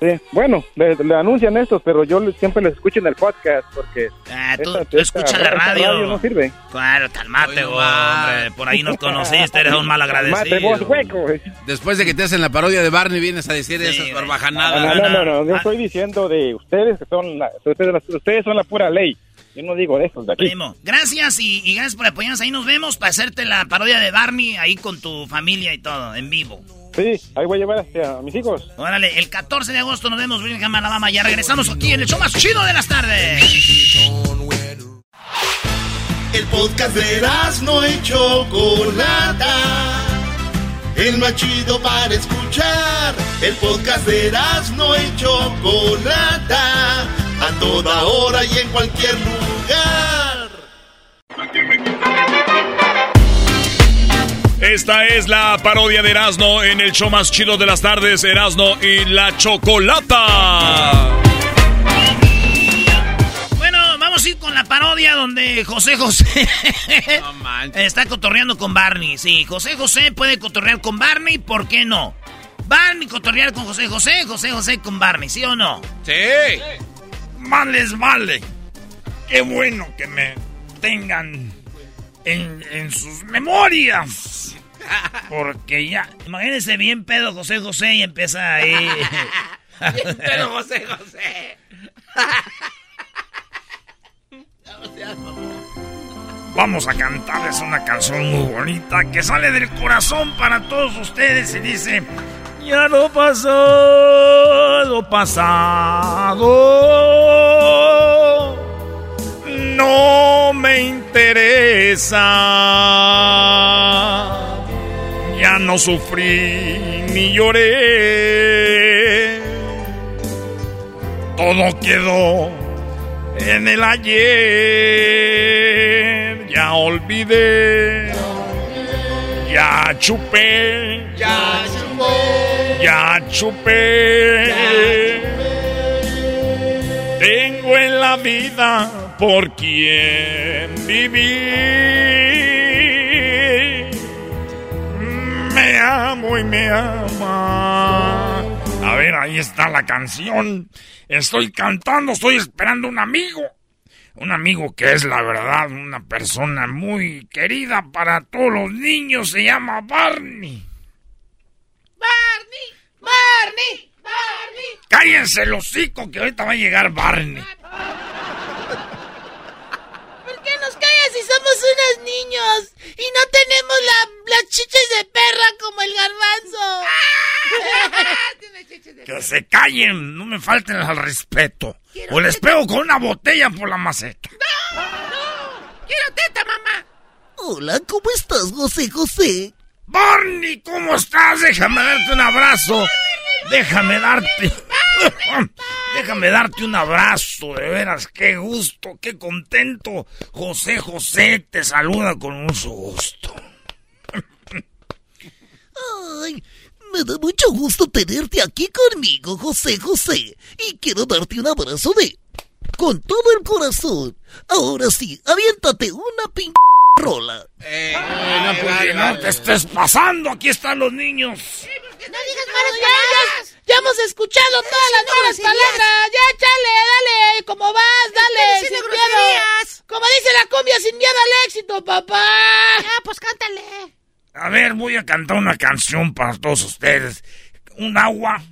Sí, bueno, le, le anuncian estos, pero yo siempre les escucho en el podcast porque. Ah, tú, esta- tú esta- escuchas la radio. no sirve. Claro, calmate, hombre. Por ahí nos conociste, eres un mal Mate vos, agradecido. hueco. Después de que te hacen la parodia de Barney, vienes a decir esas No, no, barbajanadas. no, no, no, yo estoy diciendo de ustedes que son la, ustedes, ustedes son la pura ley. Yo no digo de esos de aquí. Primo, gracias y, y gracias por apoyarnos. Ahí nos vemos para hacerte la parodia de Barney ahí con tu familia y todo, en vivo. Sí, ahí voy a llevar hacia a mis hijos. Órale, el 14 de agosto nos vemos, Birmingham, Alabama. Ya regresamos aquí en el show más chido de las tardes. El podcast de no y Chocolata. El más chido para escuchar. El podcast de no y Chocolata. A toda hora y en cualquier lugar. Esta es la parodia de Erasmo en el show más chido de las tardes, Erasmo y la Chocolata. Bueno, vamos a ir con la parodia donde José José está cotorreando con Barney. Sí, José José puede cotorrear con Barney, ¿por qué no? Barney cotorrear con José José, José José con Barney, ¿sí o no? Sí. Más les vale. Qué bueno que me tengan en, en sus memorias. Porque ya, imagínense bien pedo José José y empieza ahí. Bien pedo José José. Vamos a cantarles una canción muy bonita que sale del corazón para todos ustedes y dice... Ya lo pasado, pasado, no me interesa. Ya no sufrí ni lloré. Todo quedó en el ayer. Ya olvidé. Ya chupé. Ya Ya chupé. Tengo en la vida por quien vivir. Me amo y me ama. A ver, ahí está la canción. Estoy cantando, estoy esperando un amigo. un amigo que es la verdad una persona muy querida para todos los niños, se llama Barney. Barney, Barney, Barney. Cállense el hocico que ahorita va a llegar Barney. ¿Por qué nos callas si somos unos niños y no tenemos la, las chiches de perra como el garbanzo? que se callen, no me falten al respeto. o les pego con una botella por la maceta. ¡No! ¡No! ¡Quiero teta, mamá! Hola, ¿cómo estás, José José? Barney, ¿cómo estás? Déjame darte un abrazo. Déjame darte. Déjame darte un abrazo, de veras, qué gusto, qué contento. José José te saluda con mucho gusto. Ay, me da mucho gusto tenerte aquí conmigo, José José. Y quiero darte un abrazo de... Con todo el corazón. Ahora sí, aviéntate una pin rola. Eh, no, pues, no te estés pasando, aquí están los niños. No digas malas palabras. Ya, hemos escuchado todas las malas palabras. Ya, chale, dale. ¿Cómo vas? Dale, sin miedo. Como dice la cumbia, sin miedo al éxito, papá. Ya, pues cántale. A ver, voy a cantar una canción para todos ustedes. ¿Un agua?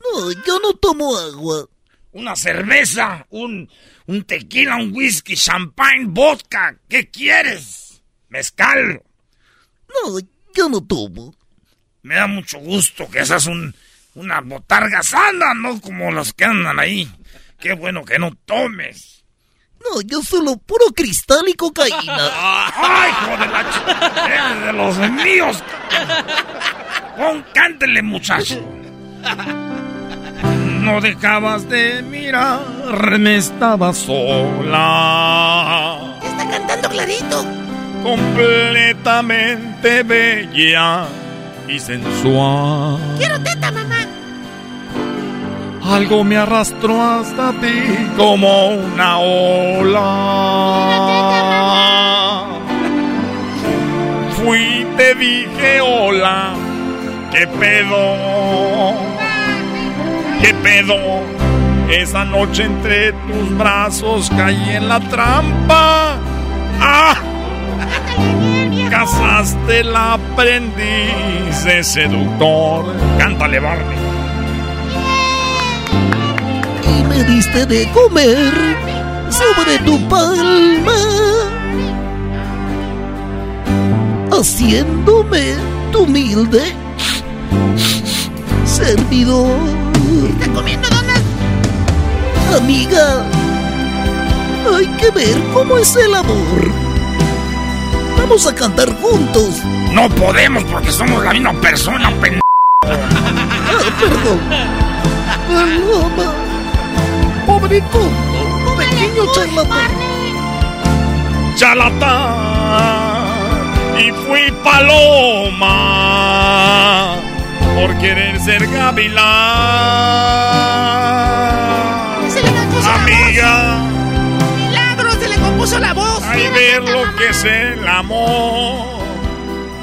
No, yo no tomo agua. ¿Una cerveza? ¿Un, un tequila? ¿Un whisky? ¿Champagne? ¿Vodka? ¿Qué quieres? ¿Mezcal? No, yo no tomo. Me da mucho gusto que seas un, una botarga sana, no como los que andan ahí. Qué bueno que no tomes. No, yo solo puro cristal y cocaína. ¡Ay, hijo de la ch... de los míos! Pon, cántele, muchacho. No dejabas de mirarme, estaba sola. Está cantando clarito. Completamente bella y sensual. Quiero teta, mamá. Algo me arrastró hasta ti como una ola. Fui, te dije hola, qué pedo, qué pedo. Esa noche entre tus brazos caí en la trampa. ¡Ah! Casaste la aprendiz de seductor. Cántale, Barney. Y me diste de comer sobre tu palma. Haciéndome tu humilde servidor. ¿Está comiendo donas? Amiga, hay que ver cómo es el amor. Vamos a cantar juntos. No podemos porque somos la misma persona, pendejo. Ah, perdón. Paloma. Pobre tonto. Pequeño charlatán. Charlatán. Y fui paloma. Por querer ser gavilán. Se le compuso Amiga. la voz. Milagro, se le compuso la voz. Es el amor.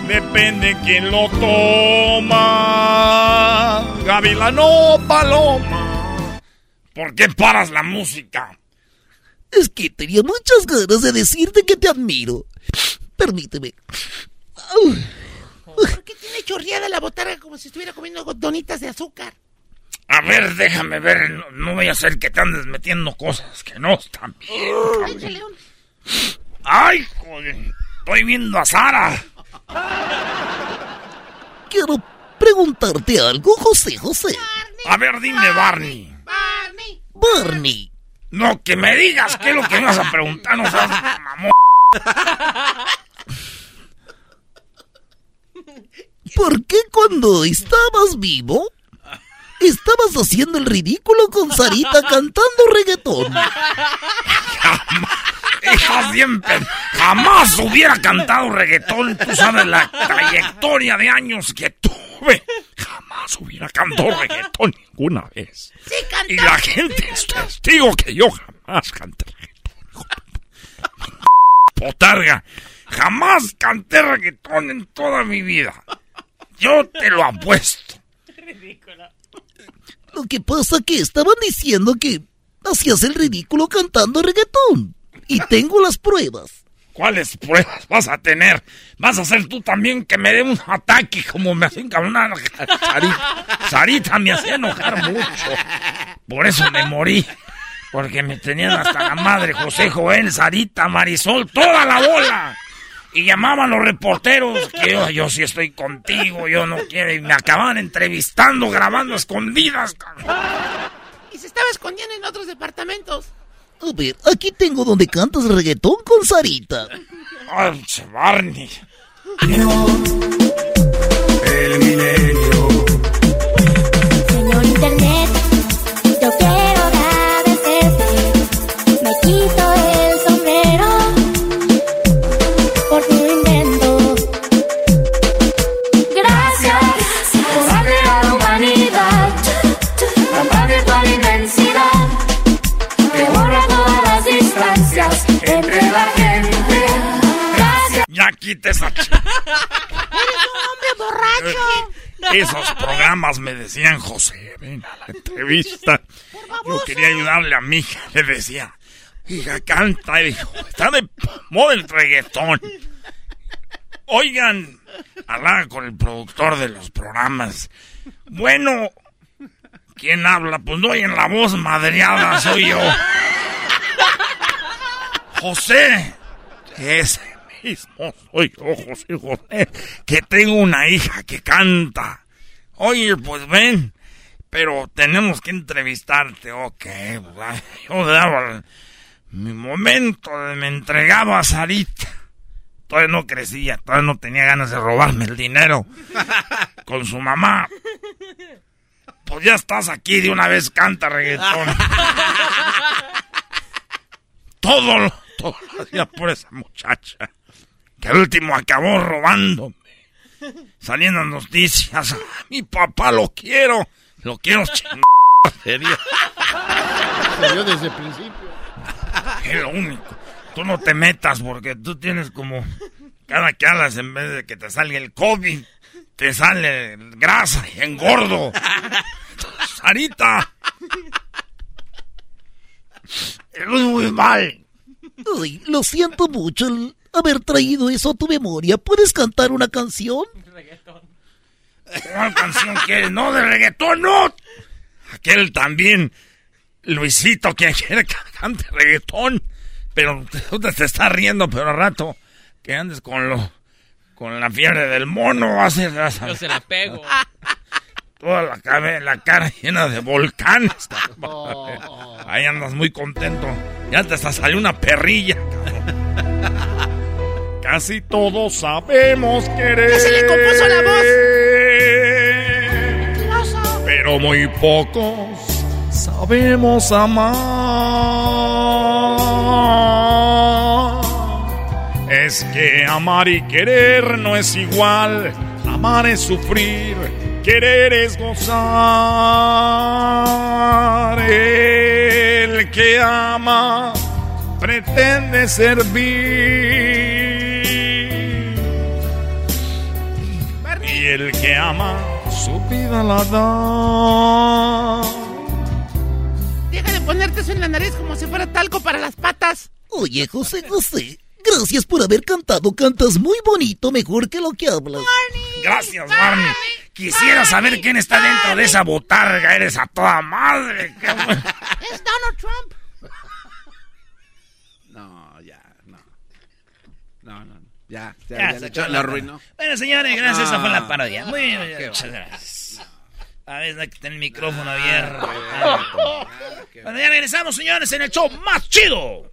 Depende quién lo toma. Gavilán o paloma. ¿Por qué paras la música? Es que tenía muchas ganas de decirte que te admiro. Permíteme. ¿Por qué tiene chorreada la botarga como si estuviera comiendo donitas de azúcar? A ver, déjame ver. No, no voy a hacer que te andes metiendo cosas que no están bien. Échale un- ¡Ay, joder! Estoy viendo a Sara. Quiero preguntarte algo, José José. A ver, dime, Barney. Barney. Barney, No, que me digas qué es lo que me vas a preguntar, no seas mamón. ¿por qué cuando estabas vivo estabas haciendo el ridículo con Sarita cantando reggaetón? Hija siempre, jamás hubiera cantado reggaetón. Tú sabes la trayectoria de años que tuve. Jamás hubiera cantado reggaetón ninguna vez. Sí, cantó. Y la gente es testigo que yo jamás canté reggaetón. Potarga, jamás canté reggaetón en toda mi vida. Yo te lo apuesto. Lo que pasa que estaban diciendo que hacías el ridículo cantando reggaetón. Y tengo las pruebas. ¿Cuáles pruebas vas a tener? ¿Vas a hacer tú también que me dé un ataque como me hacen una Sarita, Sarita me hacía enojar mucho. Por eso me morí. Porque me tenían hasta la madre José Joel, Sarita, Marisol, toda la bola. Y llamaban los reporteros que yo, yo sí estoy contigo, yo no quiero. Y me acababan entrevistando, grabando escondidas. Y se estaba escondiendo en otros departamentos. A ver, aquí tengo donde cantas reggaetón con Sarita. ¡Ay, Barney! El milenio. La gente. Gracias. Ya quita esa ¡Eres un hombre borracho! Esos programas me decían, José, ven a la entrevista. Yo quería ayudarle a mi hija. Le decía, hija, canta. Y dijo, está de moda el reggaetón. Oigan, hablaba con el productor de los programas. Bueno, ¿quién habla? Pues no oyen la voz madreada, soy yo. José, ese mismo soy yo, José José, que tengo una hija que canta. Oye, pues ven, pero tenemos que entrevistarte, ok. pues, Yo daba mi momento, me entregaba a Sarita. Todavía no crecía, todavía no tenía ganas de robarme el dinero con su mamá. Pues ya estás aquí, de una vez canta reggaetón. todo, lo- todo lo hacía por esa muchacha. Que al último acabó robándome. Saliendo en noticias. Mi papá lo quiero. Lo quiero chingar. Sería. Se dio desde el principio. Es lo único. Tú no te metas porque tú tienes como... Cada que hablas, en vez de que te salga el COVID, te sale grasa y engordo. Sarita. Es muy mal. Ay, lo siento mucho el haber traído eso a tu memoria. ¿Puedes cantar una canción? ¿Cuál canción quieres? No, de reggaetón, no. Aquel también, Luisito, que quiere que cante reggaetón. Pero tú te, te estás riendo, pero al rato que andes con lo con la fiebre del mono, a Yo se la pego. toda la, cabe- la cara llena de volcanes. Ahí andas muy contento. Ya te hasta salió una perrilla. Casi todos sabemos querer. ¡Ya se le compuso la voz! Pero muy pocos sabemos amar. Es que amar y querer no es igual. Amar es sufrir, querer es gozar. El que ama pretende servir. Y el que ama su vida la da. Deja de ponerte eso en la nariz como si fuera talco para las patas. Oye, José José, gracias por haber cantado. Cantas muy bonito, mejor que lo que hablas. Gracias, Barney. Quisiera saber quién está dentro de esa botarga. Eres a toda madre. Es Donald Trump. No, ya, no. No, no. Ya, ya, Ya ya, se le echó la arruinó. Bueno, señores, gracias. Esa fue la parodia. Muy bien, muchas bueno. gracias. A ver, hay que tener el micrófono abierto. Ah. Bueno, ya regresamos, señores, en el show más chido.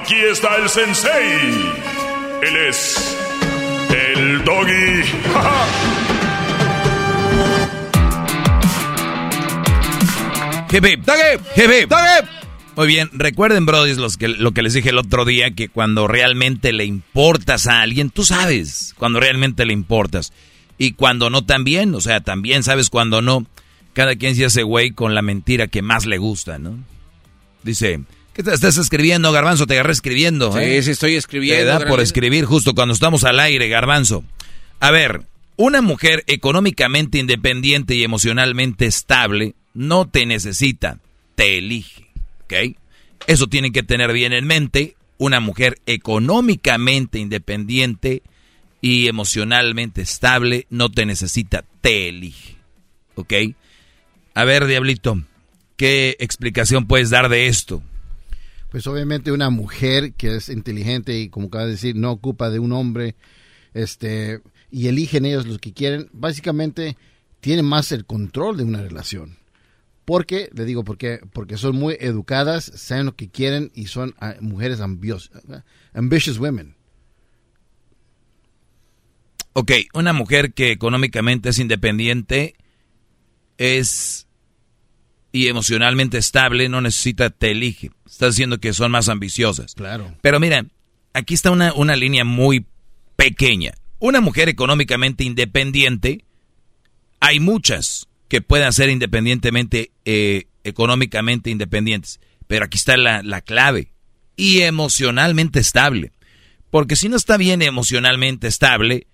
Aquí está el sensei. Él es el doggy. Hip hip, hip hip, hip. Muy bien, recuerden, Brody, los que, lo que les dije el otro día, que cuando realmente le importas a alguien, tú sabes cuando realmente le importas. Y cuando no también, o sea, también sabes cuando no. Cada quien se hace güey con la mentira que más le gusta, ¿no? Dice, ¿qué te estás escribiendo, Garbanzo? Te agarré escribiendo. Sí, ¿eh? sí, estoy escribiendo. Te da por escribir justo cuando estamos al aire, Garbanzo. A ver, una mujer económicamente independiente y emocionalmente estable no te necesita, te elige. ¿ok? Eso tienen que tener bien en mente. Una mujer económicamente independiente y emocionalmente estable no te necesita, te elige. ¿Ok? A ver, Diablito, ¿qué explicación puedes dar de esto? Pues obviamente una mujer que es inteligente y como acaba de decir, no ocupa de un hombre, este, y eligen ellos los que quieren, básicamente tienen más el control de una relación. Porque, le digo, porque, porque son muy educadas, saben lo que quieren y son ah, mujeres ambios, ambitious women. Ok, una mujer que económicamente es independiente es y emocionalmente estable, no necesita, te elige. Estás diciendo que son más ambiciosas. Claro. Pero mira, aquí está una, una línea muy pequeña. Una mujer económicamente independiente, hay muchas que puedan ser independientemente, eh, económicamente independientes. Pero aquí está la, la clave. Y emocionalmente estable. Porque si no está bien emocionalmente estable,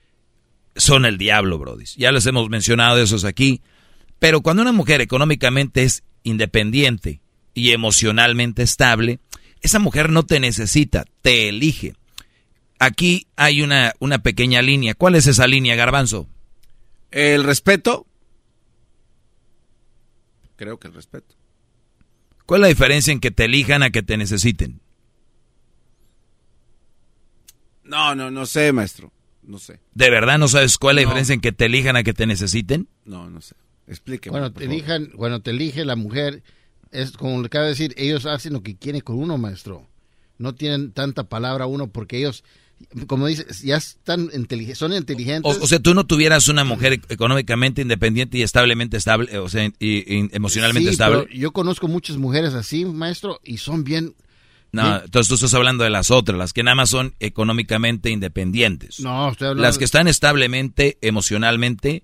son el diablo, Brody. Ya les hemos mencionado esos aquí. Pero cuando una mujer económicamente es independiente y emocionalmente estable, esa mujer no te necesita, te elige. Aquí hay una, una pequeña línea. ¿Cuál es esa línea, Garbanzo? El respeto. Creo que el respeto. ¿Cuál es la diferencia en que te elijan a que te necesiten? No, no, no sé, maestro. No sé. ¿De verdad no sabes cuál es la diferencia en que te elijan a que te necesiten? No, no sé. Explíqueme. Cuando te, elijan, cuando te elige la mujer, es como le acaba de decir, ellos hacen lo que quieren con uno, maestro. No tienen tanta palabra uno porque ellos, como dices, ya están inteligentes, son inteligentes. O, o, sea, tú no tuvieras una mujer económicamente independiente y establemente estable, o sea, y, y emocionalmente Sí, estable. pero yo conozco muchas mujeres así, maestro, y son bien... No, bien- entonces tú estás hablando de las otras, las que nada más son económicamente independientes. No, estoy hablando... Las que están establemente, emocionalmente,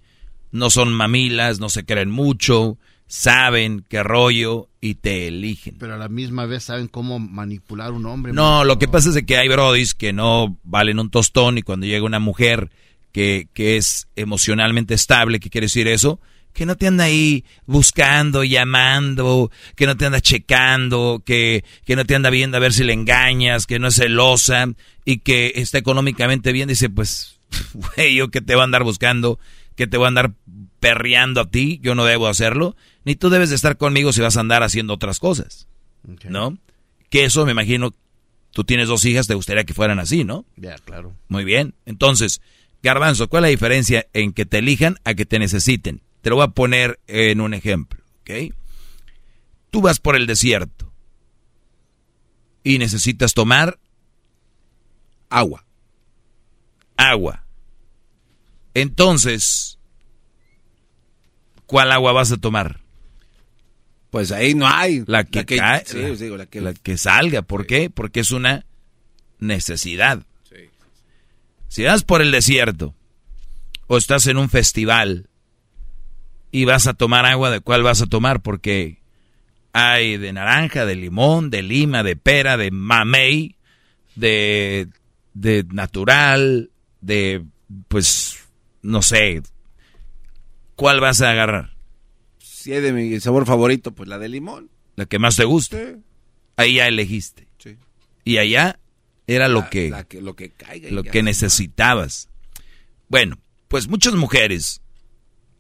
no son mamilas, no se creen mucho, saben qué rollo y te eligen. Pero a la misma vez saben cómo manipular un hombre. No, lo que pasa es de que hay brodis que no valen un tostón y cuando llega una mujer que, que es emocionalmente estable, ¿qué quiere decir eso? Que no te anda ahí buscando, llamando, que no te anda checando, que, que no te anda viendo a ver si le engañas, que no es celosa y que está económicamente bien, dice, pues, güey, yo que te voy a andar buscando, que te voy a andar perreando a ti, yo no debo hacerlo, ni tú debes de estar conmigo si vas a andar haciendo otras cosas, ¿no? Que eso me imagino, tú tienes dos hijas, te gustaría que fueran así, ¿no? Ya, claro. Muy bien. Entonces, Garbanzo, ¿cuál es la diferencia en que te elijan a que te necesiten? Te lo voy a poner en un ejemplo, ¿ok? Tú vas por el desierto y necesitas tomar agua. Agua. Entonces, ¿cuál agua vas a tomar? Pues ahí no hay. La que, La que- cae, sí, la, digo, la que- la que salga. ¿Por qué? Porque es una necesidad. Si vas por el desierto o estás en un festival y vas a tomar agua, ¿de cuál vas a tomar? Porque hay de naranja, de limón, de lima, de pera, de mamey, de, de natural, de, pues, no sé. ¿Cuál vas a agarrar? Si es de mi sabor favorito, pues la de limón. La que más te guste. Ahí ya elegiste. Sí. Y allá era lo que, lo que caiga lo que necesitabas. Bueno, pues muchas mujeres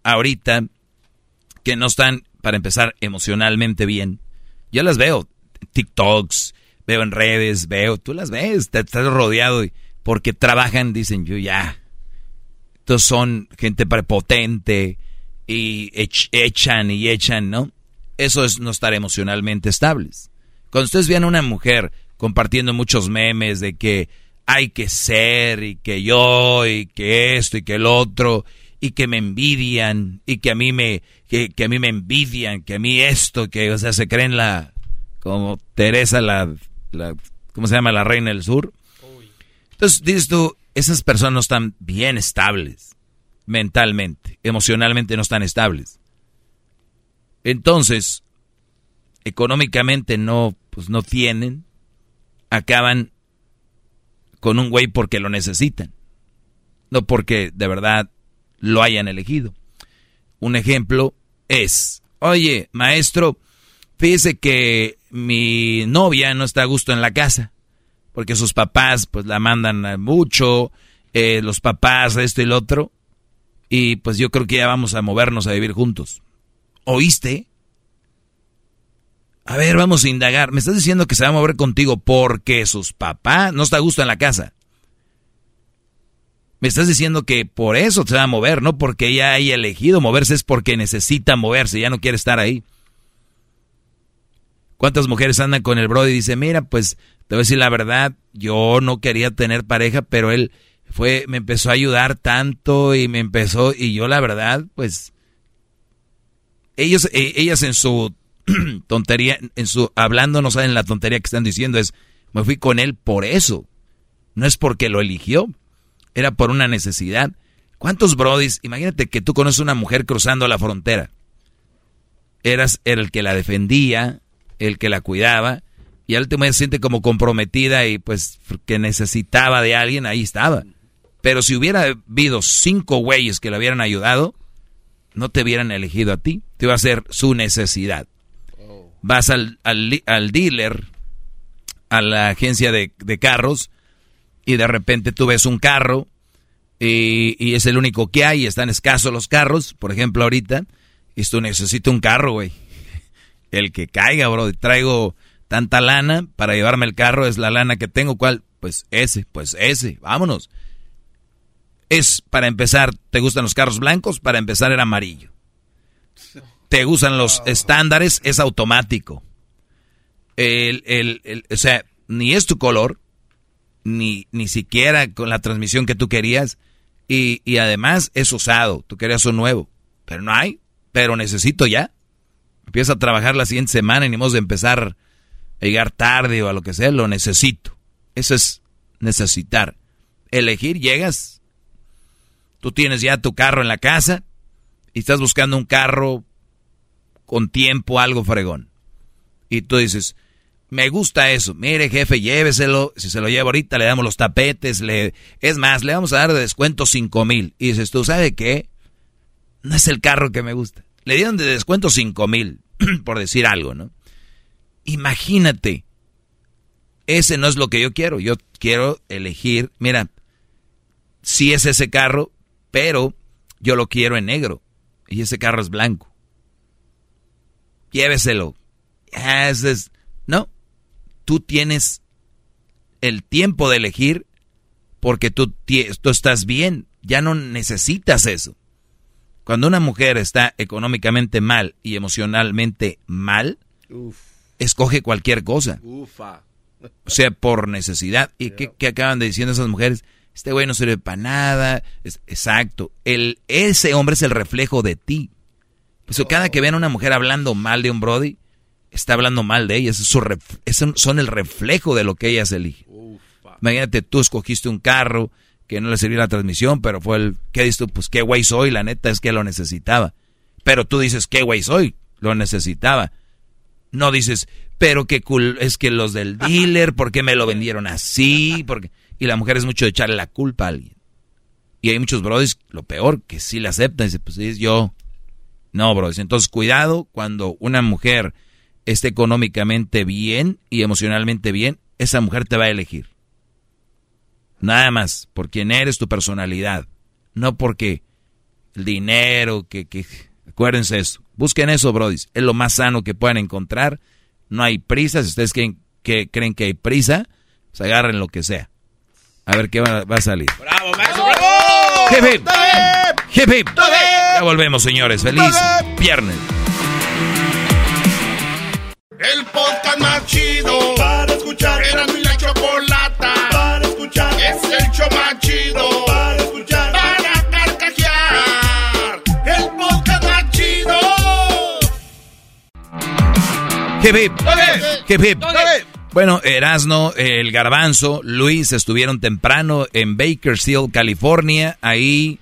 ahorita que no están, para empezar, emocionalmente bien, yo las veo, TikToks, veo en redes, veo, tú las ves, te estás rodeado y porque trabajan, dicen yo ya. Entonces son gente prepotente y ech- echan y echan, ¿no? Eso es no estar emocionalmente estables. Cuando ustedes vean a una mujer compartiendo muchos memes de que hay que ser y que yo y que esto y que el otro y que me envidian y que a mí me que, que a mí me envidian, que a mí esto, que o sea, se creen la como Teresa, la, la ¿cómo se llama? La reina del sur. Entonces dices tú, esas personas no están bien estables mentalmente, emocionalmente no están estables. Entonces, económicamente no, pues no tienen, acaban con un güey porque lo necesitan, no porque de verdad lo hayan elegido. Un ejemplo es, oye, maestro, fíjese que mi novia no está a gusto en la casa, porque sus papás pues la mandan mucho, eh, los papás, esto y lo otro, y pues yo creo que ya vamos a movernos a vivir juntos. ¿Oíste? A ver, vamos a indagar. Me estás diciendo que se va a mover contigo porque sus papás no está a gusto en la casa. Me estás diciendo que por eso se va a mover, no porque ella haya elegido moverse, es porque necesita moverse, ya no quiere estar ahí. ¿Cuántas mujeres andan con el bro y dicen, mira, pues te voy a decir la verdad, yo no quería tener pareja, pero él fue, me empezó a ayudar tanto y me empezó, y yo la verdad, pues, ellos, e, ellas en su tontería, en su hablando no saben la tontería que están diciendo, es me fui con él por eso. No es porque lo eligió, era por una necesidad. ¿Cuántos brodis? Imagínate que tú conoces una mujer cruzando la frontera. Eras era el que la defendía, el que la cuidaba, y al último se siente como comprometida y pues que necesitaba de alguien, ahí estaba. Pero si hubiera habido cinco güeyes que le hubieran ayudado, no te hubieran elegido a ti, te iba a ser su necesidad. Vas al, al, dealer, a la agencia de, carros, y de repente tú ves un carro y, es el único que hay, y están escasos los carros, por ejemplo ahorita, y tú necesitas un carro, güey. El que caiga, bro, traigo tanta lana para llevarme el carro, es la lana que tengo, ¿cuál? Pues ese, pues ese, vámonos. Es, para empezar, ¿te gustan los carros blancos? Para empezar era amarillo te gustan los estándares, es automático. El, el, o sea, ni es tu color, ni, ni siquiera con la transmisión que tú querías, y, y además es usado, tú querías un nuevo, pero no hay, pero necesito ya. Empieza a trabajar la siguiente semana y ni modo de empezar a llegar tarde o a lo que sea, lo necesito. Eso es necesitar. Elegir, llegas, tú tienes ya tu carro en la casa y estás buscando un carro con tiempo algo fregón. Y tú dices, me gusta eso. Mire, jefe, lléveselo. Si se lo lleva ahorita, le damos los tapetes. Le... Es más, le vamos a dar de descuento cinco mil. Y dices, ¿tú sabes qué? No es el carro que me gusta. Le dieron de descuento cinco mil, por decir algo, ¿no? Imagínate. Ese no es lo que yo quiero. Yo quiero elegir, mira, si es ese carro, pero yo lo quiero en negro. Y ese carro es blanco lléveselo. no, tú tienes el tiempo de elegir porque tú, tú estás bien, ya no necesitas eso. Cuando una mujer está económicamente mal y emocionalmente mal, escoge cualquier cosa. O sea, por necesidad. ¿Y qué, acaban de diciendo esas mujeres? Este güey no sirve para nada. exacto. El, ese hombre es el reflejo de ti. Eso, cada que vean a una mujer hablando mal de un Brody, está hablando mal de ella. son el reflejo de lo que ellas eligen. Imagínate, tú escogiste un carro que no le sirvió la transmisión, pero fue el. ¿Qué dices tú? Pues qué güey soy, la neta es que lo necesitaba. Pero tú dices, qué güey soy, lo necesitaba. No dices, pero qué cool, es que los del dealer, ¿por qué me lo vendieron así? Porque... Y la mujer es mucho de echarle la culpa a alguien. Y hay muchos brodis, lo peor, que sí le aceptan. Dice, pues yo, no, bro. Entonces, cuidado cuando una mujer esté económicamente bien y emocionalmente bien, esa mujer te va a elegir. Nada más, por quién eres, tu personalidad. No porque el dinero, que, que... Acuérdense eso. Busquen eso, Brody. Es lo más sano que puedan encontrar. No hay prisa. Si ustedes creen que, creen que hay prisa, se agarren lo que sea. A ver qué va, a salir. ¡Bravo, Max! ¡Bravo! Hip hip. Ya volvemos, señores. Feliz viernes. El podcast más chido para escuchar. Era mi la chocolata para escuchar. Es el show más chido para escuchar. Para carcajear. El podcast más chido. Hip hip. Hip hip. Bueno, Erasno, el Garbanzo, Luis estuvieron temprano en Bakersfield, California. Ahí,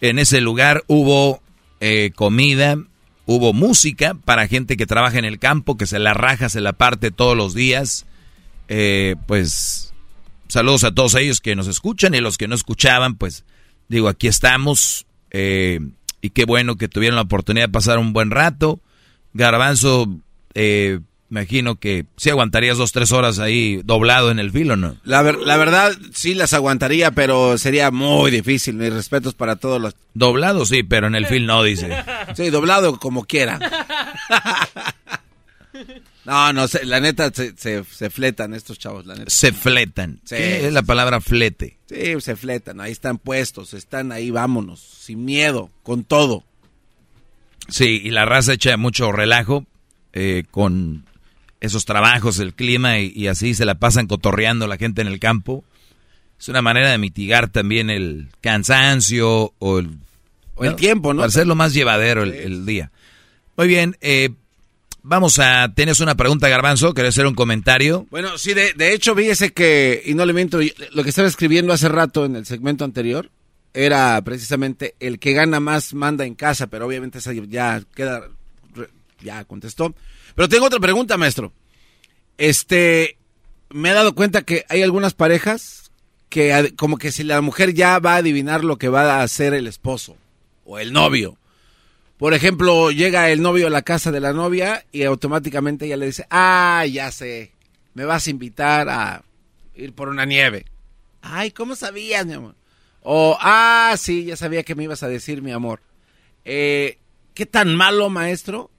en ese lugar, hubo eh, comida, hubo música para gente que trabaja en el campo, que se la raja, se la parte todos los días. Eh, pues, saludos a todos ellos que nos escuchan y los que no escuchaban, pues, digo, aquí estamos. Eh, y qué bueno que tuvieron la oportunidad de pasar un buen rato. Garbanzo, eh, imagino que sí aguantarías dos, tres horas ahí doblado en el filo, ¿no? La, la verdad, sí las aguantaría, pero sería muy difícil. Mis respetos para todos los... Doblado sí, pero en el fil no, dice. Sí, doblado como quiera. No, no, la neta se, se, fletan estos chavos, la neta. Se fletan. Sí, es la palabra flete? Sí, se fletan, ahí están puestos, están ahí, vámonos, sin miedo, con todo. Sí, y la raza echa mucho relajo eh, con esos trabajos, el clima, y, así se la pasan cotorreando la gente en el campo. Es una manera de mitigar también el cansancio o el, el tiempo, ¿no? Para hacerlo más llevadero el, día. Muy bien, eh, vamos a... ¿Tienes una pregunta, Garbanzo? ¿Querés hacer un comentario? Bueno, sí, de, de hecho, fíjese que, y no le miento, lo que estaba escribiendo hace rato en el segmento anterior era precisamente el que gana más manda en casa, pero obviamente esa ya queda, ya contestó. Pero tengo otra pregunta, maestro. Este, me he dado cuenta que hay algunas parejas que como que si la mujer ya va a adivinar lo que va a hacer el esposo o el novio. Por ejemplo, llega el novio a la casa de la novia y automáticamente ella le dice, ah, ya sé, me vas a invitar a ir por una nieve. Ay, ¿cómo sabías, mi amor? O, ah, sí, ya sabía que me ibas a decir, mi amor. Eh, ¿Qué tan malo, maestro,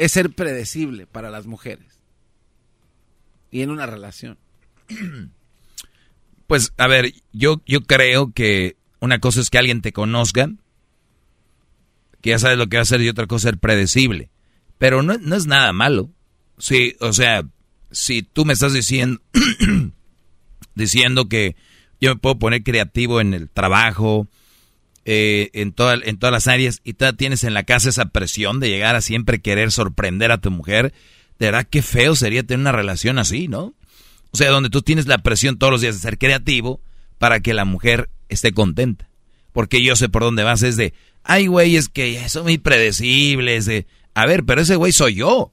es ser predecible para las mujeres. Y en una relación. Pues, a ver, yo, yo creo que una cosa es que alguien te conozca, que ya sabes lo que va a hacer, y otra cosa es ser predecible. Pero no, no es nada malo. Sí, o sea, si tú me estás diciendo, diciendo que yo me puedo poner creativo en el trabajo, eh, en, toda, en todas las áreas y tú tienes en la casa esa presión de llegar a siempre querer sorprender a tu mujer, de verdad qué feo sería tener una relación así, ¿no? O sea, donde tú tienes la presión todos los días de ser creativo para que la mujer esté contenta. Porque yo sé por dónde vas, es de, ay, güey, es que son muy predecibles, de, a ver, pero ese güey soy yo.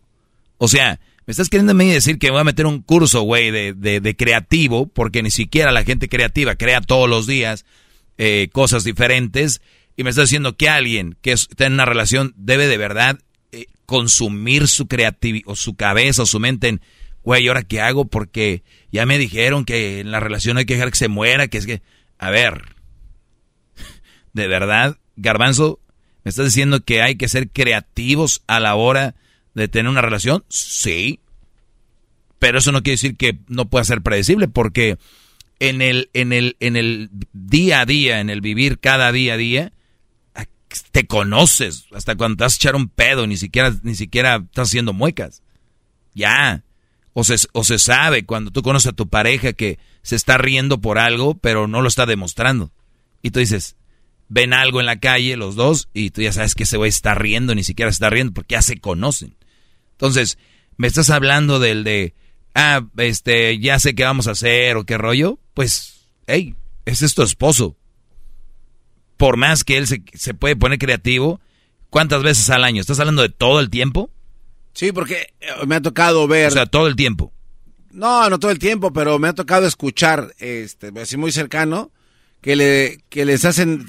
O sea, me estás queriendo decir que voy a meter un curso, güey, de, de, de, creativo, porque ni siquiera la gente creativa crea todos los días eh, cosas diferentes y me está diciendo que alguien que está en una relación debe de verdad eh, consumir su creatividad o su cabeza o su mente en, güey, ¿ahora qué hago? Porque ya me dijeron que en la relación hay que dejar que se muera, que es que, a ver, de verdad, garbanzo, ¿me estás diciendo que hay que ser creativos a la hora de tener una relación? Sí, pero eso no quiere decir que no pueda ser predecible porque en el, en el, en el día a día, en el vivir cada día a día, te conoces. Hasta cuando te vas a echar un pedo, ni siquiera, ni siquiera estás haciendo muecas. Ya. O se, o se sabe cuando tú conoces a tu pareja que se está riendo por algo, pero no lo está demostrando. Y tú dices, ven algo en la calle los dos y tú ya sabes que ese güey está riendo, ni siquiera está riendo porque ya se conocen. Entonces, me estás hablando del de, ah, este, ya sé qué vamos a hacer o qué rollo, pues, hey, ese es tu esposo. Por más que él se, se puede poner creativo, ¿cuántas veces al año? ¿Estás hablando de todo el tiempo? Sí, porque eh, me ha tocado ver... O sea, todo el tiempo. No, no todo el tiempo, pero me ha tocado escuchar, este, así muy cercano, que le, que les hacen,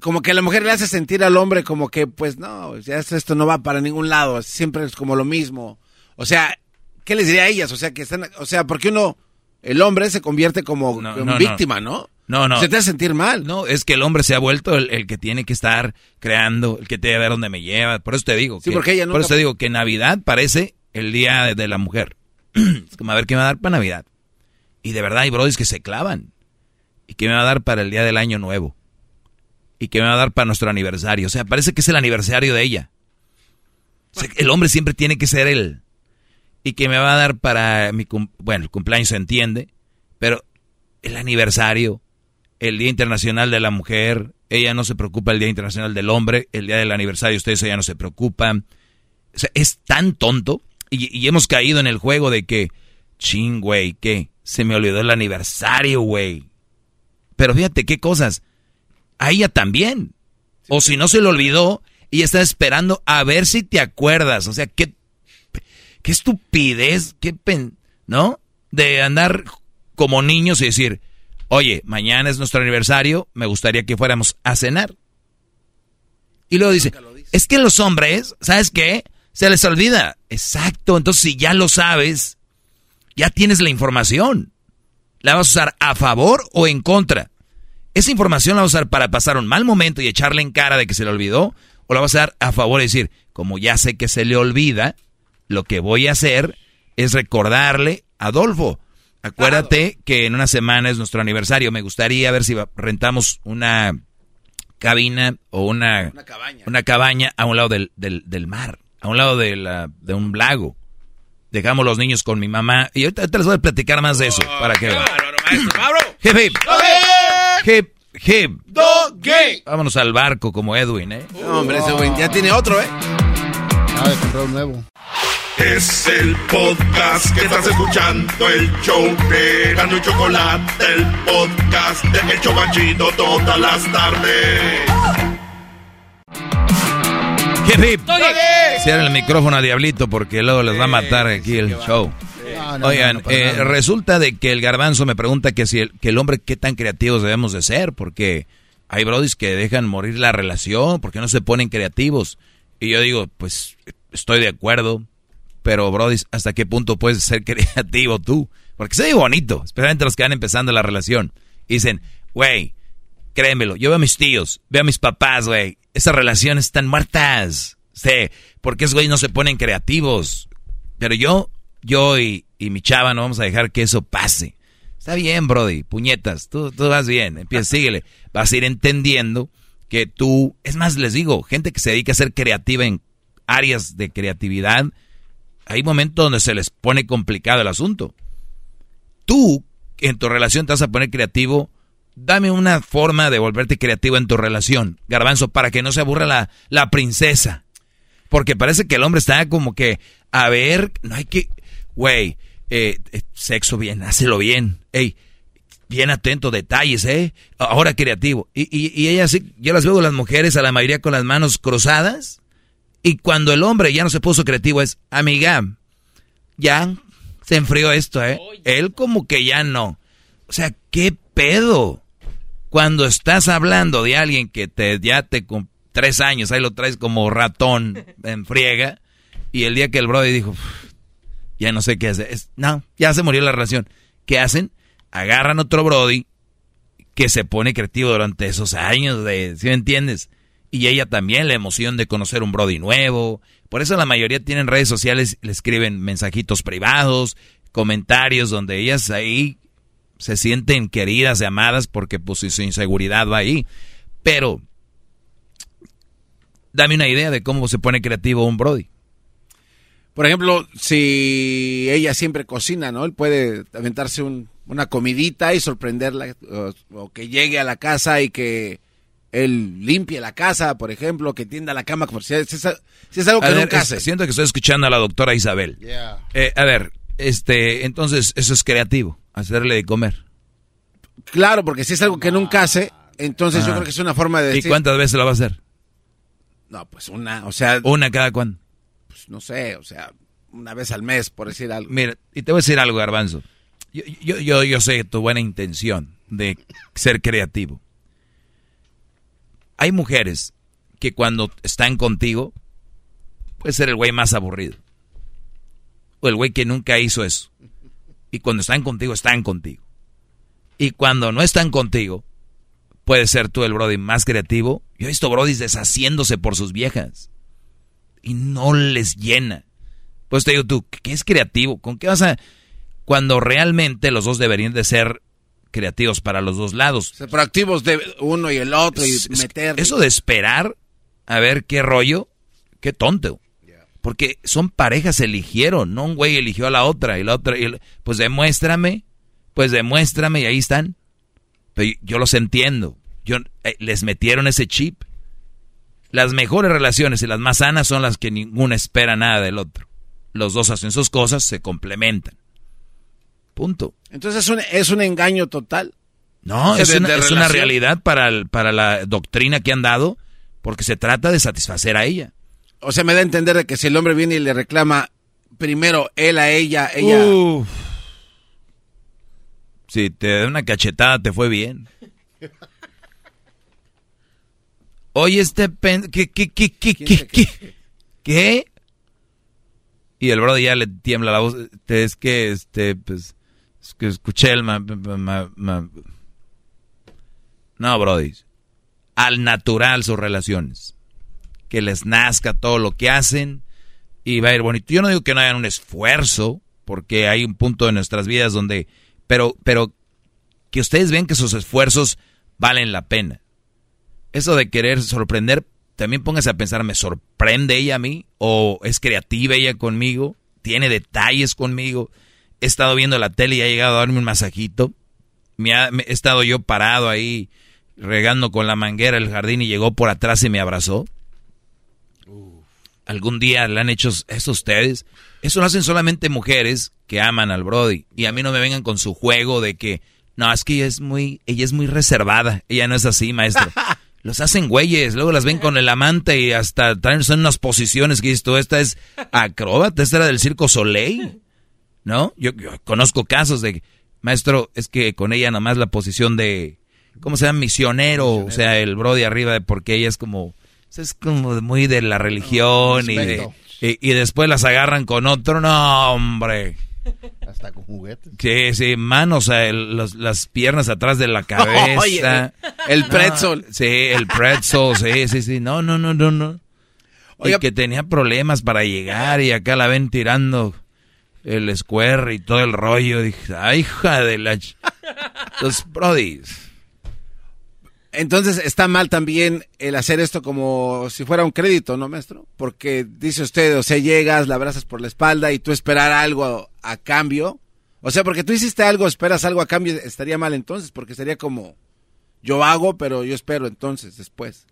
como que la mujer le hace sentir al hombre como que, pues no, ya esto no va para ningún lado, siempre es como lo mismo. O sea, ¿qué les diría a ellas? O sea, que están, o sea, porque uno, el hombre se convierte como víctima, ¿no? No, no. Se te hace sentir mal. No, es que el hombre se ha vuelto el, que tiene que estar creando, el que tiene que ver dónde me lleva. Por eso te digo. Sí, porque ella Por eso te digo que Navidad parece el día de, la mujer. es como a ver qué me va a dar para Navidad. Y de verdad hay brodis que se clavan. ¿Y qué me va a dar para el día del año nuevo? ¿Y qué me va a dar para nuestro aniversario? O sea, parece que es el aniversario de ella. el hombre siempre tiene que ser el, y que me va a dar para mi bueno, el cumpleaños se entiende, pero el aniversario, el Día Internacional de la Mujer, ella no se preocupa el Día Internacional del Hombre, el día del aniversario ustedes ya no se preocupan. O sea, es tan tonto Y, y hemos caído en el juego de que, ching, güey, ¿qué? Se me olvidó el aniversario, güey. Pero fíjate qué cosas. A ella también. O si no se le olvidó, y está esperando a ver si te acuerdas. O sea, qué, qué estupidez, qué pen, ¿no? De andar como niños y decir, oye, mañana es nuestro aniversario, me gustaría que fuéramos a cenar. Y luego dice, es que los hombres, ¿sabes qué? Se les olvida. Exacto, entonces si ya lo sabes, ya tienes la información. ¿La vas a usar a favor o en contra? ¿Esa información la vas a usar para pasar un mal momento y echarle en cara de que se le olvidó? ¿O la vas a dar a favor y decir, como ya sé que se le olvida, lo que voy a hacer es recordarle a Adolfo? Acuérdate que en una semana es nuestro aniversario. Me gustaría ver si rentamos una cabina o una, una, cabaña. a un lado del, del, mar, a un lado de, la, de un lago. Dejamos los niños con mi mamá. Y ahorita, les voy a platicar más de eso. para que vean. Hip, hip. Hip, hip. gay. Vámonos al barco como Edwin, ¿eh? No, hombre, ese güey ya tiene otro, ¿eh? Acaba de comprar un nuevo. Es el podcast que estás escuchando, el show de Gano y Chocolate, el podcast de Hecho Banchito todas las tardes. Hip, hip. Cierra el micrófono a Diablito porque luego les va a matar aquí el show. Oigan, eh, resulta de que el garbanzo me pregunta que si el, que el hombre qué tan creativos debemos de ser, porque hay brodis que dejan morir la relación, porque no se ponen creativos. Y yo digo, pues estoy de acuerdo, pero brodis, ¿hasta qué punto puedes ser creativo tú? Porque se ve bonito, especialmente los que van empezando la relación. Dicen, güey, créemelo, yo veo a mis tíos, veo a mis papás, güey, esas relaciones están muertas. Sí, porque esos güeyes no se ponen creativos. Pero yo, yo y, y, mi chava no vamos a dejar que eso pase. Está bien, Brody, puñetas, tú, tú vas bien, empieza, síguele. Vas a ir entendiendo que tú, es más, les digo, gente que se dedica a ser creativa en áreas de creatividad, hay momentos donde se les pone complicado el asunto. Tú, en tu relación, te vas a poner creativo Dame una forma de volverte creativo en tu relación, garbanzo, para que no se aburra la, la princesa. Porque parece que el hombre está como que, a ver, no hay que, güey, eh, eh, sexo bien, hácelo bien, ey, bien atento, detalles, eh, ahora creativo. Y, y, y ella sí, yo las veo las mujeres a la mayoría con las manos cruzadas, y cuando el hombre ya no se puso creativo es, amiga, ya se enfrió esto, eh, él como que ya no. O sea, ¿qué pedo? Cuando estás hablando de alguien que te ya te con tres años, ahí lo traes como ratón en friega, y el día que el brother dijo, ya no sé qué hacer, no, ya se murió la relación. ¿Qué hacen? Agarran otro brody que se pone creativo durante esos años, de, ¿sí me entiendes? Y ella también, la emoción de conocer un brody nuevo. Por eso la mayoría tienen redes sociales, le escriben mensajitos privados, comentarios donde ellas ahí se sienten queridas y amadas porque pues su inseguridad va ahí. Pero, dame una idea de cómo se pone creativo un Brody. Por ejemplo, si ella siempre cocina, ¿no? Él puede aventarse una comidita y sorprenderla, o, que llegue a la casa y que él limpie la casa, por ejemplo, que tienda la cama, si es, si es algo que nunca hace. Siento que estoy escuchando a la doctora Isabel. Eh, a ver, este, entonces eso es creativo hacerle de comer. Claro, porque si es algo que nunca hace, entonces yo creo que es una forma de decir... ¿Y cuántas veces lo va a hacer? No, pues una, o sea... ¿Una cada cuándo? Pues no sé, o sea, una vez al mes, por decir algo. Mira, y te voy a decir algo, Garbanzo. Yo, yo, yo, yo sé tu buena intención de ser creativo. Hay mujeres que cuando están contigo, puede ser el güey más aburrido. O el güey que nunca hizo eso. Y cuando están contigo, están contigo. Y cuando no están contigo, puede ser tú el Brody más creativo. Yo he visto Brodis deshaciéndose por sus viejas. Y no les llena. Pues te digo tú, ¿qué es creativo? ¿Con qué vas a...? Cuando realmente los dos deberían de ser creativos para los dos lados. Proactivos de uno y el otro y meter... Eso de esperar a ver qué rollo, qué tonto. Porque son parejas eligieron, no un güey eligió a la otra y la otra. Y pues demuéstrame, pues demuéstrame y ahí están. Pero yo los entiendo. Yo, eh, les metieron ese chip. Las mejores relaciones y las más sanas son las que ninguna espera nada del otro. los dos hacen sus cosas, se complementan. Punto. Entonces es un, es un engaño total. No, es, de- una, de es una relación. realidad para, el- para la doctrina que han dado, porque se trata de satisfacer a ella. O sea, me da a entender de que si el hombre viene y le reclama primero él a ella, ella... Uf. Si te da una cachetada, te fue bien. Oye, este pen... ¿Qué, qué, qué, qué, qué, qué? ¿Qué? Y el brother ya le tiembla la voz. Es que, este, pues... Escuché el... ma- ma- ma- No, brody. Al natural sus relaciones. Que les nazca todo lo que hacen y va a ir bonito. Yo no digo que no hagan un esfuerzo, porque hay un punto de nuestras vidas donde, pero, pero que ustedes ven que sus esfuerzos valen la pena. Eso de querer sorprender, también póngase a pensar, ¿me sorprende ella a mí? ¿O es creativa ella conmigo? ¿Tiene detalles conmigo? He estado viendo la tele y ha llegado a darme un masajito. Me ha- me- he estado yo parado ahí regando con la manguera el jardín y llegó por atrás y me abrazó. ¿Algún día le han hecho eso a ustedes? Eso lo hacen solamente mujeres que aman al Brody. Y a mí no me vengan con su juego de que, no, es que ella es muy, ella es muy reservada. Ella no es así, maestro. Los hacen güeyes, luego las ven con el amante y hasta traen son unas posiciones que dices tú, esta es acróbata, esta era del circo Soleil. ¿No? Yo, yo conozco casos de, maestro, es que con ella nomás la posición de, ¿cómo se llama? Misionero, o sea, el Brody arriba de porque ella es como, es como muy de la religión y, de- y, y después las agarran con otro, no, hombre. Hasta con juguetes. Sí, sí, manos, los- las piernas atrás de la cabeza. Oye, el pretzel. No, sí, el pretzel, sí, sí, sí. No, no, no, no, no. Oiga, y que tenía problemas para llegar y acá la ven tirando el square y todo el rollo. Dije, ay, hija de la... ch-". Los brodis. Entonces está mal también el hacer esto como si fuera un crédito, ¿no, maestro? Porque dice usted, o sea, llegas, la abrazas por la espalda y tú esperar algo a, cambio. O sea, porque tú hiciste algo, esperas algo a cambio, estaría mal entonces, porque sería como, yo hago, pero yo espero entonces, después.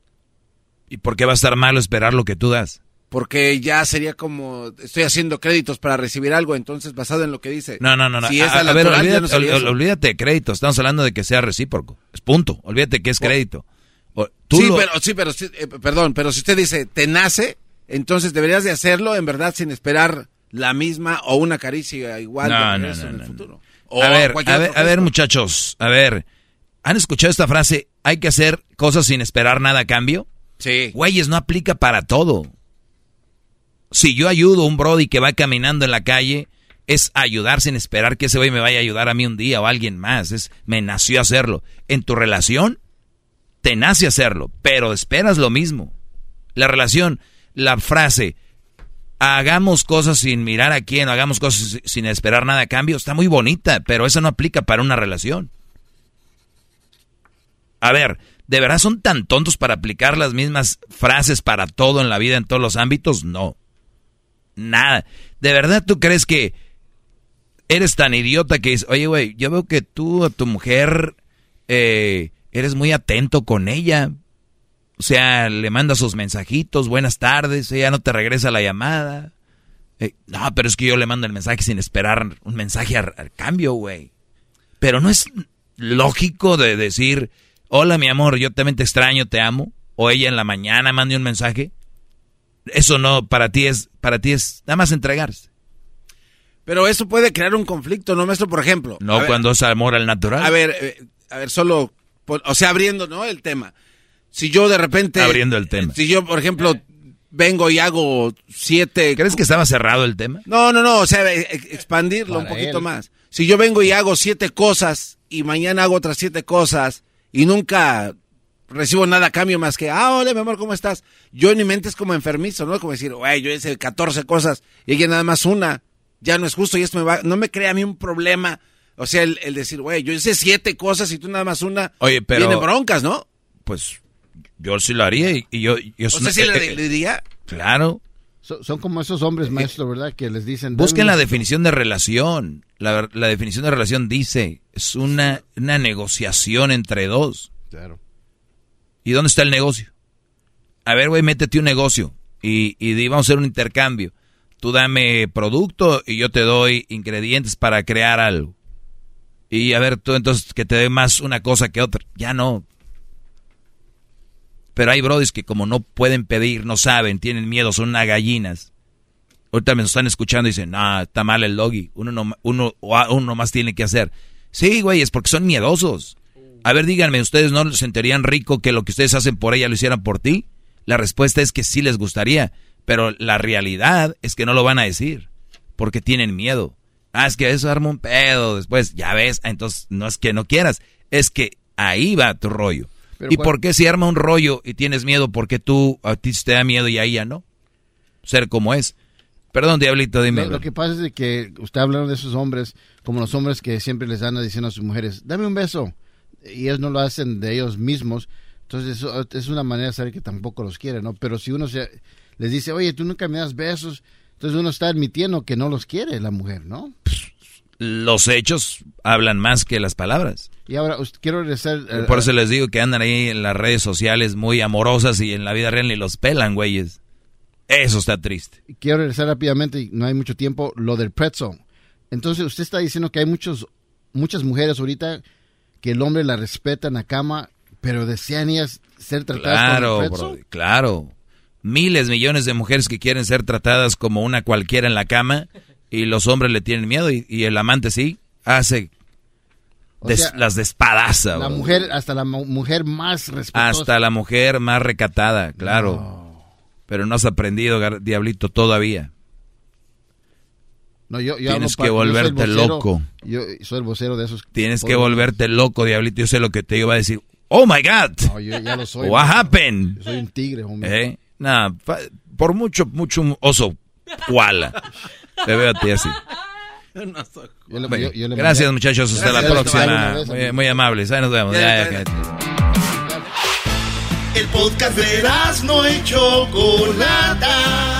¿Y por qué va a estar malo esperar lo que tú das? Porque ya sería como, estoy haciendo créditos para recibir algo, entonces basado en lo que dice. No, no, no. no. Si a, es a ver, natural, ya olvídate, no sería ol- eso. olvídate de crédito. Estamos hablando de que sea recíproco. Es punto. Olvídate que es crédito. O- tú sí, lo- pero, sí, pero, sí, eh, perdón, pero si usted dice, te nace, entonces deberías de hacerlo en verdad sin esperar la misma o una caricia igual No, de no, no, en el futuro. O a ver, a ver, a ver, muchachos, a ver. ¿Han escuchado esta frase? ¿Hay que hacer cosas sin esperar nada a cambio? Sí. Güeyes, no aplica para todo. Si yo ayudo a un brody que va caminando en la calle, es ayudar sin esperar que ese güey me vaya a ayudar a mí un día o a alguien más. Es, me nació hacerlo. En tu relación, te nace hacerlo, pero esperas lo mismo. La relación, la frase, hagamos cosas sin mirar a quién, hagamos cosas si- sin esperar nada a cambio, está muy bonita, pero eso no aplica para una relación. A ver, ¿de verdad son tan tontos para aplicar las mismas frases para todo en la vida, en todos los ámbitos? No. Nada. ¿De verdad tú crees que eres tan idiota que dices, oye, güey, yo veo que tú a tu mujer eh, eres muy atento con ella? O sea, le manda sus mensajitos, buenas tardes, ella no te regresa la llamada. Eh, no, pero es que yo le mando el mensaje sin esperar un mensaje al cambio, güey. Pero no es lógico de decir, hola mi amor, yo también te extraño, te amo. O ella en la mañana mande un mensaje. Eso no, para ti es, para ti es nada más entregarse. Pero eso puede crear un conflicto, ¿no, maestro? Por ejemplo. No a ver, cuando es amor al natural. A ver, eh, a ver, solo, por- o sea, abriendo, ¿no? El tema. Si yo de repente... Abriendo el tema. Si yo, por ejemplo, vengo y hago siete... ¿Crees que estaba cerrado el tema? No, no, no, o sea, e- e- expandirlo un poquito él. más. Si yo vengo y hago siete cosas y mañana hago otras siete cosas y nunca recibo nada a cambio más que, ah, hola, mi amor, ¿cómo estás? Yo en mi mente es como enfermizo, ¿no? Como decir, güey, yo hice 14 cosas y ella nada más una. Ya no es justo y esto me va, no me crea a mí un problema. O sea, el, el decir, güey, yo hice siete cosas y tú nada más una. Oye, pero- Tiene broncas, ¿no? Pues yo sí lo haría y, y yo... yo O sea, sí le, le diría. Claro. So- son como esos hombres, maestro, ¿verdad? Que les dicen... Busquen la "Dame un- definición de relación. La, la definición de relación dice, es una, una negociación entre dos. Claro. ¿Y dónde está el negocio? A ver, güey, métete un negocio y, y vamos a hacer un intercambio. tú dame producto y yo te doy ingredientes para crear algo. Y a ver, tú entonces que te dé más una cosa que otra. Ya no. Pero hay brodis que como no pueden pedir, no saben, tienen miedo, son unas gallinas. Ahorita me están escuchando y dicen, ah, está mal el logi. Uno, no, uno, uno más tiene que hacer. Sí, güey, es porque son miedosos. A ver, díganme, ¿ustedes no les sentirían rico que lo que ustedes hacen por ella lo hicieran por ti? La respuesta es que sí les gustaría, pero la realidad es que no lo van a decir, porque tienen miedo. Ah, es que eso arma un pedo después, ya ves, entonces no es que no quieras, es que ahí va tu rollo. ¿Y por qué si arma un rollo y tienes miedo, por qué tú a ti te da miedo y a ella no? Ser como es. Perdón, Diablito, dime. Lo, que pasa es que usted hablando de esos hombres, como los hombres que siempre les dan diciendo a sus mujeres, dame un beso. Y ellos no lo hacen de ellos mismos. Entonces, eso es una manera de saber que tampoco los quiere, ¿no? Pero si uno se, les dice, oye, tú nunca me das besos, entonces uno está admitiendo que no los quiere la mujer, ¿no? Los hechos hablan más que las palabras. Y ahora, quiero regresar... Por eso les digo que andan ahí en las redes sociales muy amorosas y en la vida real ni los pelan, güeyes. Eso está triste. Quiero regresar rápidamente, y no hay mucho tiempo, lo del pretzel. Entonces, usted está diciendo que hay muchos, muchas mujeres ahorita que el hombre la respeta en la cama, pero desean ellas ser tratadas claro, como claro. Miles, millones de mujeres que quieren ser tratadas como una cualquiera en la cama y los hombres le tienen miedo y, el amante sí hace las despadaza. La mujer, hasta la mujer más respetuosa. Hasta la mujer más recatada, claro. Pero no has aprendido, Diablito, todavía. No, yo, Tienes que volverte loco. Yo soy el vocero de esos. Tienes que volverte loco, Diablito. Yo sé lo que te iba a decir. Oh my God. No, yo ya lo soy. What happened? Yo soy un tigre, hombre. ¿Eh? Nada, por mucho, mucho oso koala. te veo a ti así. gracias, muchachos. Hasta la próxima. Muy, muy, amables. Ahí nos vemos. Ya, ya, el podcast de no y Chocolata.